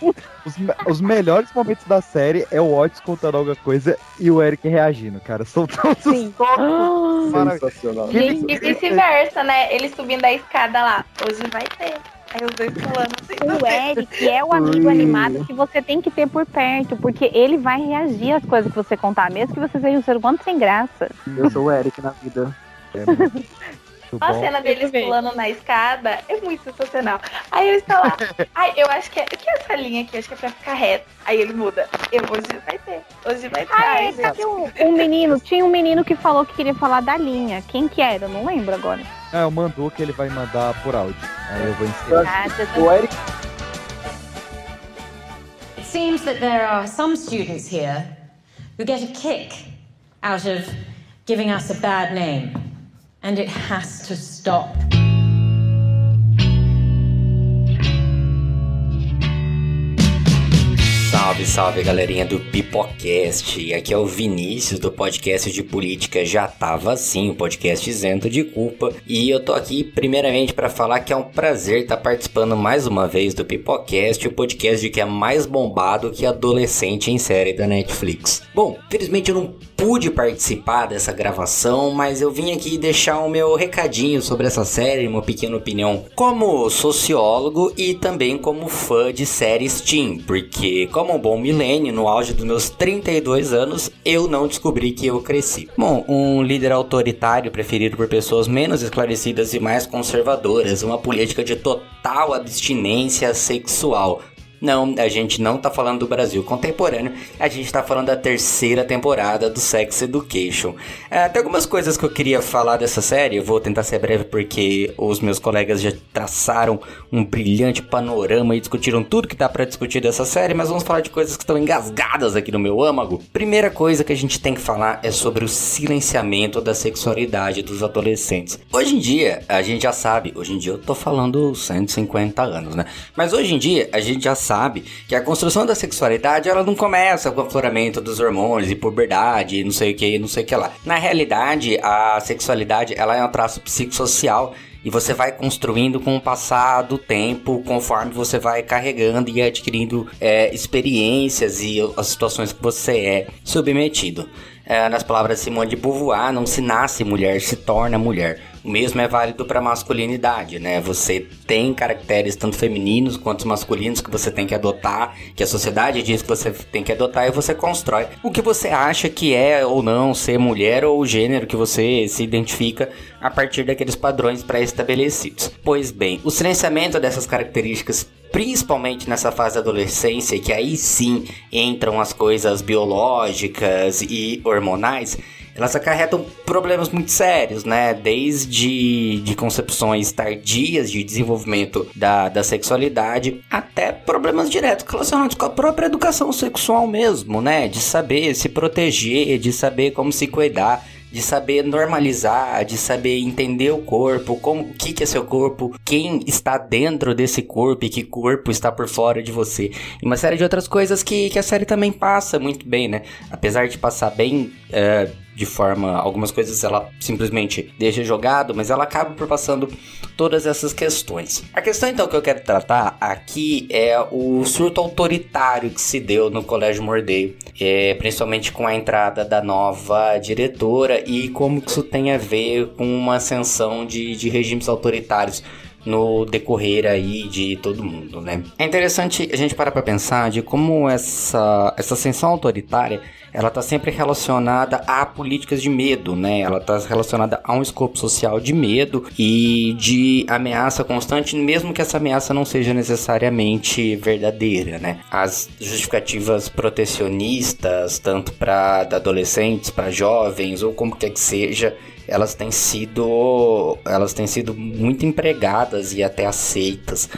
S3: Os, os melhores momentos da série é o Otis contando alguma coisa e o Eric reagindo, cara. São todos os toques. maravilhosos.
S2: Sensacional.
S5: E vice-versa, né? Ele subindo a escada lá. Hoje vai ter. Aí os dois pulando assim.
S1: O Eric é o amigo animado que você tem que ter por perto, porque ele vai reagir às coisas que você contar, mesmo que você seja um ser humano sem graça.
S4: Eu sou o Eric na vida.
S3: É muito
S5: A
S3: bom.
S5: cena deles pulando na escada é muito sensacional. Aí ele está lá. Ai, eu acho que é. O que é essa linha aqui? Acho que é pra ficar reto. Aí ele muda. Eu hoje vai ter. Hoje vai ter.
S1: Ah,
S5: Ai,
S1: é, cadê o, o menino? Tinha um menino que falou que queria falar da linha. Quem que era? Eu não lembro agora.
S3: É, o mandou que ele vai mandar por áudio. Aí eu vou inserir.
S1: Ah,
S2: O Eric
S13: It seems that there are some students here who get a kick out of giving us a bad name, and it has to stop.
S21: Salve, salve galerinha do Pipocast. Aqui é o Vinícius do podcast de política Já Tava Assim, o podcast isento de culpa. E eu tô aqui primeiramente para falar que é um prazer estar participando mais uma vez do Pipocast, o podcast que é mais bombado que adolescente em série da Netflix. Bom, felizmente eu não pude participar dessa gravação, mas eu vim aqui deixar o meu recadinho sobre essa série, uma pequena opinião como sociólogo e também como fã de séries teen, porque como um bom milênio, no auge dos meus 32 anos, eu não descobri que eu cresci. Bom, um líder autoritário preferido por pessoas menos esclarecidas e mais conservadoras, uma política de total abstinência sexual. Não, a gente não tá falando do Brasil contemporâneo, a gente tá falando da terceira temporada do Sex Education. É, tem algumas coisas que eu queria falar dessa série, eu vou tentar ser breve porque os meus colegas já traçaram um brilhante panorama e discutiram tudo que dá pra discutir dessa série, mas vamos falar de coisas que estão engasgadas aqui no meu âmago. Primeira coisa que a gente tem que falar é sobre o silenciamento da sexualidade dos adolescentes. Hoje em dia, a gente já sabe, hoje em dia eu tô falando 150 anos, né? Mas hoje em dia, a gente já sabe que a construção da sexualidade ela não começa com o afloramento dos hormônios e puberdade, e não sei o que, não sei o que lá. Na realidade, a sexualidade ela é um traço psicossocial e você vai construindo com o passar do tempo, conforme você vai carregando e adquirindo é, experiências e as situações que você é submetido. É, nas palavras de Simone de Beauvoir, não se nasce mulher, se torna mulher. O mesmo é válido para masculinidade, né? Você tem caracteres tanto femininos quanto masculinos que você tem que adotar, que a sociedade diz que você tem que adotar e você constrói o que você acha que é ou não ser mulher ou o gênero que você se identifica a partir daqueles padrões pré-estabelecidos. Pois bem, o silenciamento dessas características principalmente nessa fase da adolescência, que aí sim entram as coisas biológicas e hormonais, elas acarretam problemas muito sérios, né? Desde de concepções tardias de desenvolvimento da, da sexualidade até problemas diretos relacionados com a própria educação sexual mesmo, né? De saber se proteger, de saber como se cuidar de saber normalizar, de saber entender o corpo, como o que, que é seu corpo, quem está dentro desse corpo e que corpo está por fora de você. E uma série de outras coisas que, que a série também passa muito bem, né? Apesar de passar bem. é, de forma, algumas coisas ela simplesmente deixa jogado, mas ela acaba por passando todas essas questões. A questão então que eu quero tratar aqui é o surto autoritário que se deu no Colégio Mordeio, é, principalmente com a entrada da nova diretora e como isso tem a ver com uma ascensão de, de regimes autoritários no decorrer aí de todo mundo, né? É interessante a gente parar para pensar de como essa, essa ascensão autoritária ela está sempre relacionada a políticas de medo, né? Ela está relacionada a um escopo social de medo e de ameaça constante, mesmo que essa ameaça não seja necessariamente verdadeira, né? As justificativas protecionistas, tanto para adolescentes, para jovens ou como quer que seja, elas têm sido elas têm sido muito empregadas e até aceitas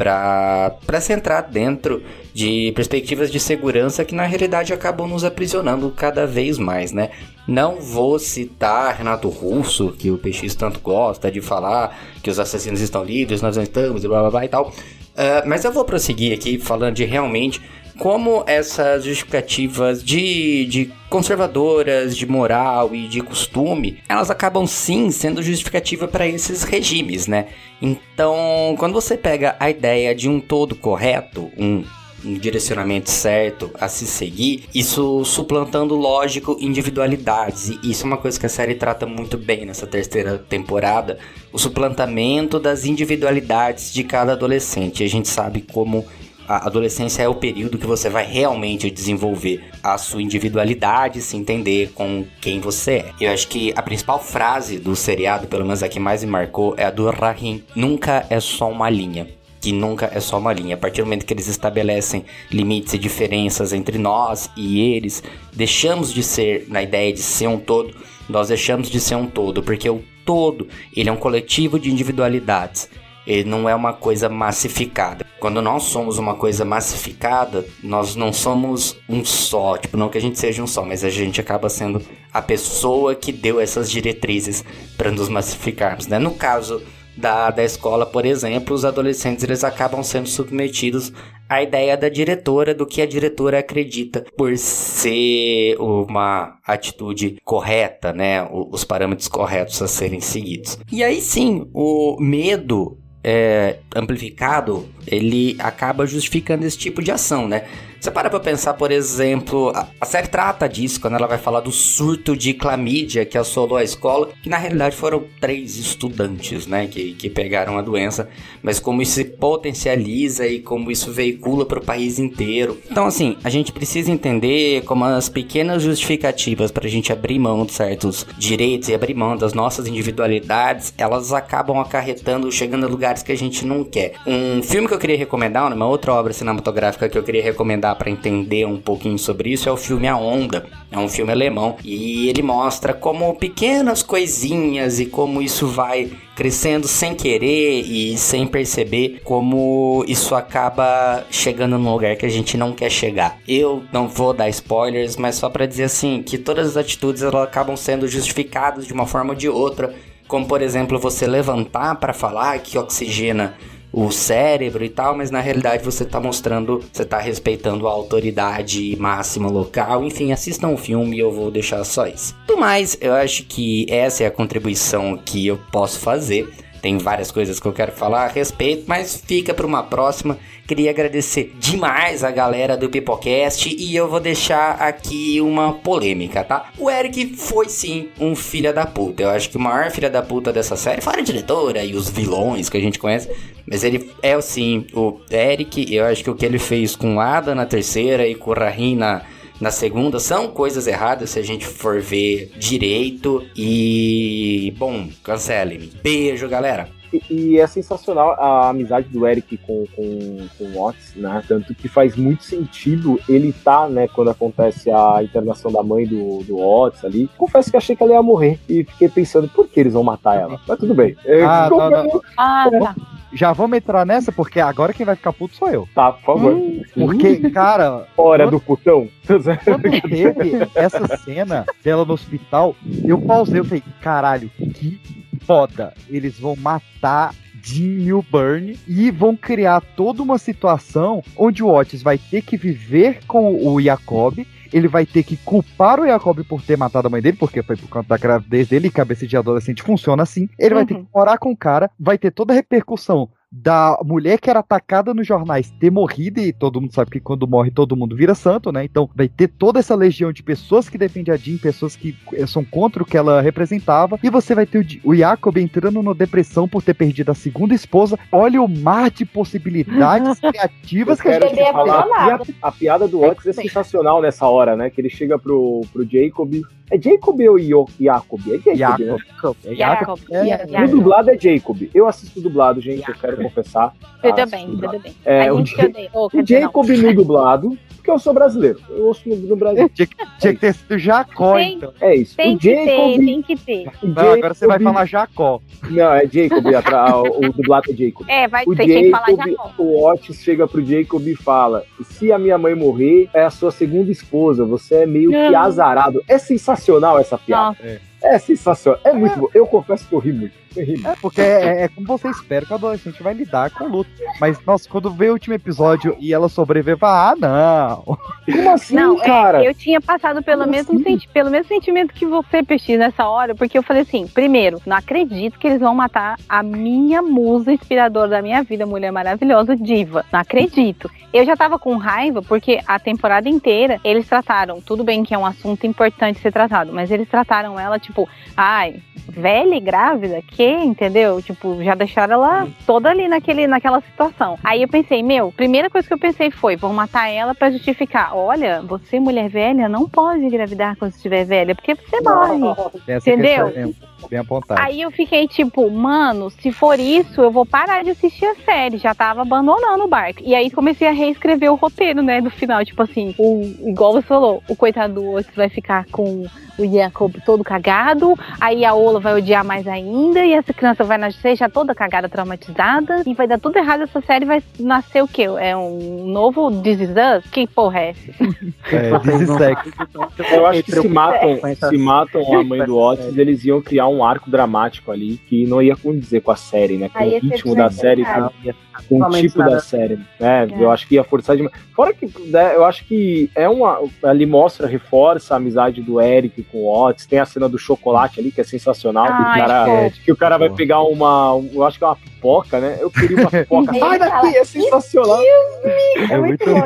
S21: para se entrar dentro de perspectivas de segurança que na realidade acabam nos aprisionando cada vez mais, né? Não vou citar Renato Russo, que o PX tanto gosta de falar, que os assassinos estão livres, nós não estamos, e blá blá blá e tal. Uh, mas eu vou prosseguir aqui falando de realmente como essas justificativas de, de conservadoras, de moral e de costume, elas acabam sim sendo justificativa para esses regimes, né? Então, quando você pega a ideia de um todo correto, um um direcionamento certo a se seguir, isso suplantando, lógico, individualidades. E isso é uma coisa que a série trata muito bem nessa terceira temporada: o suplantamento das individualidades de cada adolescente. E a gente sabe como a adolescência é o período que você vai realmente desenvolver a sua individualidade, se entender com quem você é. Eu acho que a principal frase do seriado, pelo menos a que mais me marcou, é a do Rahim: Nunca é só uma linha que nunca é só uma linha. A partir do momento que eles estabelecem limites e diferenças entre nós e eles, deixamos de ser na ideia de ser um todo, nós deixamos de ser um todo, porque o todo, ele é um coletivo de individualidades. Ele não é uma coisa massificada. Quando nós somos uma coisa massificada, nós não somos um só. Tipo, não que a gente seja um só, mas a gente acaba sendo a pessoa que deu essas diretrizes para nos massificarmos, né? No caso da, da escola, por exemplo, os adolescentes eles acabam sendo submetidos à ideia da diretora, do que a diretora acredita por ser uma atitude correta, né? Os parâmetros corretos a serem seguidos. E aí sim, o medo é, amplificado, ele acaba justificando esse tipo de ação, né? Você para pra pensar, por exemplo, a, série trata disso quando ela vai falar do surto de clamídia que assolou a escola, que na realidade foram três estudantes, né, que, que pegaram a doença, mas como isso se potencializa e como isso veicula para o país inteiro. Então, assim, a gente precisa entender como as pequenas justificativas para a gente abrir mão de certos direitos e abrir mão das nossas individualidades, elas acabam acarretando, chegando a lugares que a gente não quer. Um filme que eu queria recomendar, uma outra obra cinematográfica que eu queria recomendar para entender um pouquinho sobre isso é o filme A Onda. É um filme alemão e ele mostra como pequenas coisinhas e como isso vai crescendo sem querer e sem perceber como isso acaba chegando num lugar que a gente não quer chegar. Eu não vou dar spoilers, mas só para dizer assim que todas as atitudes elas acabam sendo justificadas de uma forma ou de outra, como por exemplo você levantar para falar que oxigena o cérebro e tal, mas na realidade você está mostrando, você está respeitando a autoridade máxima local. Enfim, assistam o filme e eu vou deixar só isso. Do mais, eu acho que essa é a contribuição que eu posso fazer. Tem várias coisas que eu quero falar a respeito, mas fica para uma próxima. Queria agradecer demais a galera do Pipocast e eu vou deixar aqui uma polêmica, tá? O Eric foi sim um filho da puta. Eu acho que o maior filho da puta dessa série, fora a diretora e os vilões que a gente conhece, mas ele é sim o Eric. Eu acho que o que ele fez com Ada na terceira e com Rahim na na segunda são coisas erradas se a gente for ver direito. E, bom, cancele-me. Beijo, galera.
S2: E, e, é sensacional a amizade do Eric com, com, com o Otis, né? Tanto que faz muito sentido ele tá, né, quando acontece a internação da mãe do, do Otis ali. Confesso que achei que ela ia morrer e fiquei pensando, por que eles vão matar ela? Mas tudo bem.
S3: Ah, não, não. ah tá já vamos entrar nessa, porque agora quem vai ficar puto sou eu.
S2: Tá, por favor.
S3: Hum, porque, cara.
S2: Hora quando, do putão.
S3: Quando teve essa cena dela no hospital, eu pausei, eu falei, caralho, que foda. Eles vão matar Jim Milburn e vão criar toda uma situação onde o Otis vai ter que viver com o Jacob ele vai ter que culpar o Jacob por ter matado a mãe dele, porque foi por conta da gravidez dele, e cabeça de adolescente funciona assim. Ele uhum. vai ter que morar com o cara, vai ter toda a repercussão da mulher que era atacada nos jornais ter morrido, e todo mundo sabe que quando morre todo mundo vira santo, né? Então vai ter toda essa legião de pessoas que defendem a Jean, pessoas que eh, são contra o que ela representava, e você vai ter o, o Jacob entrando na depressão por ter perdido a segunda esposa. Olha o mar de possibilidades criativas que a gente
S2: te falar. A, a, piada do Ox é sensacional nessa hora, né? Que ele chega pro, pro Jacob é Jacob ou Jacob? É Jacob, Jacob. Né? É Jacob. É, No dublado é Jacob. Eu assisto dublado, gente, Jacob. eu quero confessar.
S1: Tudo bem, tudo bem.
S2: É, o, oh, o Jacob no dublado, porque eu sou brasileiro. Eu ouço no, no Brasil.
S3: Tinha, tinha que ter sido Jacó, tem, então.
S2: É isso.
S1: Tem o que Jacob, ter, tem que ter.
S3: Não, agora você vai falar Jacó.
S2: Não, é Jacob, o dublado é Jacob.
S1: É, vai
S2: o
S1: ter
S2: Jacob,
S1: que falar Jacó.
S2: O Otis chega pro Jacob e fala: se a minha mãe morrer, é a sua segunda esposa. Você é meio não. que azarado. É sensacional sensacional essa piada. É sensacional. É muito bom. Eu confesso que eu ri muito. Eu ri muito.
S3: É porque é, é como você espera que o adolescente vai lidar com o luto. Mas, nossa, quando vê o último episódio e ela sobrevive, ah, não.
S2: Como assim,
S1: Não, é,
S2: cara?
S1: eu tinha passado pelo mesmo, senti- pelo mesmo sentimento que você, Peixe, nessa hora, porque eu falei assim: primeiro, não acredito que eles vão matar a minha musa inspiradora da minha vida, mulher maravilhosa, diva. Não acredito. Eu já tava com raiva porque a temporada inteira eles trataram, tudo bem que é um assunto importante ser tratado, mas eles trataram ela tipo, ai, velha e grávida, que, entendeu? Tipo, já deixaram ela toda ali naquele, naquela situação. Aí eu pensei, meu, primeira coisa que eu pensei foi, vão matar ela pra justificar. Olha, você, mulher velha, não pode engravidar quando estiver velha, porque você morre.
S3: Essa
S1: Entendeu?
S3: Bem apontada.
S1: Aí eu fiquei tipo, mano, se for isso, eu vou parar de assistir a série. Já tava abandonando o barco. E aí comecei a reescrever o roteiro, né, do final. Tipo assim, o, igual você falou, o coitado do Otis vai ficar com o Jacob todo cagado. Aí a Ola vai odiar mais ainda. E essa criança vai nascer já toda cagada, traumatizada. E vai dar tudo errado. Essa série vai nascer o quê? É um novo This Is Us? Que porra é essa?
S3: É, this is sex.
S2: Eu acho que se matam, se matam a mãe do Otis, eles iam criar um arco dramático ali que não ia condizer com a série, né? Com
S4: Aí
S2: o
S4: ia
S2: ritmo da série, com,
S4: desnecessário.
S2: Com o tipo da
S4: nada-
S2: série. né?
S4: É.
S2: Eu acho que ia forçar demais. Fora que né, eu acho que é uma. Ali mostra, reforça a amizade do Eric com o Otis. Tem a cena do chocolate ali, que é sensacional. que, o cara,
S1: fofo.
S2: que o cara vai pegar uma. um- Eu acho que é uma pipoca, né? Eu queria uma pipoca. Sai daqui, é sensacional.
S3: É muito bom.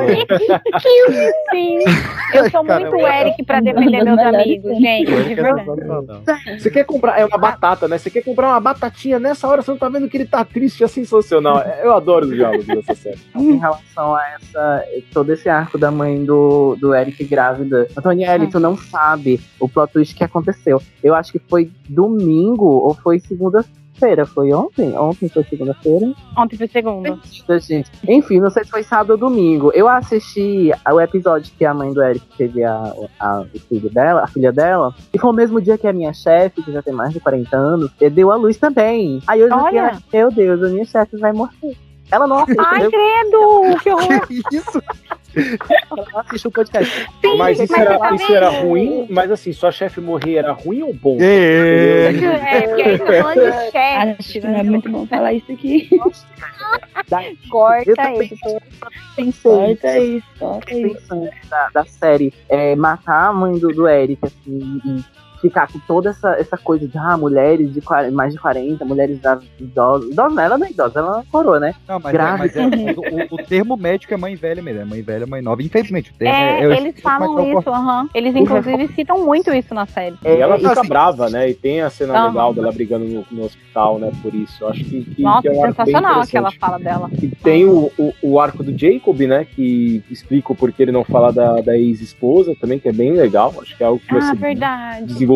S1: Eu sou
S2: Cara,
S1: muito
S2: eu-
S1: Eric pra defender meus amigos, gente. De verdade.
S2: Você quer comprar. É uma batata, né? Você quer comprar uma batatinha nessa hora, você não tá vendo que ele tá triste, é sensacional. Eu adoro os diálogos dessa série.
S4: em relação a essa, todo esse arco da mãe do, do Eric grávida. Antonielli, tu não sabe o plot twist que aconteceu. Eu acho que foi domingo ou foi segunda-feira. Foi ontem? Ontem foi segunda-feira?
S1: Ontem foi segunda.
S4: Gente. Enfim, não sei se foi sábado ou domingo. Eu assisti o episódio que a mãe do Eric teve a, a, o filho dela, a filha dela, e foi o mesmo dia que a minha chefe, que já tem mais de 40 anos, deu a luz também. Aí eu fiquei, meu Deus, a minha chefe vai morrer. Ela não assiste.
S1: Ai, credo! Que horror!
S3: isso?
S4: Ela não assiste o podcast.
S2: Mas isso
S1: mas
S2: era, isso era ruim, mas assim, sua chefe morrer era ruim ou bom?
S3: É,
S1: É, porque aí tá falando de chefe.
S8: Acho que não é muito bom falar isso aqui.
S1: Corta
S4: Eu também
S1: isso.
S4: pensei
S8: Corta isso, corta isso.
S4: da, da série é, matar a mãe do, do Eric, assim, e ficar com toda essa, essa coisa de ah, mulheres de 40, mais de 40, mulheres da- idosas. Idosa, ela não é idosa, ela coroa, né?
S3: Não, mas, é, mas é- o, o termo médico é mãe velha mesmo. É mãe velha, mãe nova. Infelizmente, o termo
S1: É,
S3: eu
S1: eles
S3: esqueci,
S1: falam isso, aham. Eles inclusive citam muito isso na série.
S2: E ela fica
S3: assim-
S2: brava, né? E tem a cena
S1: Aham.
S2: legal dela brigando no, no hospital, né? Por isso. Eu acho que, que,
S1: Nossa,
S2: que é um
S1: sensacional aquela fala dela.
S2: E tem o, o, o arco do Jacob, né? Que explica o porquê ele não fala da, da ex-esposa também, que é bem legal. Acho que é algo que vai
S1: Ah,
S2: ser
S1: verdade.
S2: desenvolvido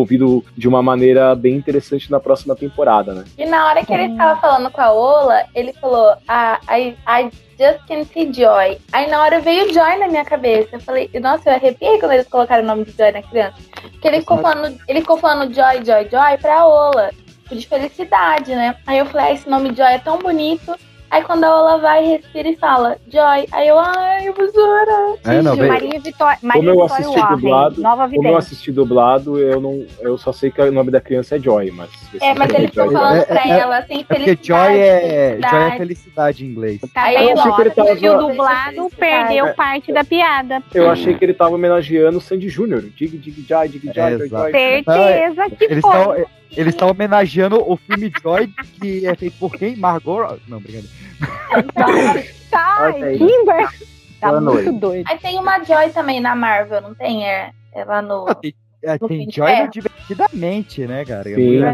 S2: de uma maneira bem interessante na próxima temporada, né?
S5: E na hora que ele estava falando com a Ola, ele falou, ah, I, I just can see Joy. Aí na hora veio Joy na minha cabeça. Eu falei, nossa, eu arrepiei quando eles colocaram o nome de Joy na criança. Porque ele ficou falando, ele ficou falando Joy, Joy, Joy pra Ola. tipo, De felicidade, né? Aí eu falei, ah, esse nome Joy é tão bonito. Aí quando a Ola vai, respira e fala, Joy. Aí eu, ai, eu vou chorar.
S3: É, não, bem-
S1: Maria Vitória, Maria
S2: Como eu
S1: Vitória
S2: assisti
S1: Warren,
S2: dublado,
S1: nova
S2: como eu assisti dublado, eu não, eu só sei que o nome da criança é Joy, mas
S5: É, mas eles estão falando pra ela, assim,
S3: É porque joy é, joy é
S5: felicidade.
S3: em inglês.
S1: Tá
S5: Aí eu achei
S2: que ele tava-
S1: E o dublado perdeu parte da piada.
S2: Eu achei que ele tava homenageando o Sandy Júnior. Dig, dig, jai, dig, jai.
S1: Certeza que foi.
S3: Eles estão homenageando o filme Joy, que é feito por quem? Margot? Não, brincadeira.
S1: Sai,
S4: Ok.
S1: Kimber. Tá
S4: Boa
S1: muito
S4: noite.
S1: doido.
S5: Aí tem uma Joy também na Marvel, não tem? É, é lá no.
S3: Tem, é,
S5: No
S3: tem
S5: fim de
S3: Joy no divertidamente, né, cara? É
S2: Sim.
S1: Joy
S3: é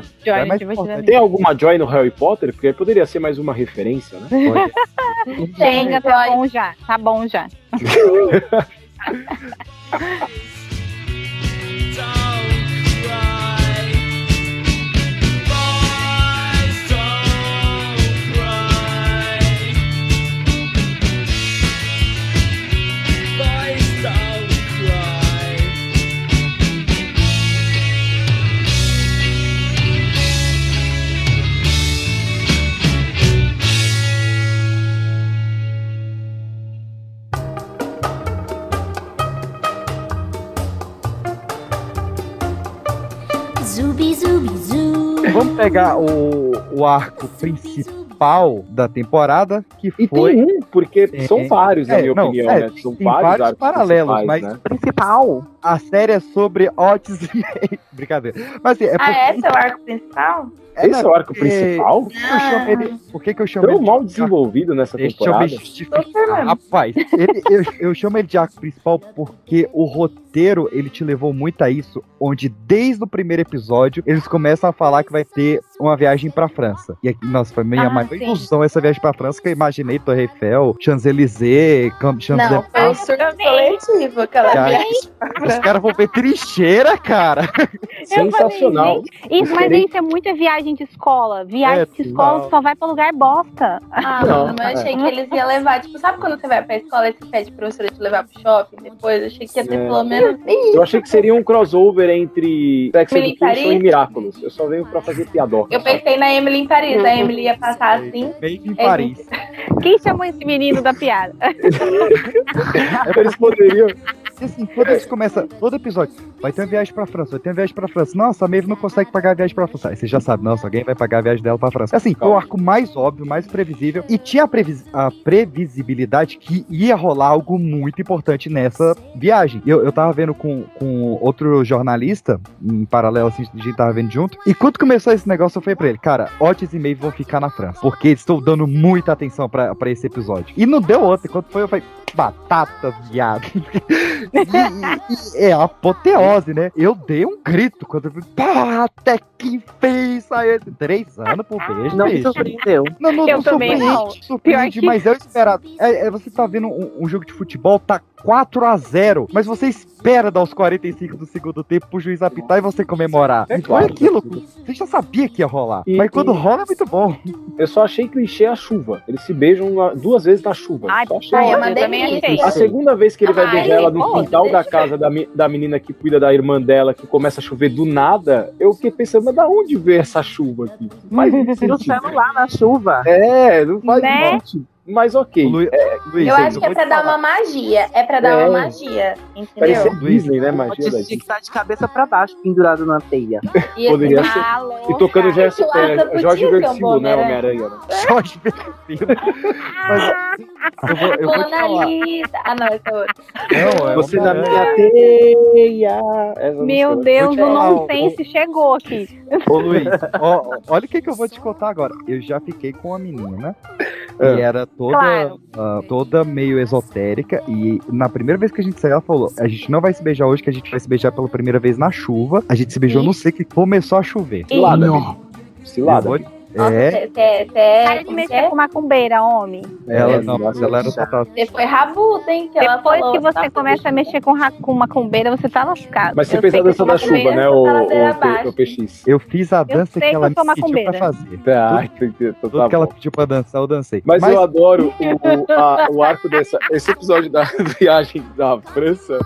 S1: no
S3: mais
S1: Divertidamente.
S3: importante.
S2: Tem alguma Joy no Harry Potter? Porque aí poderia ser mais uma referência, né?
S1: Chega, tá bom já. Tá bom já.
S3: pegar o, o arco principal da temporada, que
S2: E
S3: foi.
S2: tem um, porque
S3: É,
S2: são vários, na
S3: é,
S2: minha
S3: não,
S2: opinião,
S3: é,
S2: né? São
S3: tem
S2: vários,
S3: vários
S2: arcos
S3: paralelos, mas
S2: né?
S3: principal, a série é sobre Otis e. Brincadeira. Mas assim, é
S5: Ah,
S3: porque.
S5: esse é o arco principal?
S2: Esse é o arco
S3: porque-
S2: principal?
S3: Por que eu chamo ele, por que, que eu chamo
S2: Tão
S3: ele de
S2: mal desenvolvido nessa
S3: Deixa eu
S2: temporada.
S3: me justificar. Rapaz, ele- eu, eu chamo ele de arco principal porque o roteiro ele te levou muito a isso, onde desde o primeiro episódio eles começam a falar que vai ter uma viagem pra França. E aqui, nossa, foi minha
S5: Ah,
S3: maior
S5: sim.
S3: ilusão essa viagem pra França que eu imaginei Torre Eiffel, Champs-Élysées, Camp-
S5: Não,
S3: Champs-Élysées.
S5: foi um surto coletivo aquela
S3: Cara,
S5: viagem.
S3: Os caras vão ver trincheira, cara.
S2: Sensacional.
S1: Isso, mas isso é muita viagem de escola. Viagem
S3: É,
S1: de escola
S3: não.
S1: só vai pra lugar bosta.
S5: Ah,
S2: Não,
S5: mano, mas eu achei
S2: é.
S5: que eles iam levar. Tipo, sabe quando você vai pra escola e você pede pra professora te levar pro shopping depois? Eu achei que ia ter
S2: É.
S5: pelo menos.
S2: Eu achei que seria um crossover entre Sex Education e Miraculous. Eu só venho pra fazer piadoca.
S5: Eu pensei na Emily em Paris. A Emily ia passar assim. É,
S3: Paris.
S1: Quem chamou esse menino da piada?
S2: Eles poderiam.
S3: Assim, quando eles começam, todo episódio, vai ter uma viagem pra França, vai ter uma viagem pra França. Nossa, a Maeve não consegue pagar a viagem pra França. Aí você já sabe, nossa, alguém vai pagar a viagem dela pra França. Assim, foi o arco mais óbvio, mais previsível. E tinha a, previs- a previsibilidade que ia rolar algo muito importante nessa viagem. Eu, eu tava vendo com, com outro jornalista, em paralelo, assim, a gente tava vendo junto. E quando começou esse negócio, eu falei pra ele, cara, Otis e Maeve vão ficar na França. Porque estou dando muita atenção pra, pra esse episódio. E não deu outra. Quando foi, eu falei, batata, viado. E- e- e é a né? Eu dei um grito quando eu vi, pá, até que fez saiu. Três anos por beijo.
S4: Não me
S3: bicho.
S4: surpreendeu.
S3: Não, não,
S1: Eu
S3: não
S1: também
S3: surpreende,
S1: não.
S3: surpreende,
S1: Pior que-
S3: mas eu esperava. É, é, você tá vendo um, um jogo de futebol, tá 4 a 0 mas você espera dar os 45 do segundo tempo pro juiz apitar e você comemorar.
S2: É
S3: Então
S2: claro.
S3: é aquilo, você já sabia que ia rolar.
S2: E-
S3: mas quando
S2: e-
S3: rola é muito bom.
S2: Eu só achei clichê a chuva. Eles se beijam duas vezes na chuva.
S1: Ai,
S2: Só achei
S5: Ai, é
S2: isso.
S5: uma
S1: eu também
S5: delícia.
S1: achei.
S2: A segunda vez que ele vai
S5: Ai,
S2: beijar ela no quintal da casa da, da menina que cuida da irmã dela, que começa a chover do nada, eu fiquei pensando, mas da onde veio essa chuva aqui? Não faz muito
S4: No celular, na chuva.
S2: É, não faz
S1: Né?
S2: muito sentido. Mas ok.
S3: Lu- Luiz,
S5: Eu acho que é pra dar
S3: falar.
S5: uma magia. É pra dar
S2: É.
S5: uma magia.
S2: Parece
S5: Entendeu?
S2: Disney, né? Magia da
S4: tinha
S2: Disney.
S4: que estar de cabeça pra baixo, pendurado na teia.
S5: E
S2: Poderia
S5: esse-
S2: ser. E tocando Jess,
S5: Isso,
S2: é, Jorge Versilo, né?
S5: bom
S2: Homem-Aranha. né?
S3: Jorge Versilo. Mas eu vou, eu vou te
S5: Mona
S3: falar.
S5: Lisa. Ah, não, esse é outro.
S3: Não, é
S2: Você na minha teia. Essa
S1: Meu Deus, o nonsense chegou aqui.
S3: Ô Luiz, ó, olha o que, que eu vou te contar agora. Eu já fiquei com uma menina que
S2: É.
S3: era toda,
S1: Claro.
S3: ah, toda meio esotérica. E na primeira vez que a gente saiu, ela falou: A gente não vai se beijar hoje, que a gente vai se beijar pela primeira vez na chuva. A gente se beijou no seco e começou a chover.
S2: Cilada. Cilada.
S3: vou-
S5: Nossa,
S3: É,
S1: Para de mexer
S5: é?
S1: com macumbeira, homem.
S3: ela
S2: É,
S3: não,
S2: nossa,
S3: ela era total.
S5: Você foi rabuda, hein? Que ela
S1: Depois
S5: falou,
S1: que você
S5: tá
S1: começa a mexer com, ra- com macumbeira, você tá lascado.
S2: Mas você
S1: Eu
S2: fez a dança da chuva, né, o, o, o PX?
S3: Eu fiz a dança que
S1: que
S3: ela me pediu pra fazer.
S2: Tá, entendi. Então
S3: Tudo
S2: tá
S3: que ela pediu pra dançar, eu dancei.
S2: Mas, eu adoro o, o, a- o arco dessa. Esse episódio da viagem da França.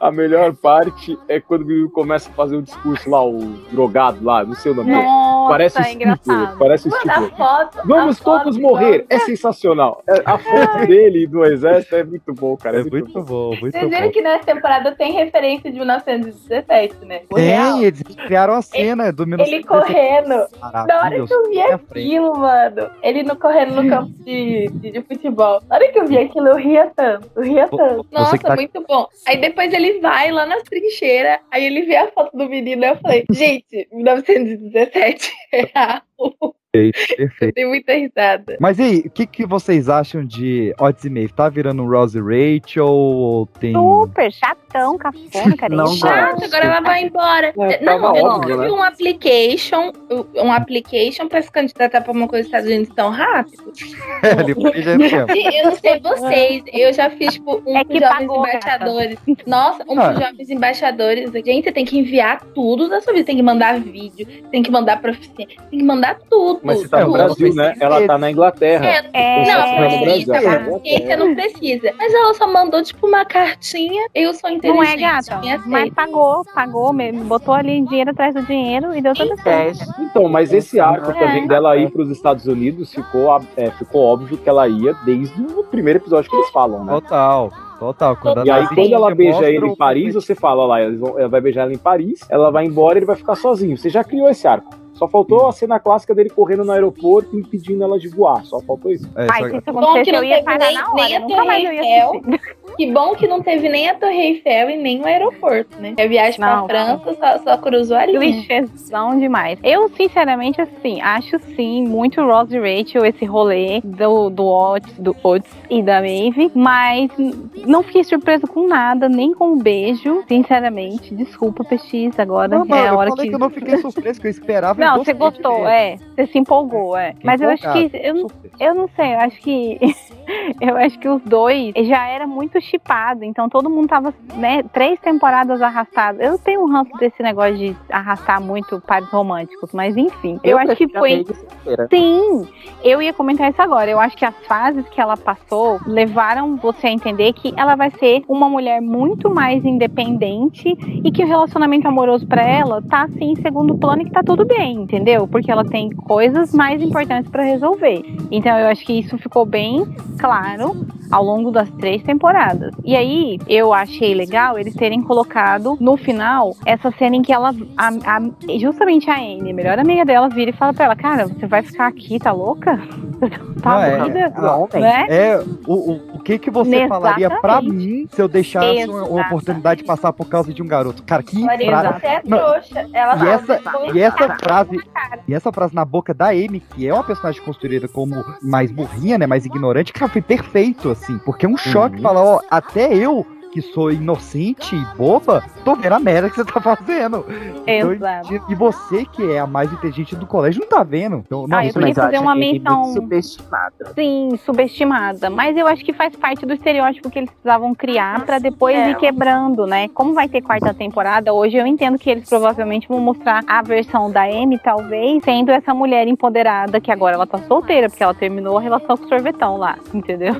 S2: A melhor parte é quando o menino começa a fazer o discurso lá, o drogado lá, não sei o nome dele.
S1: Nossa,
S2: Parece
S1: é engraçado.
S2: parece
S5: Mano, foto.
S2: Vamos
S5: foto
S2: todos
S5: de
S2: morrer. É sensacional. É, A foto dele e do exército é muito bom, cara. É,
S3: É muito bom, muito
S5: Vocês viram
S3: bom.
S5: que nessa temporada tem referência de 1917, né? O real.
S3: Tem, eles criaram a cena do
S5: Ele
S3: 1917.
S5: correndo. Na hora que eu vi aquilo, mano. Ele no correndo no campo de, de, de futebol. Na hora que eu vi aquilo, eu ria tanto. Eu ria tanto.
S3: você
S5: Nossa,
S3: tá-
S5: muito bom. Aí depois ele vai lá nas trincheiras. Aí ele vê a foto do menino. Aí eu falei, gente, 1917 é real.
S3: Perfeito, perfeito.
S5: Tem muita risada.
S3: Mas e aí, o que, que vocês acham de Odds e Maeve? Tá virando um Rose e Rachel ou tem...
S1: Super chatão, cafona, cara.
S4: Não
S5: Chato, agora ela vai embora.
S2: É,
S5: não, eu
S2: óbvio,
S5: nunca
S2: né?
S5: vi um application, um application pra se candidatar pra uma coisa dos Estados Unidos tão rápido.
S3: Ele foi já.
S5: Sim, Eu não sei vocês, eu já fiz tipo um
S1: É que
S5: jovens
S1: pagou, gata.
S5: embaixadores. Nossa, um
S3: Ah.
S5: jovens embaixadores. Gente, você tem que enviar tudo da sua vida. Tem que mandar vídeo, tem que mandar proficiência, tem que mandar tudo.
S2: Mas você tá no. Brasil, né? Ela tá na Inglaterra.
S5: É,
S1: É,
S5: não,
S2: Você tá no
S5: precisa,
S2: Brasil,
S5: a
S2: né?
S5: ciência não precisa. Mas ela só mandou, tipo, uma cartinha. Eu sou
S1: Não
S5: inteligente.
S1: é, gata? Mas pagou, pagou mesmo. Botou ali dinheiro atrás do dinheiro e deu tudo certo.
S2: Então, mas esse arco
S5: É.
S2: também dela ir para os Estados Unidos ficou, é, ficou óbvio que ela ia desde o primeiro episódio que eles falam, né?
S3: Total. Total, quando
S2: E aí, quando ela beija ele em Paris, você fala, lá, ela vai beijar ela em Paris, ela vai embora e ele vai ficar sozinho. Você já criou esse arco. Só faltou a cena clássica dele correndo no aeroporto e impedindo ela de voar. Só faltou isso.
S3: É,
S1: Ai,
S3: só-
S1: se isso
S22: não
S1: eu ia parar
S22: nem,
S1: na
S22: nem
S1: hora.
S22: a
S1: Nunca
S22: Torre
S1: mais eu ia.
S22: Que bom que não teve nem a Torre Eiffel e nem o aeroporto, né? A viagem
S1: Não,
S22: pra França só, só cruzou ali.
S1: Clichêzão demais. Eu, sinceramente, assim, acho sim muito Ross e Rachel esse rolê do, do Otis, do Otis e da Maeve, mas não fiquei surpresa com nada, nem com um beijo, sinceramente. Desculpa, PX, agora
S3: Não,
S1: é a
S3: eu
S1: hora
S3: falei que...
S1: que.
S3: eu não fiquei surpreso, que eu esperava.
S1: Não, você gostou, é. Você se empolgou, é.
S3: Fiquei
S1: Mas eu acho que.
S3: empolgado,
S1: Eu, não- eu não sei, eu acho que. eu acho que os dois já era muito chipado, então todo mundo tava, né, três temporadas arrastadas. Eu tenho um ranço desse negócio de arrastar muito pares românticos, mas enfim. Eu, acho que foi. Sim, eu ia comentar isso agora. Eu acho que as fases que ela passou levaram você a entender que ela vai ser uma mulher muito mais independente e que o relacionamento amoroso pra ela tá assim em segundo plano e que tá tudo bem, entendeu? Porque ela tem coisas mais importantes pra resolver. Então eu acho que isso ficou bem claro ao longo das três temporadas. E aí eu achei legal eles terem colocado no final essa cena em que ela, a- a- justamente a Amy, a melhor amiga dela, vira e fala pra ela: Cara, você vai ficar aqui, tá louca? Tá
S3: Não, é,
S1: doida?
S3: não,
S1: né?
S3: É, o, o, o que que você falaria pra
S1: Exatamente.
S3: mim se eu deixasse uma, uma
S1: Exatamente.
S3: oportunidade de passar por causa de um garoto? Cara, que
S22: Marina,
S3: frase.
S22: você é trouxa. Ela
S3: e essa, e essa frase, e essa frase na boca da Amy, que é uma personagem construída como mais burrinha, né, mais ignorante, cara, foi perfeito, assim, porque é um choque falar, ó, até eu que sou inocente e boba, tô vendo a merda que você tá fazendo.
S1: Exato.
S3: e, e você que é a mais inteligente do colégio não tá vendo. Então,
S1: Ah, eu queria fazer uma menção.
S4: subestimada.
S1: Sim, subestimada. Mas eu acho que faz parte do estereótipo que eles precisavam criar pra depois
S22: É.
S1: ir quebrando, né? Como vai ter quarta temporada, hoje eu entendo que eles provavelmente vão mostrar a versão da Amy, talvez, sendo essa mulher empoderada, que agora ela tá solteira, porque ela terminou a relação com o sorvetão lá, entendeu?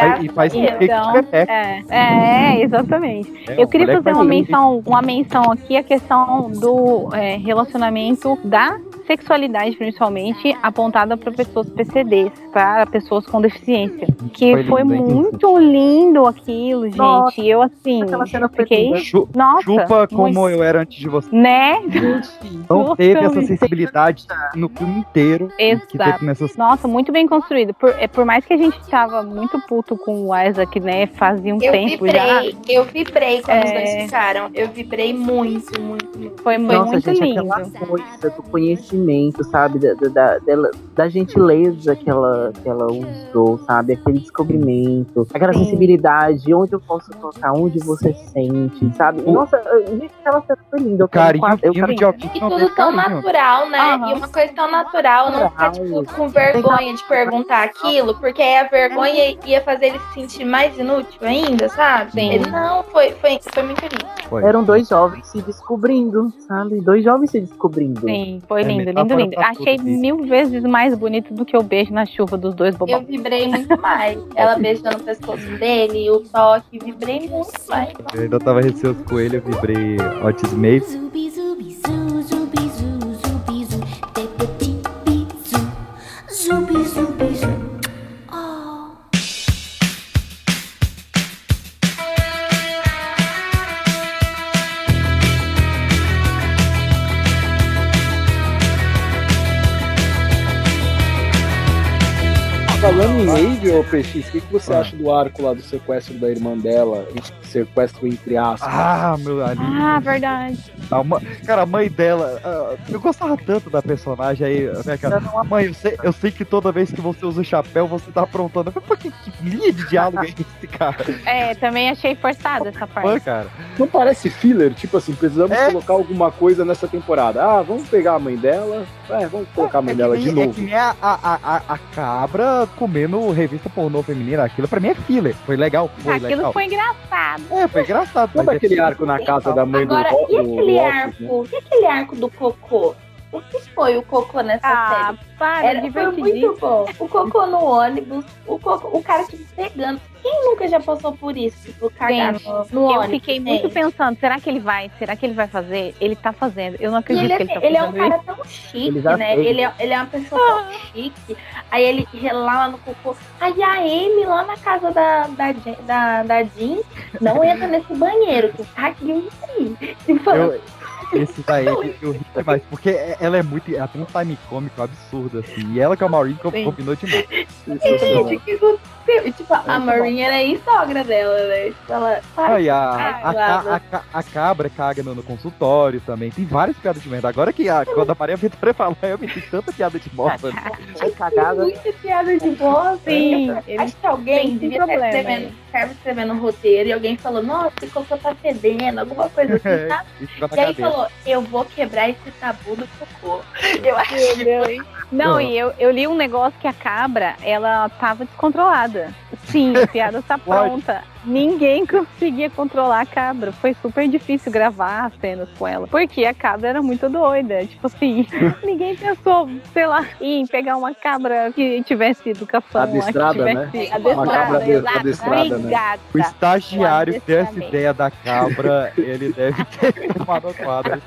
S3: Aí- e faz
S1: Então,
S3: que é.
S1: é, é, exatamente.
S3: É,
S1: eu queria fazer uma menção, uma menção aqui, a questão do é, relacionamento da sexualidade, principalmente, apontada para pessoas PCDs, para pessoas com deficiência. Que
S3: Foi
S1: foi,
S3: lindo, hein?
S1: muito lindo aquilo, gente.
S3: Nossa,
S1: E eu, assim, fiquei.
S3: Chu-
S1: Nossa,
S3: chupa como
S1: muito-
S3: eu era antes de você.
S1: Né?
S3: Não teve essa sensibilidade no filme inteiro que
S1: Exato.
S3: nessa
S1: Nossa, muito bem construído. Por, é, por mais que a gente tava muito puto com o Isaac, né? Fazia um
S22: Eu
S1: tempo já.
S22: vibrei, eu vibrei quando os
S1: É.
S22: dois ficaram. Eu vibrei muito, muito, muito.
S1: Foi, foi
S4: Nossa,
S1: muito
S4: gente,
S1: lindo.
S4: aquela coisa do conhecimento, sabe? Da, da, da, da gentileza que ela, que ela usou, sabe? Aquele descobrimento, aquela
S1: Sim.
S4: sensibilidade, onde eu posso tocar, onde você sente, sabe? Nossa, gente, aquela cena foi linda. Eu
S3: carinho
S4: quase- eu quero-
S3: de
S22: E tudo tão
S3: carinho.
S22: natural, né?
S1: Aham.
S22: E uma coisa tão natural, não ficar, tipo, com vergonha de perguntar aquilo, porque aí a vergonha ia fazer ele se sentir mais inútil ainda, sabe?
S1: Sim.
S22: Ele não, foi, foi, foi muito lindo.
S3: Foi.
S4: Eram dois jovens se descobrindo, sabe? Dois jovens se descobrindo.
S1: Sim, foi
S3: É
S1: lindo, lindo, lindo. Achei mil vezes mais bonito do que o beijo na chuva dos dois
S22: Eu
S1: bobão.
S22: vibrei muito mais. Ela beijando o pescoço dele, o toque, vibrei muito mais.
S3: Eu ainda tava receoso com ele, eu vibrei Otis Maeve.
S2: Falando Maeve, ô PX, o que, que você acha do arco lá do sequestro da irmã dela? Sequestro entre aspas.
S3: Ah, meu ali.
S1: Ah, verdade.
S3: A Cara, a mãe dela, ah, eu gostava tanto da personagem aí, né, cara? Mãe, eu sei, eu sei que toda vez que você usa o chapéu, você tá aprontando. Pô, que, que linha de diálogo é esse, cara?
S1: É, também achei forçada essa
S3: Pô,
S1: parte.
S3: cara.
S2: Não parece filler? Tipo assim, precisamos
S3: É.
S2: colocar alguma coisa nessa temporada. Ah, vamos pegar a mãe dela. É, vamos colocar a mãe
S3: É
S2: dela
S3: que
S2: de
S3: nem, é
S2: novo.
S3: que nem a, a, a, a- a cabra comendo revista pornô feminina. Aquilo pra mim é filler. Foi legal, foi
S1: Aquilo
S3: legal.
S1: foi engraçado.
S3: É, foi engraçado.
S2: Lembra
S3: mas é
S2: aquele arco na casa da mãe
S22: Agora,
S2: do, Ro-
S22: e
S2: do
S22: aquele
S2: Lotus, né?
S22: arco? E aquele arco do cocô? O que foi o cocô nessa
S1: Ah,
S22: série?
S1: para,
S22: Era, foi
S1: divertidíssimo.
S22: muito bom. O cocô no ônibus, o, cocô, o cara tipo, pegando. Quem nunca já passou por isso? Tipo, cagar
S1: Gente,
S22: no, no
S1: eu
S22: ônibus?
S1: fiquei muito
S22: gente?
S1: pensando, será que ele vai? Será que ele vai fazer? Ele tá fazendo. Eu não acredito
S22: ele,
S1: que ele tá
S22: ele é um
S1: fazendo
S22: cara tão
S5: chique,
S3: Ele
S5: né?
S3: fez.
S5: Ele é, ele é uma pessoa tão chique. Aí ele relala no cocô. Aí a Amy lá na casa da, da, da, da Jean não entra nesse banheiro, que tá aqui. Tipo,
S3: Eu, esse daí eu ri demais, porque ela é muito. Ela tem um time cômico absurdo, assim. E ela com a Maureen combinou demais.
S5: Gente, o que aconteceu? Tipo, a Maureen era a sogra dela, né? Tipo, ela.
S3: A,
S5: ai,
S3: a,
S5: lá,
S3: ca- a, ca- a cabra caga no, no consultório também. Tem várias piadas de merda. Agora que a, quando a Maria Vitória falou, eu me tem tanta piada de bosta.
S5: Cagada. Muita piada de bosta.
S1: Sim,
S5: Acho que alguém
S1: tem
S5: devia estar
S1: problema,
S5: escrevendo, estava escrevendo um roteiro e alguém falou, nossa, esse cocô tá fedendo, alguma coisa assim, tá? E aí
S3: cabeça.
S5: falou, eu vou quebrar esse tabu do cocô. Eu acho que
S1: Não, e eu, eu li um negócio que a cabra, ela tava descontrolada. Sim, a piada está
S3: Pode.
S1: pronta. Ninguém conseguia controlar a cabra. Foi super difícil gravar as cenas com ela. Porque a cabra era muito doida. Tipo assim, ninguém pensou, sei lá, em pegar uma cabra que tivesse educação. lá,
S2: Adestrada,
S1: que
S2: né? Uma cabra
S1: adestrada,
S2: ade-
S1: exato.
S2: adestrada, né?
S1: Obrigada.
S3: O estagiário que deu essa
S1: adestramento.
S3: ideia da cabra, ele deve ter tomado a quadra.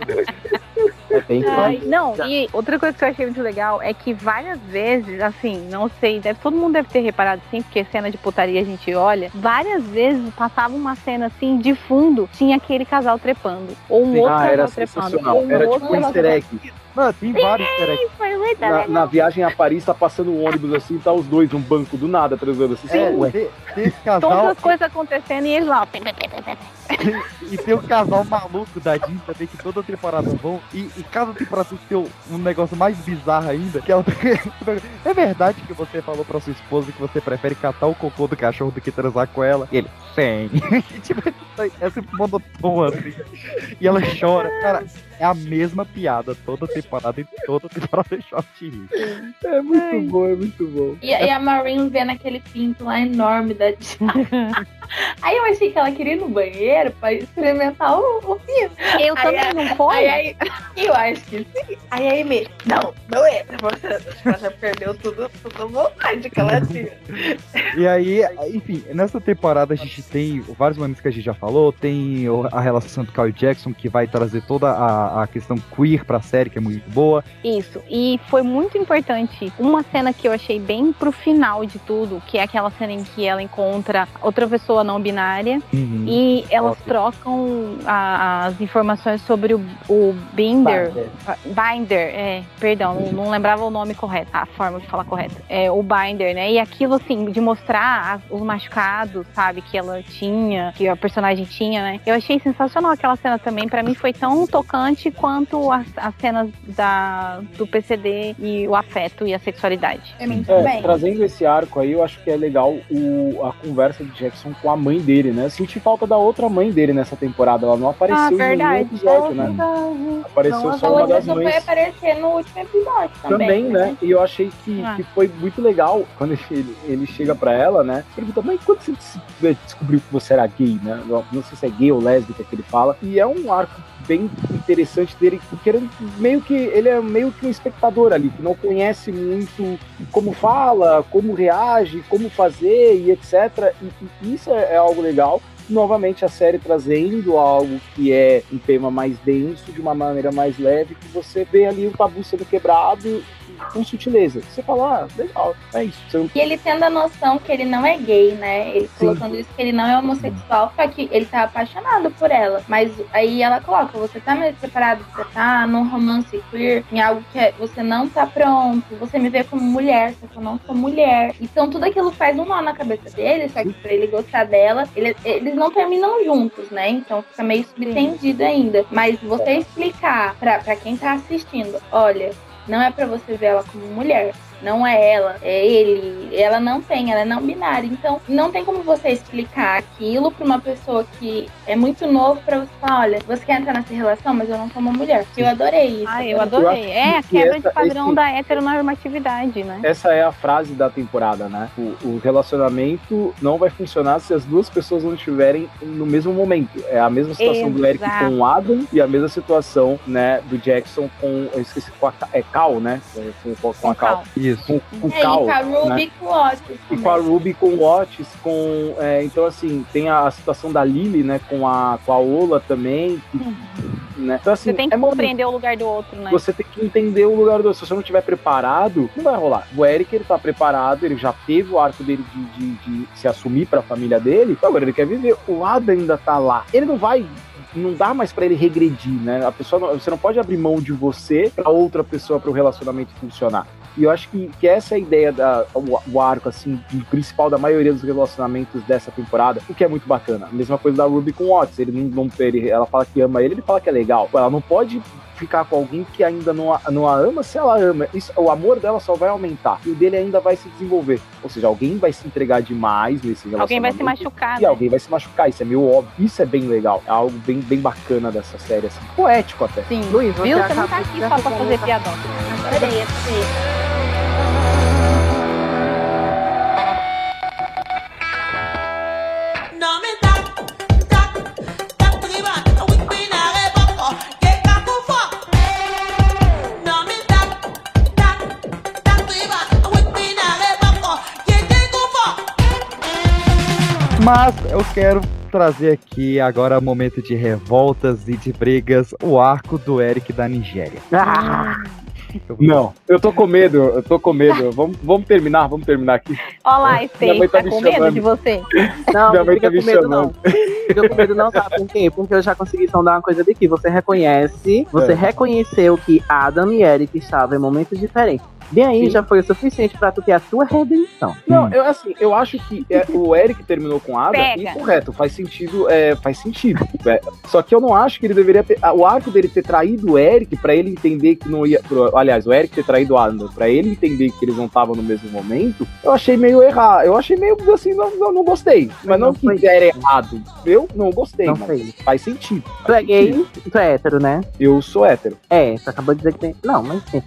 S2: É bem
S1: Ai, não, e outra coisa que eu achei muito legal é que várias vezes, assim, não sei, deve, todo mundo deve ter reparado assim, porque cena de putaria a gente olha, várias vezes passava uma cena assim, de fundo, tinha aquele casal trepando. Ou um
S2: Sim.
S1: outro
S2: Ah,
S1: casal
S2: era
S1: trepando. Ou um
S2: Era
S1: outro
S2: tipo um easter egg.
S3: Mano, tem vários easter eggs.
S1: Foi muito
S2: Na, na viagem a Paris, tá passando um ônibus assim, tá os dois num banco do nada, transando assim.
S3: É,
S2: Ué.
S3: tem, tem esse
S1: Todas
S3: casal
S1: as coisas acontecendo e eles lá,
S3: e tem o casal maluco da Jean também que toda temporada vão. E, e cada temporada tem um, negócio mais bizarro ainda. Que é, o- é verdade que você falou pra sua esposa que você prefere catar o cocô do cachorro do que transar com ela? E ele, sim. Tipo, é sempre monotona assim. E ela chora. Cara, é a mesma piada toda temporada e toda temporada de rir.
S2: É muito bom, é muito bom.
S5: E, e a Maureen vendo aquele pinto lá enorme da Aí eu achei que ela queria ir no banheiro pra experimentar o, o pinto.
S1: Eu
S5: Aí
S1: também,
S5: a-
S1: não foi?
S5: Aí, aí, eu acho que sim. Aí a Amy, não, não entra. Você, você já perdeu tudo, tudo a vontade que ela tinha.
S3: E aí, enfim, nessa temporada a gente tem vários momentos que a gente já falou, tem a relação do Kyle Jackson, que vai trazer toda a, a questão queer pra série, que é muito boa.
S1: Isso, e foi muito importante. Uma cena que eu achei bem pro final de tudo, que é aquela cena em que ela encontra outra pessoa não binária
S3: Uhum.
S1: e elas trocam a- as informações sobre o, o Binder. Binder, é, perdão, não, não lembrava o nome correto, a forma de falar correto. É, o Binder, né? E aquilo, assim, de mostrar os machucados, sabe, que ela tinha, que a personagem tinha, né? Eu achei sensacional aquela cena também. Pra mim foi tão tocante quanto as, as cenas da, do PCD e o afeto e a sexualidade.
S2: É, trazendo esse arco aí, eu acho que é legal o, a conversa de Jackson com a mãe dele, né? Senti falta da outra mãe dele nessa temporada. Ela não apareceu
S5: Ah,
S2: em nenhum episódio, né? Apareceu
S5: Não,
S2: só uma das
S5: só foi
S2: mães.
S5: aparecer no último episódio também.
S2: Também, né? E eu achei que,
S5: Ah.
S2: que foi muito legal quando ele, ele chega pra ela, né? Pergunta, mas quando você des- descobriu que você era gay, né? Não sei se é gay ou lésbica que ele fala. E é um arco bem interessante dele, porque ele meio que ele é meio que um espectador ali, que não conhece muito como fala, como reage, como fazer e etc. E, e isso é, é algo legal. Novamente a série trazendo algo que é um tema mais denso, de uma maneira mais leve, que você vê ali o tabu sendo quebrado com sutileza. Você fala, ah, legal, é isso. Não
S5: E ele tendo a noção que ele não é gay, né? Ele colocando isso que ele não é homossexual, só que ele tá apaixonado por ela. Mas aí ela coloca, você tá mais preparado, você tá num romance queer, em algo que é- você não tá pronto, você me vê como mulher, só que eu não sou mulher. Então tudo aquilo faz um nó na cabeça dele, só que pra ele gostar dela, ele- eles não terminam juntos, né? Então fica meio subentendido ainda. Mas você explicar pra, pra quem tá assistindo, olha, não é pra você ver ela como mulher. Não é ela, é ele. Ela não tem, ela é não binária. Então, não tem como você explicar aquilo pra uma pessoa que é muito novo pra você falar: olha, você quer entrar nessa relação, mas eu não sou uma mulher. Eu adorei isso.
S1: Ah, eu adorei. É a
S2: que
S1: quebra
S2: essa-
S1: de padrão
S2: esse-
S1: da heteronormatividade, né?
S2: Essa é a frase da temporada, né? O, o relacionamento não vai funcionar se as duas pessoas não estiverem no mesmo momento. É a mesma situação do Eric
S1: Exato.
S2: com o Adam e a mesma situação, né, do Jackson com. Eu esqueci com a é Cal, né? Com, com, com a Cal.
S3: Isso.
S2: Com, com
S5: É,
S2: Cal.
S5: e com a Ruby
S2: né?
S5: com o Otis.
S2: E com a Ruby com o Otis, com. é, então, assim, tem a situação da Lily, né? Com a, com a Ola também. que né? Então, assim,
S1: Você tem que
S2: é
S1: compreender o lugar do outro, né?
S2: Você tem que entender o lugar do outro. Se você não estiver preparado, não vai rolar. O Eric, ele tá preparado, ele já teve o arco dele de, de- de se assumir pra família dele, agora ele quer viver. O Adam ainda tá lá. Ele não vai. Não dá mais pra ele regredir, né? A pessoa não- você não pode abrir mão de você pra outra pessoa para o relacionamento funcionar. E eu acho que, que essa é a ideia da o, o arco assim principal da maioria dos relacionamentos dessa temporada, o que é muito bacana. Mesma coisa da Ruby com o Otis, ele não, não ele, ela fala que ama ele, ele fala que é legal. Ela não pode ficar com alguém que ainda não a, não a ama se ela ama. Isso, o amor dela só vai aumentar e o dele ainda vai se desenvolver. Ou seja, alguém vai se entregar demais nesse relacionamento.
S1: Alguém vai se machucar,
S2: E
S1: né?
S2: alguém vai se machucar, isso é meio óbvio. Isso é bem legal. É algo bem, bem bacana dessa série, assim. Poético até.
S1: Sim.
S4: Luiz,
S1: Viu? Você não tá aqui só pra fazer piadoca.
S22: Adorei, adorei.
S3: Mas eu quero trazer aqui agora momento de revoltas e de brigas, o arco do Eric da Nigéria.
S2: Não, eu tô com medo, eu tô com medo. Vamos, vamos terminar, vamos terminar aqui.
S1: Olha lá,
S2: Minha
S1: Stay,
S2: mãe tá
S1: tá com medo de você?
S4: Não,
S2: Minha
S4: não
S2: mãe
S4: fica
S2: tá me
S4: com medo não.
S2: chamando.
S4: Fica com medo não, sabe por quê? Porque eu já consegui sondar uma coisa daqui. Você reconhece, você
S2: É.
S4: reconheceu que Adam e Eric estavam em momentos diferentes. Bem aí
S2: Sim.
S4: já foi o suficiente pra tu ter a tua redenção.
S2: Não, eu assim, eu acho que é, o Eric terminou com Ada
S4: Pega.
S2: e correto, faz sentido, é, faz sentido. é. Só que eu não acho que ele deveria ter. O arco dele ter traído o Eric pra ele entender que não ia. pro- aliás, o Eric ter traído o Adam pra ele entender que eles não estavam no mesmo momento, eu achei meio errado. Eu achei meio assim, não, não, não gostei. Mas não,
S4: não
S2: que era errado. Eu não gostei,
S4: Não
S2: mas
S4: foi.
S2: faz sentido.
S4: Tu é gay, tu é hétero, né?
S2: Eu sou hétero.
S4: É, tu acabou de dizer que tem. Não, mas sim.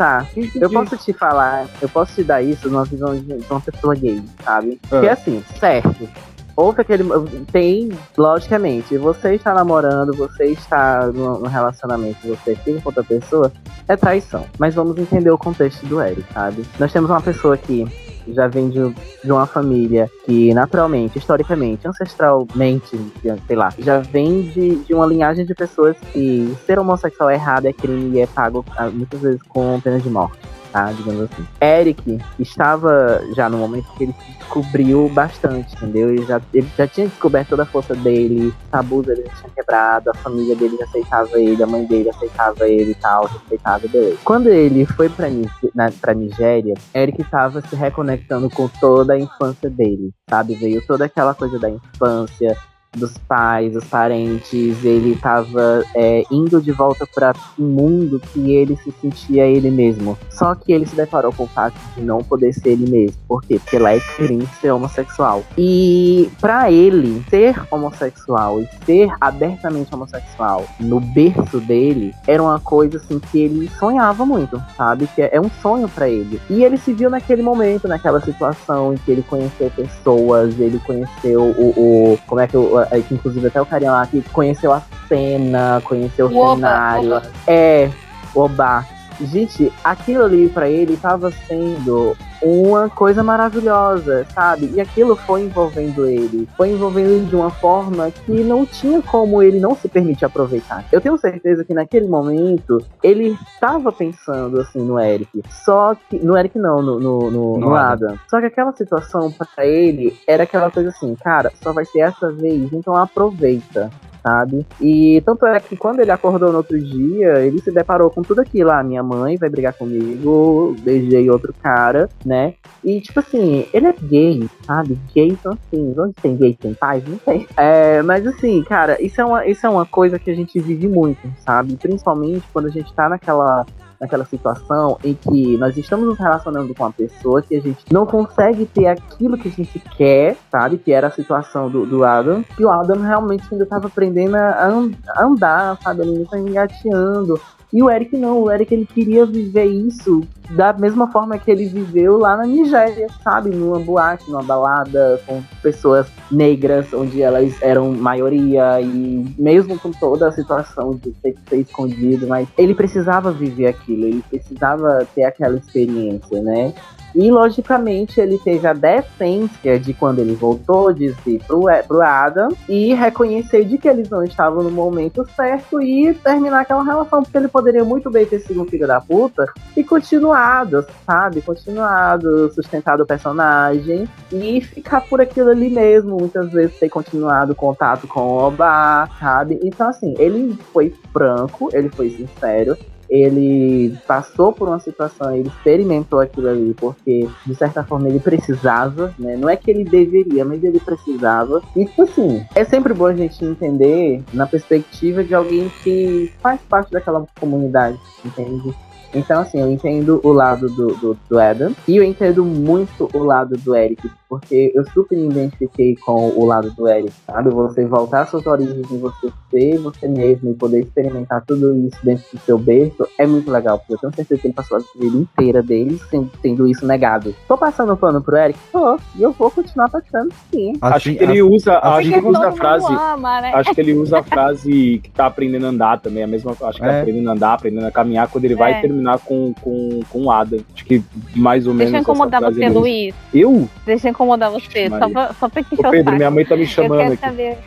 S4: Tá, eu posso te falar, eu posso te dar isso numa visão de uma pessoa gay, sabe? Porque
S2: Ah.
S4: assim, certo. Houve aquele. Tem, logicamente, você está namorando, você está no, no relacionamento, você fica com outra pessoa, é traição. Mas vamos entender o contexto do Eric, sabe? Nós temos uma pessoa que já vem de, de uma família que naturalmente, historicamente, ancestralmente, sei lá, já vem de, de uma linhagem de pessoas que ser homossexual é errado, é crime e é pago ah, muitas vezes com pena de morte. Tá, digamos assim. Eric estava já no momento que ele se descobriu bastante, entendeu? Ele já, ele já tinha descoberto toda a força dele, tabus dele já tinha quebrado, a família dele já aceitava ele, a mãe dele aceitava ele e tal, respeitava beleza. Quando ele foi pra, na, pra Nigéria, Eric estava se reconectando com toda a infância dele, sabe? Veio toda aquela coisa da infância, dos pais, dos parentes, ele estava indo de volta para um mundo que ele se sentia ele mesmo. Só que ele se deparou com o fato de não poder ser ele mesmo. Por quê? Porque lá é crime ser homossexual. E para ele ser homossexual e ser abertamente homossexual no berço dele era uma coisa assim que ele sonhava muito, sabe? Que é um sonho para ele. E ele se viu naquele momento, naquela situação em que ele conheceu pessoas, ele conheceu o, o como é que o, é, que inclusive até o carinha lá que conheceu a cena, conheceu o,
S22: O Oba,
S4: cenário.
S22: Oba.
S4: É, o Oba. Gente, aquilo ali pra ele tava sendo uma coisa maravilhosa, sabe? E aquilo foi envolvendo ele. Foi envolvendo ele de uma forma que não tinha como ele não se permitir aproveitar. Eu tenho certeza que naquele momento ele estava pensando assim no Eric. Só que. No Eric não, no, no, no,
S3: No Adam.
S4: Só que aquela situação pra ele era aquela coisa assim, cara, só vai ser essa vez, então aproveita sabe? E tanto é que quando ele acordou no outro dia, ele se deparou com tudo aquilo. Ah, minha mãe vai brigar comigo, beijei outro cara, né? E tipo assim, ele é gay, sabe? Gay são assim, onde tem gay tem paz? Não sei. É, mas assim, cara, isso é, uma, isso é uma coisa que a gente vive muito, sabe? Principalmente quando a gente tá naquela naquela situação em que nós estamos nos relacionando com uma pessoa que a gente não consegue ter aquilo que a gente quer, sabe? Que era a situação do, do Adam. E o Adam realmente ainda estava aprendendo a, an- a andar, sabe? Ele ainda tá engateando. E o Eric não, o Eric ele queria viver isso da mesma forma que ele viveu lá na Nigéria, sabe? Numa boate, numa balada, com pessoas negras, onde elas eram maioria, e mesmo com toda a situação de ter que ser escondido, mas ele precisava viver aquilo, ele precisava ter aquela experiência, né? E, logicamente, ele teve a decência de, quando ele voltou, dizer pro, pro Adam e reconhecer de que eles não estavam no momento certo e terminar aquela relação, porque ele poderia muito bem ter sido um filho da puta e continuado, sabe? Continuado, sustentado o personagem e ficar por aquilo ali mesmo. Muitas vezes ter continuado o contato com o Oba, sabe? Então, assim, ele foi franco, ele foi sincero, ele passou por uma situação, ele experimentou aquilo ali, porque de certa forma ele precisava, né? Não é que ele deveria, mas ele precisava. E tipo assim, é sempre bom a gente entender na perspectiva de alguém que faz parte daquela comunidade, entende? Então, assim, eu entendo o lado do, do, do Adam e eu entendo muito o lado do Eric, porque eu super me identifiquei com o lado do Eric, sabe? Você voltar às suas origens e você ser você mesmo e poder experimentar tudo isso dentro do seu berço é muito legal, porque eu tenho certeza que ele passou a vida inteira dele tendo, tendo isso negado. Tô passando pano pro Eric? Tô, e eu vou continuar passando sim.
S2: Acho que ele usa, acho que ele usa a frase.
S1: ama, né?
S2: Acho que ele usa a frase que tá aprendendo a andar também. A mesma, acho que
S3: É.
S2: aprendendo a andar, aprendendo a caminhar quando ele
S1: É.
S2: vai terminar com, com, com o Adam. Acho que mais ou menos.
S1: Deixa eu incomodar você. Luiz.
S2: Eu?
S1: Deixa eu incomodar você, só pra, só pra te
S2: Ô,
S1: o
S2: Pedro, minha mãe tá me chamando
S1: Eu
S2: aqui.
S1: quero saber.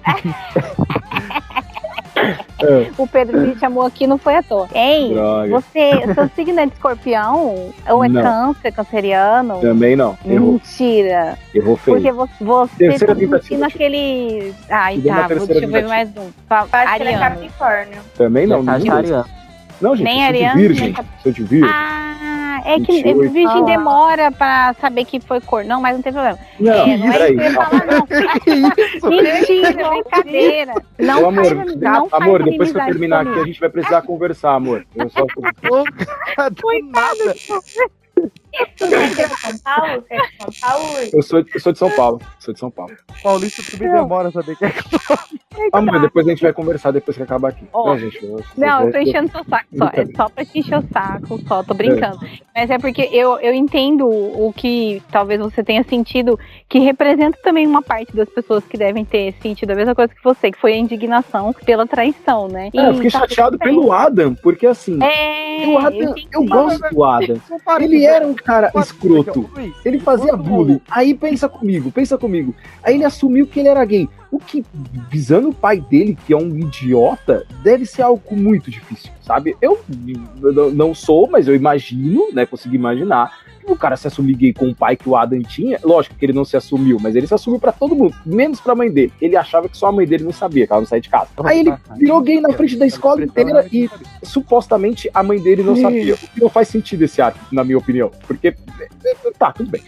S2: É.
S1: O Pedro me chamou aqui, não foi à toa. Hein,
S2: Droga.
S1: você, seu signo é de escorpião? Ou é
S2: Não.
S1: câncer, canceriano?
S2: Também não. Errou.
S1: Mentira.
S2: Errou feio.
S1: Porque você, você
S2: Terceira
S1: tá
S2: tentativa,
S1: sentindo aquele. Ai, tá. Vou, deixa eu ver mais um. Fa-
S22: Acho que ele é
S1: Ariano.
S22: Capricórnio.
S2: Também não. Não, gente,
S1: Nem
S2: eu
S1: ariano,
S2: virgem.
S1: nem
S2: Sou de virgem.
S1: Ah, é que
S2: 28.
S1: virgem
S4: Ah.
S1: demora pra saber que foi cor. Não, mas não tem problema.
S2: Não,
S1: é, não é
S2: peraí.
S1: isso que eu ia falar, não. Mentira, brincadeira. Não
S2: Ô, amor,
S1: faz, não faz
S2: amor, depois que eu terminar aqui, a gente vai precisar conversar, amor. Eu só...
S3: Do nada.
S22: Você é de São Paulo? Você é de São Paulo?
S2: eu, sou, eu sou de São Paulo. Sou de São Paulo.
S3: Paulista também demora a saber que é
S2: Amor, depois a gente vai conversar depois que acabar aqui.
S1: Ó,
S2: Né, gente? Eu-
S1: Não, eu tô
S2: eu-
S1: enchendo seu saco só. É só pra te encher o saco, só, tô brincando. Mas é porque eu, eu entendo o que talvez você tenha sentido, que representa também uma parte das pessoas que devem ter sentido a mesma coisa que você, que foi a indignação pela traição, né?
S2: É, eu fiquei chateado pelo Adam, porque assim,
S1: É,
S2: o Adam,
S1: entendi.
S2: eu gosto do Adam. Ele era um cara escroto. Ele fazia bullying. Aí pensa comigo, pensa comigo. Aí ele assumiu que ele era gay. O que, visando o pai dele, que é um idiota, deve ser algo muito difícil, sabe? Eu, não sou, mas eu imagino, né? Consigo imaginar. que O cara se assumir gay com o pai que o Adam tinha, lógico que ele não se assumiu, mas ele se assumiu pra todo mundo, menos pra mãe dele. Ele achava que só a mãe dele não sabia, que ela não saía de casa. Aí ele virou gay na frente da escola inteira e supostamente a mãe dele não sabia. O que não faz sentido esse ato, na minha opinião. Porque. Tá, tudo bem.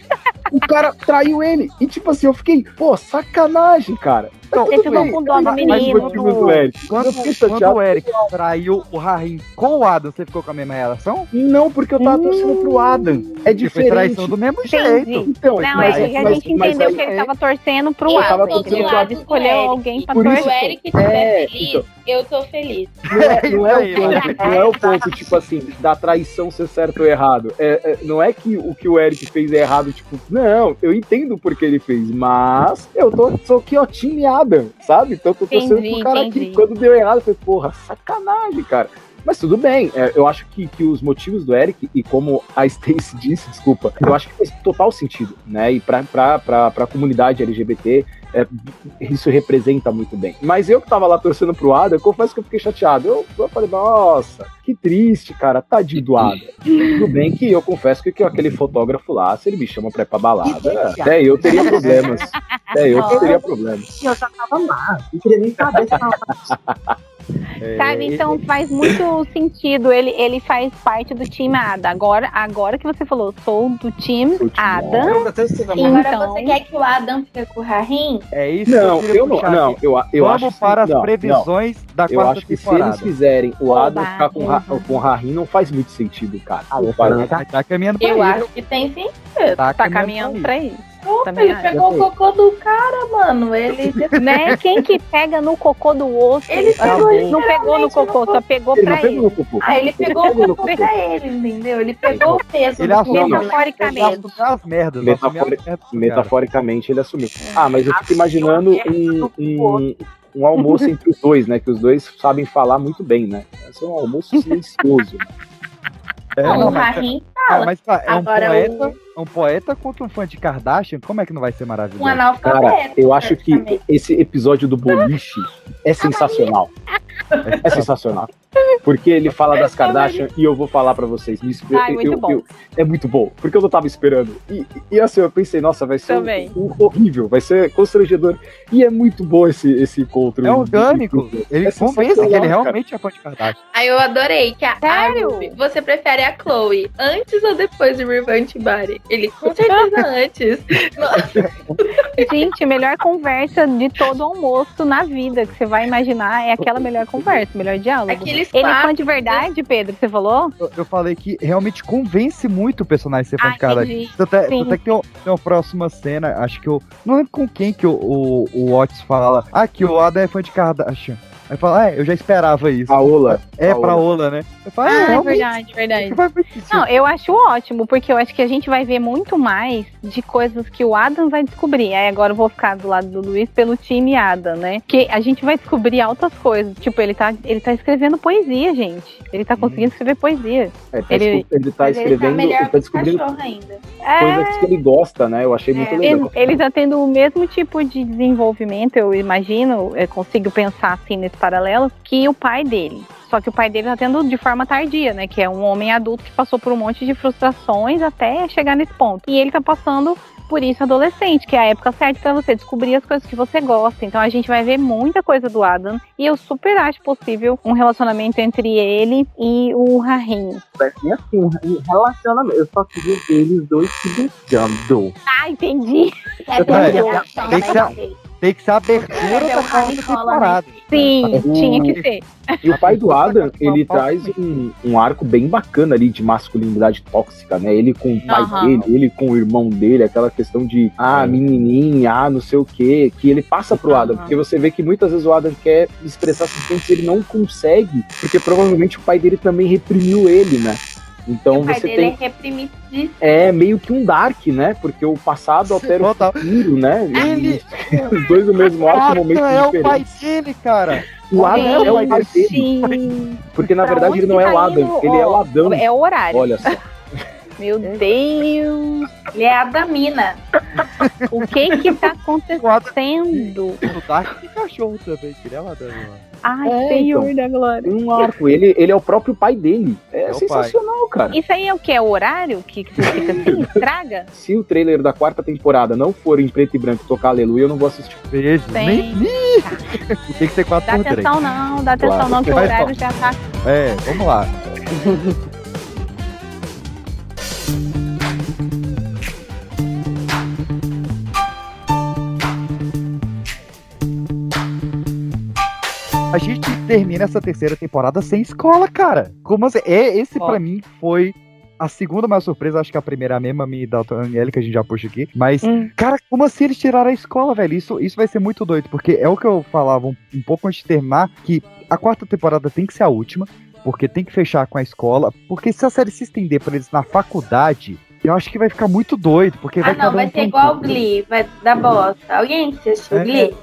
S2: O cara traiu ele. E tipo assim, eu fiquei, pô, sacanagem, cara.
S1: Vocês
S2: tudo
S1: ficam
S2: bem.
S1: com dó do
S2: Mas
S1: menino.
S2: do Eric.
S3: Quando, quando o Eric traiu o Rahim com o Adam, você ficou com a mesma relação?
S2: Não, porque eu tava torcendo pro Adam. É
S3: Porque foi
S2: diferente.
S3: traição do mesmo
S1: Entendi.
S3: jeito.
S2: Então,
S1: Não,
S2: mas-
S1: é que a
S2: mas-
S1: gente
S2: mas
S1: entendeu
S2: aí-
S1: que ele tava torcendo pro
S22: Eu
S2: tava
S1: Adam.
S22: do
S2: torcendo
S1: Ele
S22: do
S1: escolheu
S22: Eric.
S1: alguém pra
S2: Por
S22: Se o
S1: torcer.
S22: Eric estiver
S2: É,
S22: feliz,
S2: então.
S22: eu tô feliz.
S2: Não é, não é o ponto, não é o ponto, tipo assim, da traição ser certo ou errado. É, é, não é que o que o Eric fez é errado, tipo, não, eu entendo porque ele fez, mas eu tô, sou aqui, ó, time Adam, sabe? Então eu tô torcendo
S1: Entendi,
S2: pro cara
S1: entendi.
S2: aqui. Quando deu errado, eu falei, porra, sacanagem, cara. Mas tudo bem, é, eu acho que, que os motivos do Eric, e como a Stacy disse, desculpa, eu acho que faz total sentido, né? E pra, pra comunidade LGBT, é, isso representa muito bem. Mas eu que tava lá torcendo pro Adam, eu confesso que eu fiquei chateado. Eu, eu falei, nossa, que triste, cara, tadinho do Adam. Tudo bem que eu confesso que, que aquele fotógrafo lá, se ele me chama pra ir pra balada, até eu teria problemas. Até eu que teria problemas.
S4: Eu já tava lá, não queria nem saber se tava
S1: Sabe, então faz muito sentido. Ele, ele faz parte do time Ada. Agora, agora que você falou, sou do time Adam.
S22: Agora
S1: Então,
S22: você quer que o Adam fique com o Rahim?
S3: É isso
S2: Não,
S3: que eu
S2: eu não, não, eu, eu
S3: Vamos
S2: acho que-
S3: para as
S2: não,
S3: previsões da
S2: Eu
S3: quarta
S2: acho que se
S3: temporada.
S2: eles fizerem o Adam
S1: Oba,
S2: ficar com, Ra- com o Rahim, não faz muito sentido, cara.
S4: Ah,
S2: Não
S4: eu
S3: Tá, tá caminhando pra
S22: Eu
S3: isso.
S22: acho que tem sim.
S3: Tá,
S1: tá caminhando pra isso.
S22: Opa,
S1: Também
S22: ele
S1: acho.
S22: pegou o cocô do cara, mano. Ele
S1: Né? Quem que pega no cocô do outro?
S22: Ele
S1: Ah,
S22: pegou
S1: não pegou no cocô,
S22: no
S1: só pegou
S2: Ele
S1: pra
S2: pegou
S1: ele.
S2: cocô.
S22: Ah, ele pegou
S2: pegou
S22: o cocô pra ele, entendeu? Ele pegou o peso
S3: Ele assumiu.
S1: Metaforicamente.
S3: Ele assumiu as merdas.
S2: Metafori-
S3: assumiu as merdas do cara.
S2: Metaforicamente ele assumiu. Ah, mas eu fico imaginando um, um, um almoço entre os dois, né? Que os dois sabem falar muito bem, né? Esse é um almoço silencioso.
S3: É,
S22: Não,
S3: não,
S22: o
S3: mas-
S22: Rahim fala.
S3: mas tá, é um
S22: Agora,
S3: poeta, é um poeta contra um fã de Kardashian? Como é que não vai ser maravilhoso?
S22: Um analfabeto.
S2: Cara, eu acho que esse episódio do boliche é sensacional. É sensacional. Porque ele fala das Kardashian e eu vou falar pra vocês. Me espe-
S1: Ai, muito
S2: eu-
S1: bom.
S2: eu- é muito bom. Porque eu não tava esperando. E, e assim, eu pensei, nossa, vai ser um- um horrível, vai ser constrangedor. E é muito bom esse, esse encontro.
S3: É orgânico. Ele
S2: É
S3: convence que ele realmente é fã de Kardashian.
S22: Aí eu adorei que a, a Ruby, você prefere a Chloe antes ou depois do Revenge Body? Ele com certeza antes.
S1: Gente, a melhor conversa de todo almoço na vida que você vai imaginar é aquela melhor conversa, melhor diálogo.
S22: Aqueles
S1: Ele é fã de verdade, Pedro, que você falou?
S3: Eu, eu falei que realmente convence muito o personagem ser fã de Kardashian.
S1: entendi.
S3: Tanto é,
S1: Sim.
S3: tanto é que tem, um- tem uma próxima cena, acho que eu. Não lembro com quem que o, o, o Otis fala. Ah, que o Adam é fã de Kardashian. Aí fala, ah, eu já esperava isso.
S2: A Ola.
S3: É,
S2: A
S3: pra
S2: Ola.
S3: Ola, né? Eu falo,
S1: Ah,
S3: é,
S1: é
S3: realmente,
S1: verdade, verdade. Não, eu acho ótimo, porque eu acho que a gente vai ver muito mais de coisas que o Adam vai descobrir. Aí agora eu vou ficar do lado do Luiz pelo time Adam, né? Que a gente vai descobrir altas coisas. Tipo, ele tá, ele tá escrevendo poesia, gente. Ele tá conseguindo escrever poesia.
S2: É, tá
S1: Ele-
S2: ele tá
S22: ele tá
S2: escrevendo, ele tá
S22: o
S2: descobrindo
S22: cachorro ainda.
S2: coisas que ele gosta, né? Eu achei muito
S1: É,
S2: legal.
S1: ele, ele tá tendo o mesmo tipo de desenvolvimento, eu imagino, eu consigo pensar assim nesse paralelo, que o pai dele. Só que o pai dele tá tendo de forma tardia, né? Que é um homem adulto que passou por um monte de frustrações até chegar nesse ponto. E ele tá passando por isso adolescente, que é a época certa pra você descobrir as coisas que você gosta. Então a gente vai ver muita coisa do Adam. E eu super acho possível um relacionamento entre ele e o Rahim.
S4: Vai ser assim, um relacionamento. Eu só queria ver eles dois se beijando.
S1: Ah, entendi.
S22: É,
S3: É,
S22: tem
S3: tem que ser, tem que ser abertura da quarta temporada.
S1: Sim,
S2: O-
S1: tinha que ser.
S2: E o pai do Adam, ele traz um, um arco bem bacana ali de masculinidade tóxica, né? Ele com o pai
S1: Aham.
S2: dele, ele com o irmão dele, aquela questão de, ah, menininha, ah, não sei o quê, que ele passa pro Adam, porque você vê que muitas vezes o Adam quer expressar sentimentos e ele não consegue, porque provavelmente o pai dele também reprimiu ele, né? Então
S22: O pai
S2: você
S22: dele
S2: tem.
S22: é.
S2: É meio que um Dark, né? Porque o passado altera o futuro, né?
S3: Ele-
S2: Os dois no mesmo arco, momentos
S3: é o
S2: diferentes.
S3: pai dele, cara.
S2: O Adam é o pai dele.
S1: Sim.
S2: Porque na
S1: Pra
S2: verdade ele não é o
S1: tá
S2: Adam,
S1: indo?
S2: ele é o Adão.
S1: É o horário.
S2: Olha só.
S1: Meu Deus.
S22: Ele é a Damina.
S1: O que que tá acontecendo?
S3: O Dark cachorro também, que ele é lá da.
S1: Ai,
S2: É,
S1: Senhor
S2: então.
S1: da glória.
S2: Tem um arco, ele, ele é o próprio pai dele. É,
S3: É
S2: sensacional, cara.
S1: Isso aí é o que? É o horário que, que você fica assim? Estraga?
S2: Se o trailer da quarta temporada não for em preto e branco e tocar aleluia, eu não vou assistir.
S3: Beijo.
S1: Tem.
S3: Nem... Tem que ser 4
S1: Dá
S3: por 3.
S1: atenção não, dá atenção
S2: Claro.
S1: não, que o horário já tá.
S3: É, vamos lá. A gente termina essa terceira temporada sem escola, cara. Como assim? É, esse
S1: Ó.
S3: pra mim foi a segunda maior surpresa. Acho que a primeira é a mesma, me da Daniela, que a gente já puxa aqui. Mas,
S1: Hum.
S3: cara, como assim eles tiraram a escola, velho? Isso, isso vai ser muito doido. Porque é o que eu falava um, um pouco antes de terminar, que a quarta temporada tem que ser a última. Porque tem que fechar com a escola. Porque se a série se estender pra eles na faculdade, eu acho que vai ficar muito doido. Porque
S22: Ah,
S3: vai
S22: não,
S3: cada um
S22: vai ser igual o. Glee, vai dar bosta. Alguém assistiu
S3: É.
S22: Glee?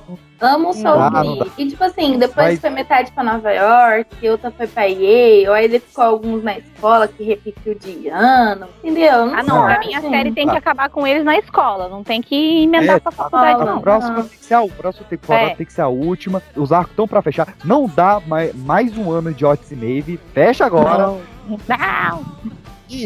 S22: Amo o Soul
S3: Não, não.
S22: E tipo assim, depois
S3: Mas-
S22: foi metade pra Nova York, outra foi pra Yale, aí ele ficou alguns na escola que repetiu de ano, entendeu?
S1: Ah, não, pra
S22: sei,
S1: mim a
S22: assim.
S1: série tem que
S3: Ah.
S1: acabar com eles na escola, não tem que emendar
S3: É,
S1: pra faculdade,
S22: a
S1: não.
S3: A próxima,
S22: não.
S3: tem que ser a, próxima temporada
S1: É.
S3: tem que ser a última. Os arcos estão pra fechar. Não dá mais, mais um ano de Otis e Navy. Fecha agora.
S1: Não. Não.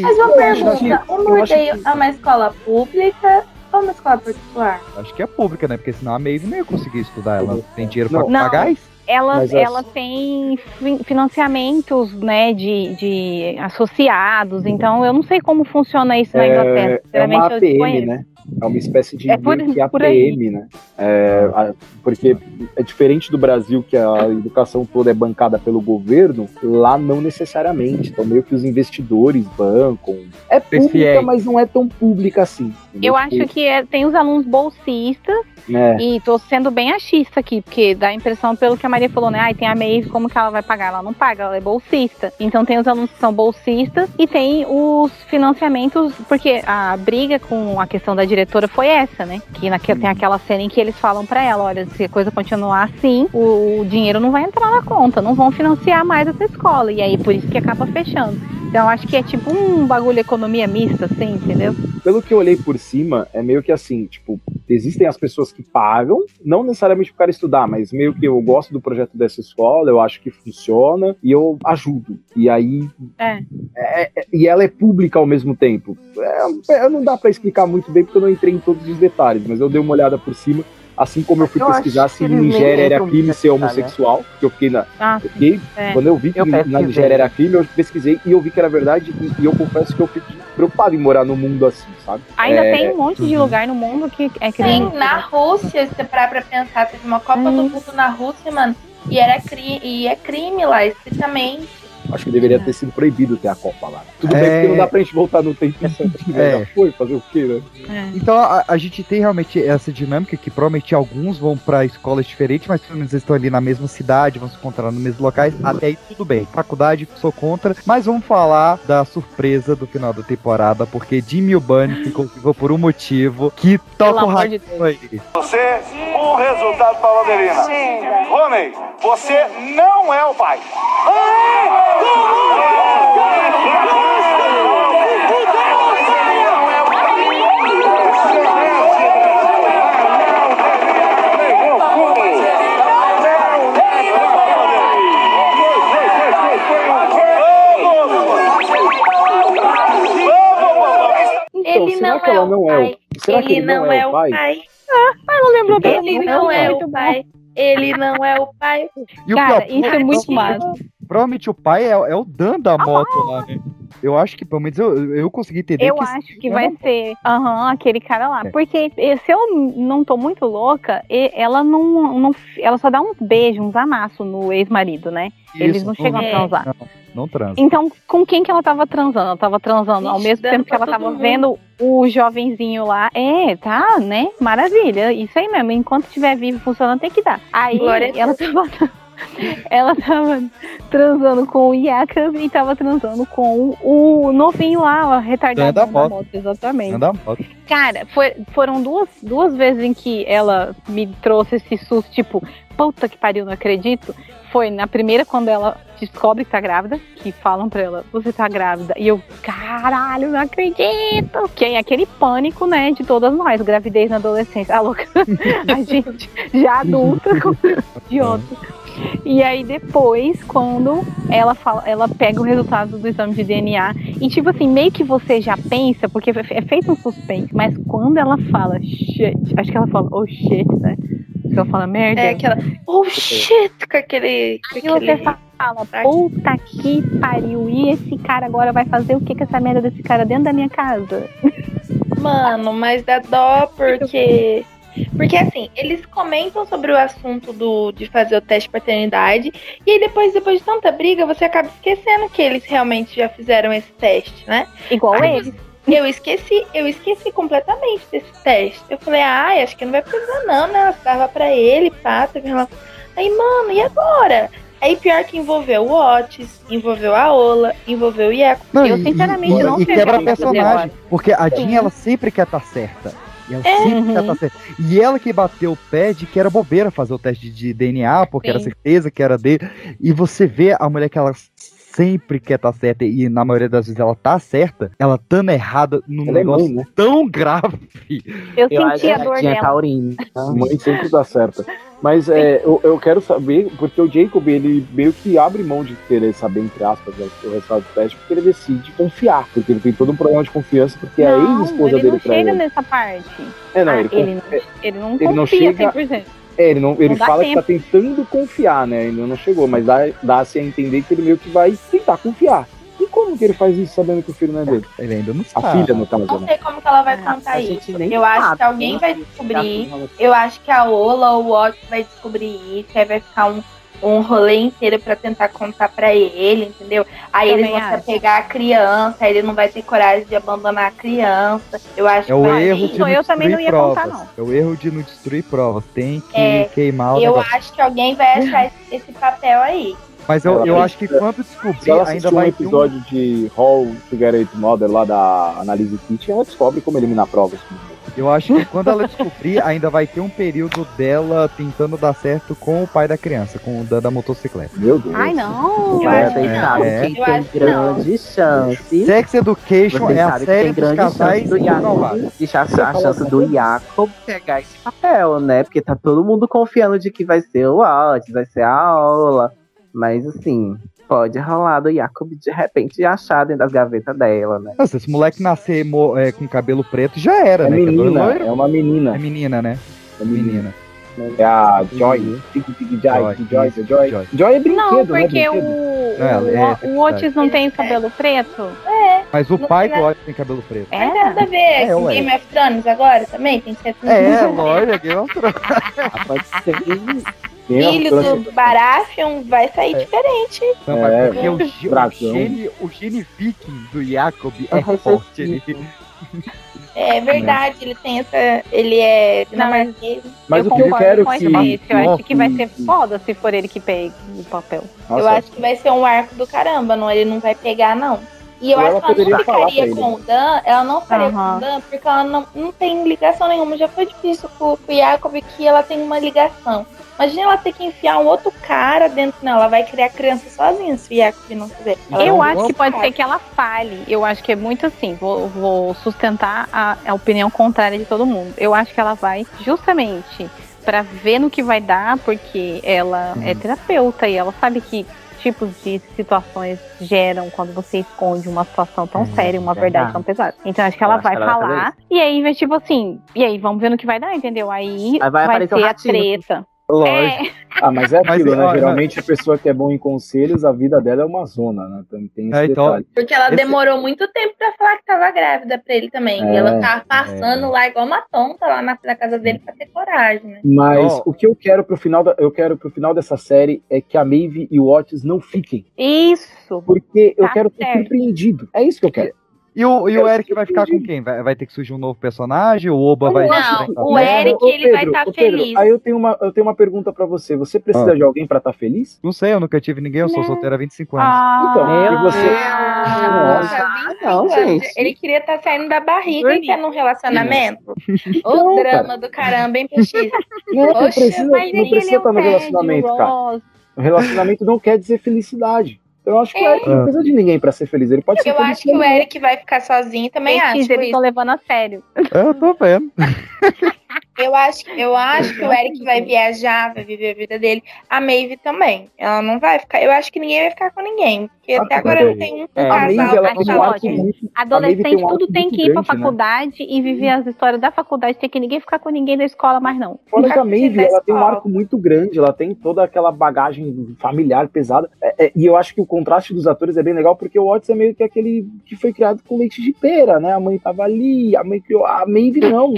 S22: Mas uma pergunta, o Mordeio é uma escola pública ou uma escola particular?
S3: Acho que é pública, né? Porque senão a Maeve não ia conseguir estudar. Ela tem dinheiro pra
S2: Não.
S3: pagar isso.
S1: Ela,
S2: Mas é-
S1: ela tem fin- financiamentos, né, de, de associados, então eu não sei como funciona isso na Inglaterra.
S2: É, é
S1: Sinceramente,
S2: uma APM, né? É uma espécie de
S1: É por-
S2: que
S1: por aí.
S2: APM, né? É, a- porque é diferente do Brasil, que a educação toda é bancada pelo governo, lá não necessariamente. Então, meio que os investidores bancam. É pública, mas não é tão pública assim.
S1: Eu acho
S2: Porque,
S1: que é- tem os alunos bolsistas,
S2: né,
S1: e tô sendo bem achista aqui, porque dá a impressão, pelo que a Maria falou, né? Ai, tem a Maeve, como que ela vai pagar? Ela não paga, ela é bolsista. Então tem os alunos que são bolsistas e tem os financiamentos, porque a briga com a questão da diretora foi essa, né? Que naque- tem aquela cena em que eles falam pra ela, olha, se a coisa continuar assim, o, o dinheiro não vai entrar na conta, não vão financiar mais essa escola. E aí por isso que acaba fechando. Então acho que é tipo um bagulho economia mista, assim, entendeu?
S2: Pelo que eu olhei por cima, é meio que assim, tipo, existem as pessoas que pagam, não necessariamente para estudar, mas meio que eu gosto do projeto dessa escola, eu acho que funciona e eu ajudo. E aí.
S1: É.
S2: é- é- e ela é pública ao mesmo tempo. É, é, não dá para explicar muito bem porque eu não entrei em todos os detalhes, mas eu dei uma olhada por cima. Assim como eu fui
S23: Eu
S2: pesquisar se
S23: que
S2: Nigéria era crime ser homossexual, porque eu fiquei na.
S1: Ah,
S2: eu fiquei-
S1: é.
S2: Quando eu vi que
S23: Eu
S2: na. Nigéria era crime, eu pesquisei e eu vi que era verdade, e, e eu confesso que eu fiquei preocupado em morar num mundo assim, sabe?
S1: Ainda
S2: É,
S1: tem um monte de lugar no mundo que é crime.
S5: Sim, na Rússia, se você parar pra pensar, teve uma Copa do Mundo na Rússia, mano, e, era cri e é crime lá, explicitamente.
S2: Acho que deveria ter sido proibido ter a Copa lá. Tudo
S3: É.
S2: bem que não dá pra gente voltar no tempo sempre
S3: É.
S2: já foi, fazer o quê, né?
S3: Então a, a gente tem realmente essa dinâmica que provavelmente alguns vão pra escolas diferentes, mas pelo menos eles estão ali na mesma cidade, vão se encontrar nos mesmos locais. Até aí tudo bem. Faculdade, sou contra. Mas vamos falar da surpresa do final da temporada, porque Jimmy Bunny ficou vivo por um motivo que toca o
S1: de
S3: aí.
S24: Você, um resultado para a Loderina. Rony, você não é o pai.
S5: ele
S2: será
S5: não
S2: que
S5: é
S2: ela
S5: o
S2: não é o-
S5: pai.
S2: será
S5: ele
S2: não é
S5: é
S2: o pai?
S1: Ah, não lembrou bem.
S5: Ele não é o pai. Ele não é o pai.
S3: O
S1: Cara, isso é muito massa.
S3: Provavelmente o pai é, é o Dan da moto lá, né? Eu acho que pelo menos eu, eu consegui entender
S1: Eu
S3: que
S1: acho que vai ser aham, aquele cara lá. Porque eh, se eu não tô muito louca, ela não, não. Ela só dá uns beijos, uns amassos no ex-marido, né? Eles não chegam a transar.
S3: Não, não transa.
S1: Então, com quem que ela tava transando? Ela tava transando ao
S5: Ixi,
S1: mesmo
S5: dando
S1: tempo que ela tava
S5: mundo.
S1: vendo o jovenzinho lá. É, tá, né? Maravilha. Isso aí mesmo. Enquanto estiver vivo funcionando, tem que dar. Aí
S5: Glória
S1: ela tava. Ela tava transando com o Iaca e tava transando com o, novinho lá, retardado
S3: Da moto.
S1: moto. Exatamente.
S3: Da moto.
S1: Cara, foi- foram duas, duas vezes em que ela me trouxe esse susto, tipo, puta que pariu, não acredito. Foi na primeira, quando ela descobre que tá grávida, que falam pra ela, você tá grávida. E eu, caralho, não acredito. Que é aquele pânico, né, de todas nós, gravidez na adolescência. A louca, a gente já adulta, idiota. E aí depois, quando ela fala, ela pega o resultado do exame de DNA e tipo assim, meio que você já pensa, porque é feito um suspense, mas quando ela fala shit, acho que ela fala oh shit, né? Que ela fala merda.
S5: É aquela. Oh shit! Com aquele. Com
S1: você
S5: aquele...
S1: fala, puta que pariu, e esse cara agora vai fazer o que com essa merda desse cara dentro da minha casa?
S5: Mano, mas dá dó porque. Porque assim, eles comentam sobre o assunto do, de fazer o teste de paternidade, e aí depois, depois de tanta briga, você acaba esquecendo que eles realmente já fizeram esse teste, né?
S1: Igual
S5: Aí
S1: eles.
S5: Eu esqueci, eu esqueci completamente desse teste. Eu falei, ai, acho que não vai precisar não, né? Ela dava pra ele, pá, teve uma... Aí, mano, e agora? Aí pior que envolveu o Otis, envolveu a Ola, envolveu o Iaco.
S3: Não,
S5: eu sinceramente
S3: e,
S5: não
S3: e quebra
S5: fazer
S3: personagem. Porque a. Jean, ela sempre quer estar certa. E ela
S5: É.
S3: sempre quer estar certa. E ela que bateu o pé de que era bobeira fazer o teste de DNA, porque era
S5: Sim.
S3: certeza que era dele. E você vê a mulher que ela sempre quer estar certa, e na maioria das vezes ela tá certa, ela estando errada num
S2: Ela é
S3: negócio
S2: mãe, né?
S3: tão grave.
S1: Eu,
S4: Eu
S1: senti a dor
S4: a
S1: dela.
S4: taurina.
S2: A mãe sempre tá certa. Mas é, eu, eu quero saber, porque o Jacob, ele meio que abre mão de querer saber, entre aspas, né, o resultado do teste, porque ele decide confiar. Porque ele tem todo um problema de confiança, porque a
S1: Não,
S2: ex-esposa
S1: ele
S2: dele
S1: não
S2: trai
S1: chega
S2: ele.
S1: nessa parte.
S2: É, não,
S1: Ah,
S2: ele,
S1: ele,
S2: conf-
S1: não, ele não
S2: ele não
S1: confia
S2: chega-
S1: 100%.
S2: É, ele, não, ele
S1: Não dá
S2: fala
S1: tempo.
S2: que tá tentando confiar, né? Ainda não chegou, mas dá- dá-se a entender que ele meio que vai tentar confiar. E como que ele faz isso sabendo que o filho não é dele?
S3: Ele ainda não
S2: A
S3: sabe.
S2: filha, no caso,
S5: Não
S2: né?
S5: sei como que ela vai
S1: É,
S5: contar
S4: a gente
S5: isso.
S4: nem
S5: Eu acho
S4: sabe,
S5: que alguém vai descobrir. Eu acho que a Ola ou o Otis vai descobrir isso. Aí vai ficar um, um rolê inteiro pra tentar contar pra ele, entendeu? Aí
S1: Também
S5: eles vão
S1: acho.
S5: pegar a criança, aí ele não vai ter coragem de abandonar a criança. Eu acho
S3: É o
S5: que
S3: erro de não
S1: eu também não ia
S3: provas.
S1: contar, não.
S3: É o erro de não destruir provas. Tem que
S5: É,
S3: queimar o
S5: Eu
S3: negócio.
S5: acho que alguém vai achar esse, esse papel aí.
S3: Mas eu,
S2: Ela
S3: eu acho que quando descobrir,
S2: ela
S3: ainda
S2: um
S3: vai um
S2: episódio de Hall It Mother lá da Analyse Kit, ela descobre como eliminar provas.
S3: Eu acho que quando ela descobrir, ainda vai ter um período dela tentando dar certo com o pai da criança, com o da, da motocicleta.
S2: Meu Deus.
S1: Ai, não.
S4: Vocês
S1: que não.
S4: sabem
S3: É.
S4: quem
S1: Eu
S4: tem
S1: que não.
S4: grande chance.
S3: Sex Education
S4: Vocês
S3: é a
S4: que
S3: série
S4: tem
S3: dos
S4: grande
S3: casais
S4: chance do de a, a chance do Jacob pegar esse papel, né? Porque tá todo mundo confiando de que vai ser o Alt, vai ser a aula. Mas assim, pode rolar do Jacob de repente achar dentro das gavetas dela, né?
S3: Nossa, esse moleque nascer é, com cabelo preto já era,
S2: É
S3: né?
S2: Menina,
S3: loiro.
S2: é uma menina.
S3: É menina, né?
S2: É menina. É a Joy. Tic Tic Joy.
S3: Joy,
S2: Joy. Joy.
S3: Joy.
S2: Joy é brinquedo,
S1: Não,
S2: né?
S1: porque o,
S2: Brinquedo.
S1: o,
S3: Não, ela é
S1: o Otis não tem cabelo preto?
S5: É.
S3: Mas o
S5: Não
S3: pai
S5: tem
S3: do Otis tem cabelo preto.
S5: Tem nada a ver
S3: É.
S5: Game of Thrones agora também? Tem que ser tudo
S3: É, lógico, Game of Thrones.
S4: Pode ser.
S5: Filho do Baratheon vai sair diferente.
S3: Não, mas
S2: É,
S3: porque o, ge- o,
S2: brasão.
S3: gene, o gene viking do Jacob é forte. Ele...
S5: É verdade, ele tem essa. Ele é dinamarquês.
S2: Mas
S1: eu
S2: o que eu
S1: concordo
S2: quero
S1: com
S2: que-
S1: esse Maurício. Eu acho que vai ser
S2: que-
S1: foda se for ele que pegue o papel.
S2: Nossa.
S5: Eu acho que vai ser um arco do caramba, não, ele não vai pegar, não. E eu
S2: Ela
S5: acho que ela não ficaria com o Dan, ela não ficaria com
S1: Aham.
S5: o Dan, porque ela não, não tem ligação nenhuma. Já foi difícil com o Jacob que ela tem uma ligação. Imagina ela ter que enfiar um outro cara dentro dela. Ela vai criar criança sozinha se o Jacob não quiser. Ela
S1: Eu
S5: não
S1: acho que pode ser que ela fale. Eu acho que é muito assim. Vou, vou sustentar a, a opinião contrária de todo mundo. Eu acho que ela vai justamente pra ver no que vai dar, porque ela é terapeuta e ela sabe que tipos de situações geram quando você esconde uma situação tão séria, uma verdade.
S4: verdade.
S1: tão pesada. Então acho que ela
S4: acho
S1: vai
S4: que ela vai
S1: falar e aí vai tipo assim, e aí vamos ver no que vai dar, entendeu? Aí,
S4: Aí vai aparecer o
S1: ter a
S4: ratinho.
S1: treta.
S2: Lógico. Ah, mas é
S3: Mas,
S2: aquilo, né?
S3: ó,
S2: Geralmente a pessoa que é bom em conselhos, a vida dela é uma zona, né? Tem, tem esse
S3: É, então-
S2: detalhe.
S5: Porque ela
S2: Esse-
S5: demorou muito tempo pra falar que tava grávida pra ele também.
S2: É,
S5: e ela tava passando lá igual uma tonta lá na, na casa dele pra ter coragem, né?
S2: Mas
S3: Ó.
S2: o que eu quero pro final da, eu quero pro final dessa série é que a Maeve e o Otis não fiquem,
S1: Isso.
S2: porque eu
S1: Tá
S2: quero ser surpreendido. É isso que eu quero.
S3: E o, e o Eric vai ficar com quem? Vai, vai ter que surgir um novo personagem? O Oba vai.
S5: Não,
S3: vai-
S5: o Eric, ele vai
S2: Pedro,
S5: tá
S2: ô, Pedro,
S5: feliz.
S2: Aí eu tenho uma eu tenho uma pergunta pra você. Você precisa
S3: Ah.
S2: de alguém pra estar feliz?
S3: Não sei, eu nunca tive ninguém, eu sou
S5: Não.
S3: solteira há 25 anos.
S1: Ah,
S2: Então, e você
S5: Ah,
S2: Nossa.
S5: 25
S4: não, gente.
S5: Ele queria estar saindo da barriga e tá num relacionamento. O
S2: Não,
S5: drama do caramba, hein, PX?
S2: Não, não
S5: Poxa,
S2: precisa,
S1: mas
S2: não
S1: ele
S2: precisa
S1: é um
S2: estar no relacionamento, cara. O relacionamento não quer dizer felicidade. Eu acho que o Eric não precisa de ninguém pra ser feliz. Ele pode ser
S5: Eu
S2: feliz
S5: acho que o. Eric vai ficar sozinho também acho.
S1: Eles estão levando a sério.
S3: Eu tô vendo.
S5: Eu acho, eu acho que o Eric vai viajar, vai viver a vida dele. A Maeve também. Ela não vai ficar. Eu acho que ninguém vai ficar com ninguém. Porque até
S2: Ah,
S5: agora não tem um,
S4: é,
S2: A
S5: casal.
S2: Maeve, ela
S5: que
S2: tem um a
S1: Adolescente,
S2: tem um
S1: tudo tem que ir pra
S2: né?
S1: faculdade e viver as histórias da faculdade. Tem que ninguém ficar com ninguém da escola mais, não.
S2: Fora que a Maeve, ela tem um arco muito grande, ela tem toda aquela bagagem familiar pesada. É, é, e eu acho que o contraste dos atores é bem legal, porque o Otis é meio que aquele que foi criado com leite de pera, né? A mãe tava ali, a mãe criou. A Maeve não.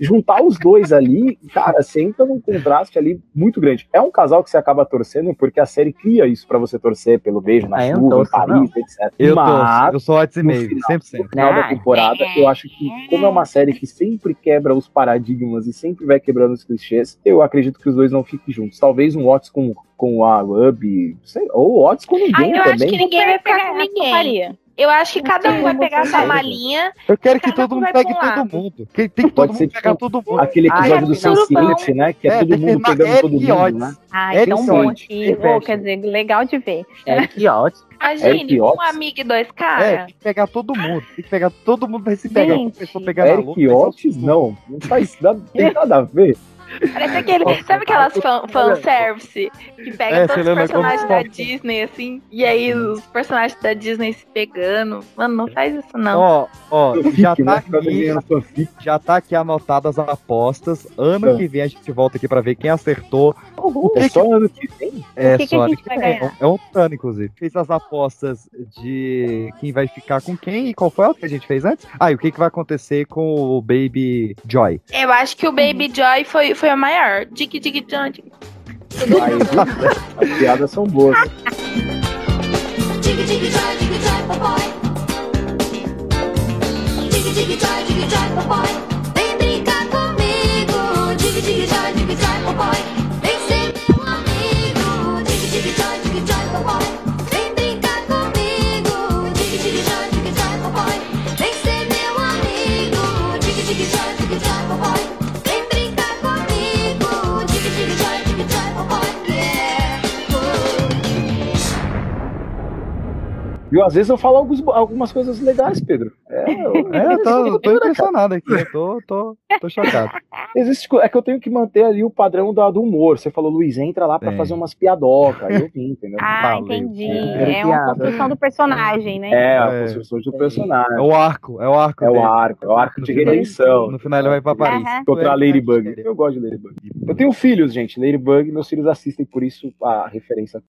S2: Juntar os dois ali, cara, você entra num contraste ali muito grande. É um casal que você acaba torcendo, porque a série cria isso pra você torcer pelo beijo na
S4: Ah, eu não
S2: chuva, em
S4: torço,
S2: Paris, etc.
S3: Eu
S2: Mas,
S3: tô, eu sou Otis e
S2: no
S3: Maeve,
S2: final-
S3: 100%.
S2: no final da
S4: Ah,
S2: temporada, eu acho que, como é uma série que sempre quebra os paradigmas e sempre vai quebrando os clichês, eu acredito que os dois não fiquem juntos. Talvez um Otis com, com a Ruby, sei, ou o Otis com
S5: Ah,
S2: ninguém
S5: eu acho
S2: também.
S5: que ninguém vai ficar com ninguém. Eu acho que cada um vai pegar sua malinha.
S3: Eu quero que todo mundo pegue
S5: pra
S3: todo mundo. Que tem que
S2: Pode
S3: todo
S2: ser
S3: mundo pegar
S2: tipo
S3: todo mundo.
S2: Aquele
S4: Ah,
S2: episódio
S5: é
S2: do Sam
S5: surubão.
S2: Smith, né? Que é,
S3: É,
S2: todo
S3: tem que
S2: mundo pegando
S3: Eric
S2: todo mundo, né?
S1: Ai,
S3: Eric
S1: tão bom. Oh, quer dizer, legal de ver.
S4: É que ótimo.
S5: Imagine, um amigo e dois
S3: É,
S5: caras.
S3: tem que pegar todo mundo. Tem que pegar todo mundo vai se pegar.
S1: Gente,
S3: pessoa pegar
S2: Eric Otis, não. Não faz nada, tem nada a ver.
S5: Parece aquele. Sabe aquelas fan, fanservice que pega
S3: É,
S5: todos os personagens da Disney, assim, e aí os personagens da Disney se pegando. Mano, não faz isso, não.
S3: Ó, ó, já tá
S2: né? Fica
S3: aqui, já tá aqui anotadas as apostas. Ano
S2: Ah.
S3: que vem a gente volta aqui pra ver quem acertou. O
S2: É
S3: que
S2: só ano que vem?
S3: É,
S1: O que que
S3: só ano que vem.
S1: ganhar?
S3: É um ano, inclusive. Fez as apostas de quem vai ficar com quem e qual foi a que a gente fez antes? Ah, e o que, que vai acontecer com o Baby Joy?
S5: Eu acho que o Baby Joy foi, foi a maior. Dig, dig, John. dig.
S2: Aí? As piadas são boas.
S22: Papai. Jiggy joy, papai. Vem brincar comigo. Jiggy jiggy joy, jiggy joy, papai.
S2: Viu? Às vezes eu falo alguns- algumas coisas legais, Pedro. É, eu,
S3: É, eu tô, eu tô impressionado aqui, eu tô, tô, tô chocado.
S2: Existe, é que eu tenho que manter ali o padrão da- do humor. Você falou, Luiz, entra lá pra
S3: Tem.
S2: fazer umas piadocas. Aí eu vim, entendeu?
S1: Ah, entendi. É uma construção do personagem, né?
S2: É, a construção do personagem.
S3: É o arco, é o arco.
S2: É o
S3: dele.
S2: arco, é o arco
S3: No
S2: de
S3: final-
S2: redenção.
S3: No final ele vai pra Paris.
S2: Contra a Ladybug. Eu gosto de Ladybug. Eu tenho filhos, gente. Ladybug, meus filhos assistem, por isso a referência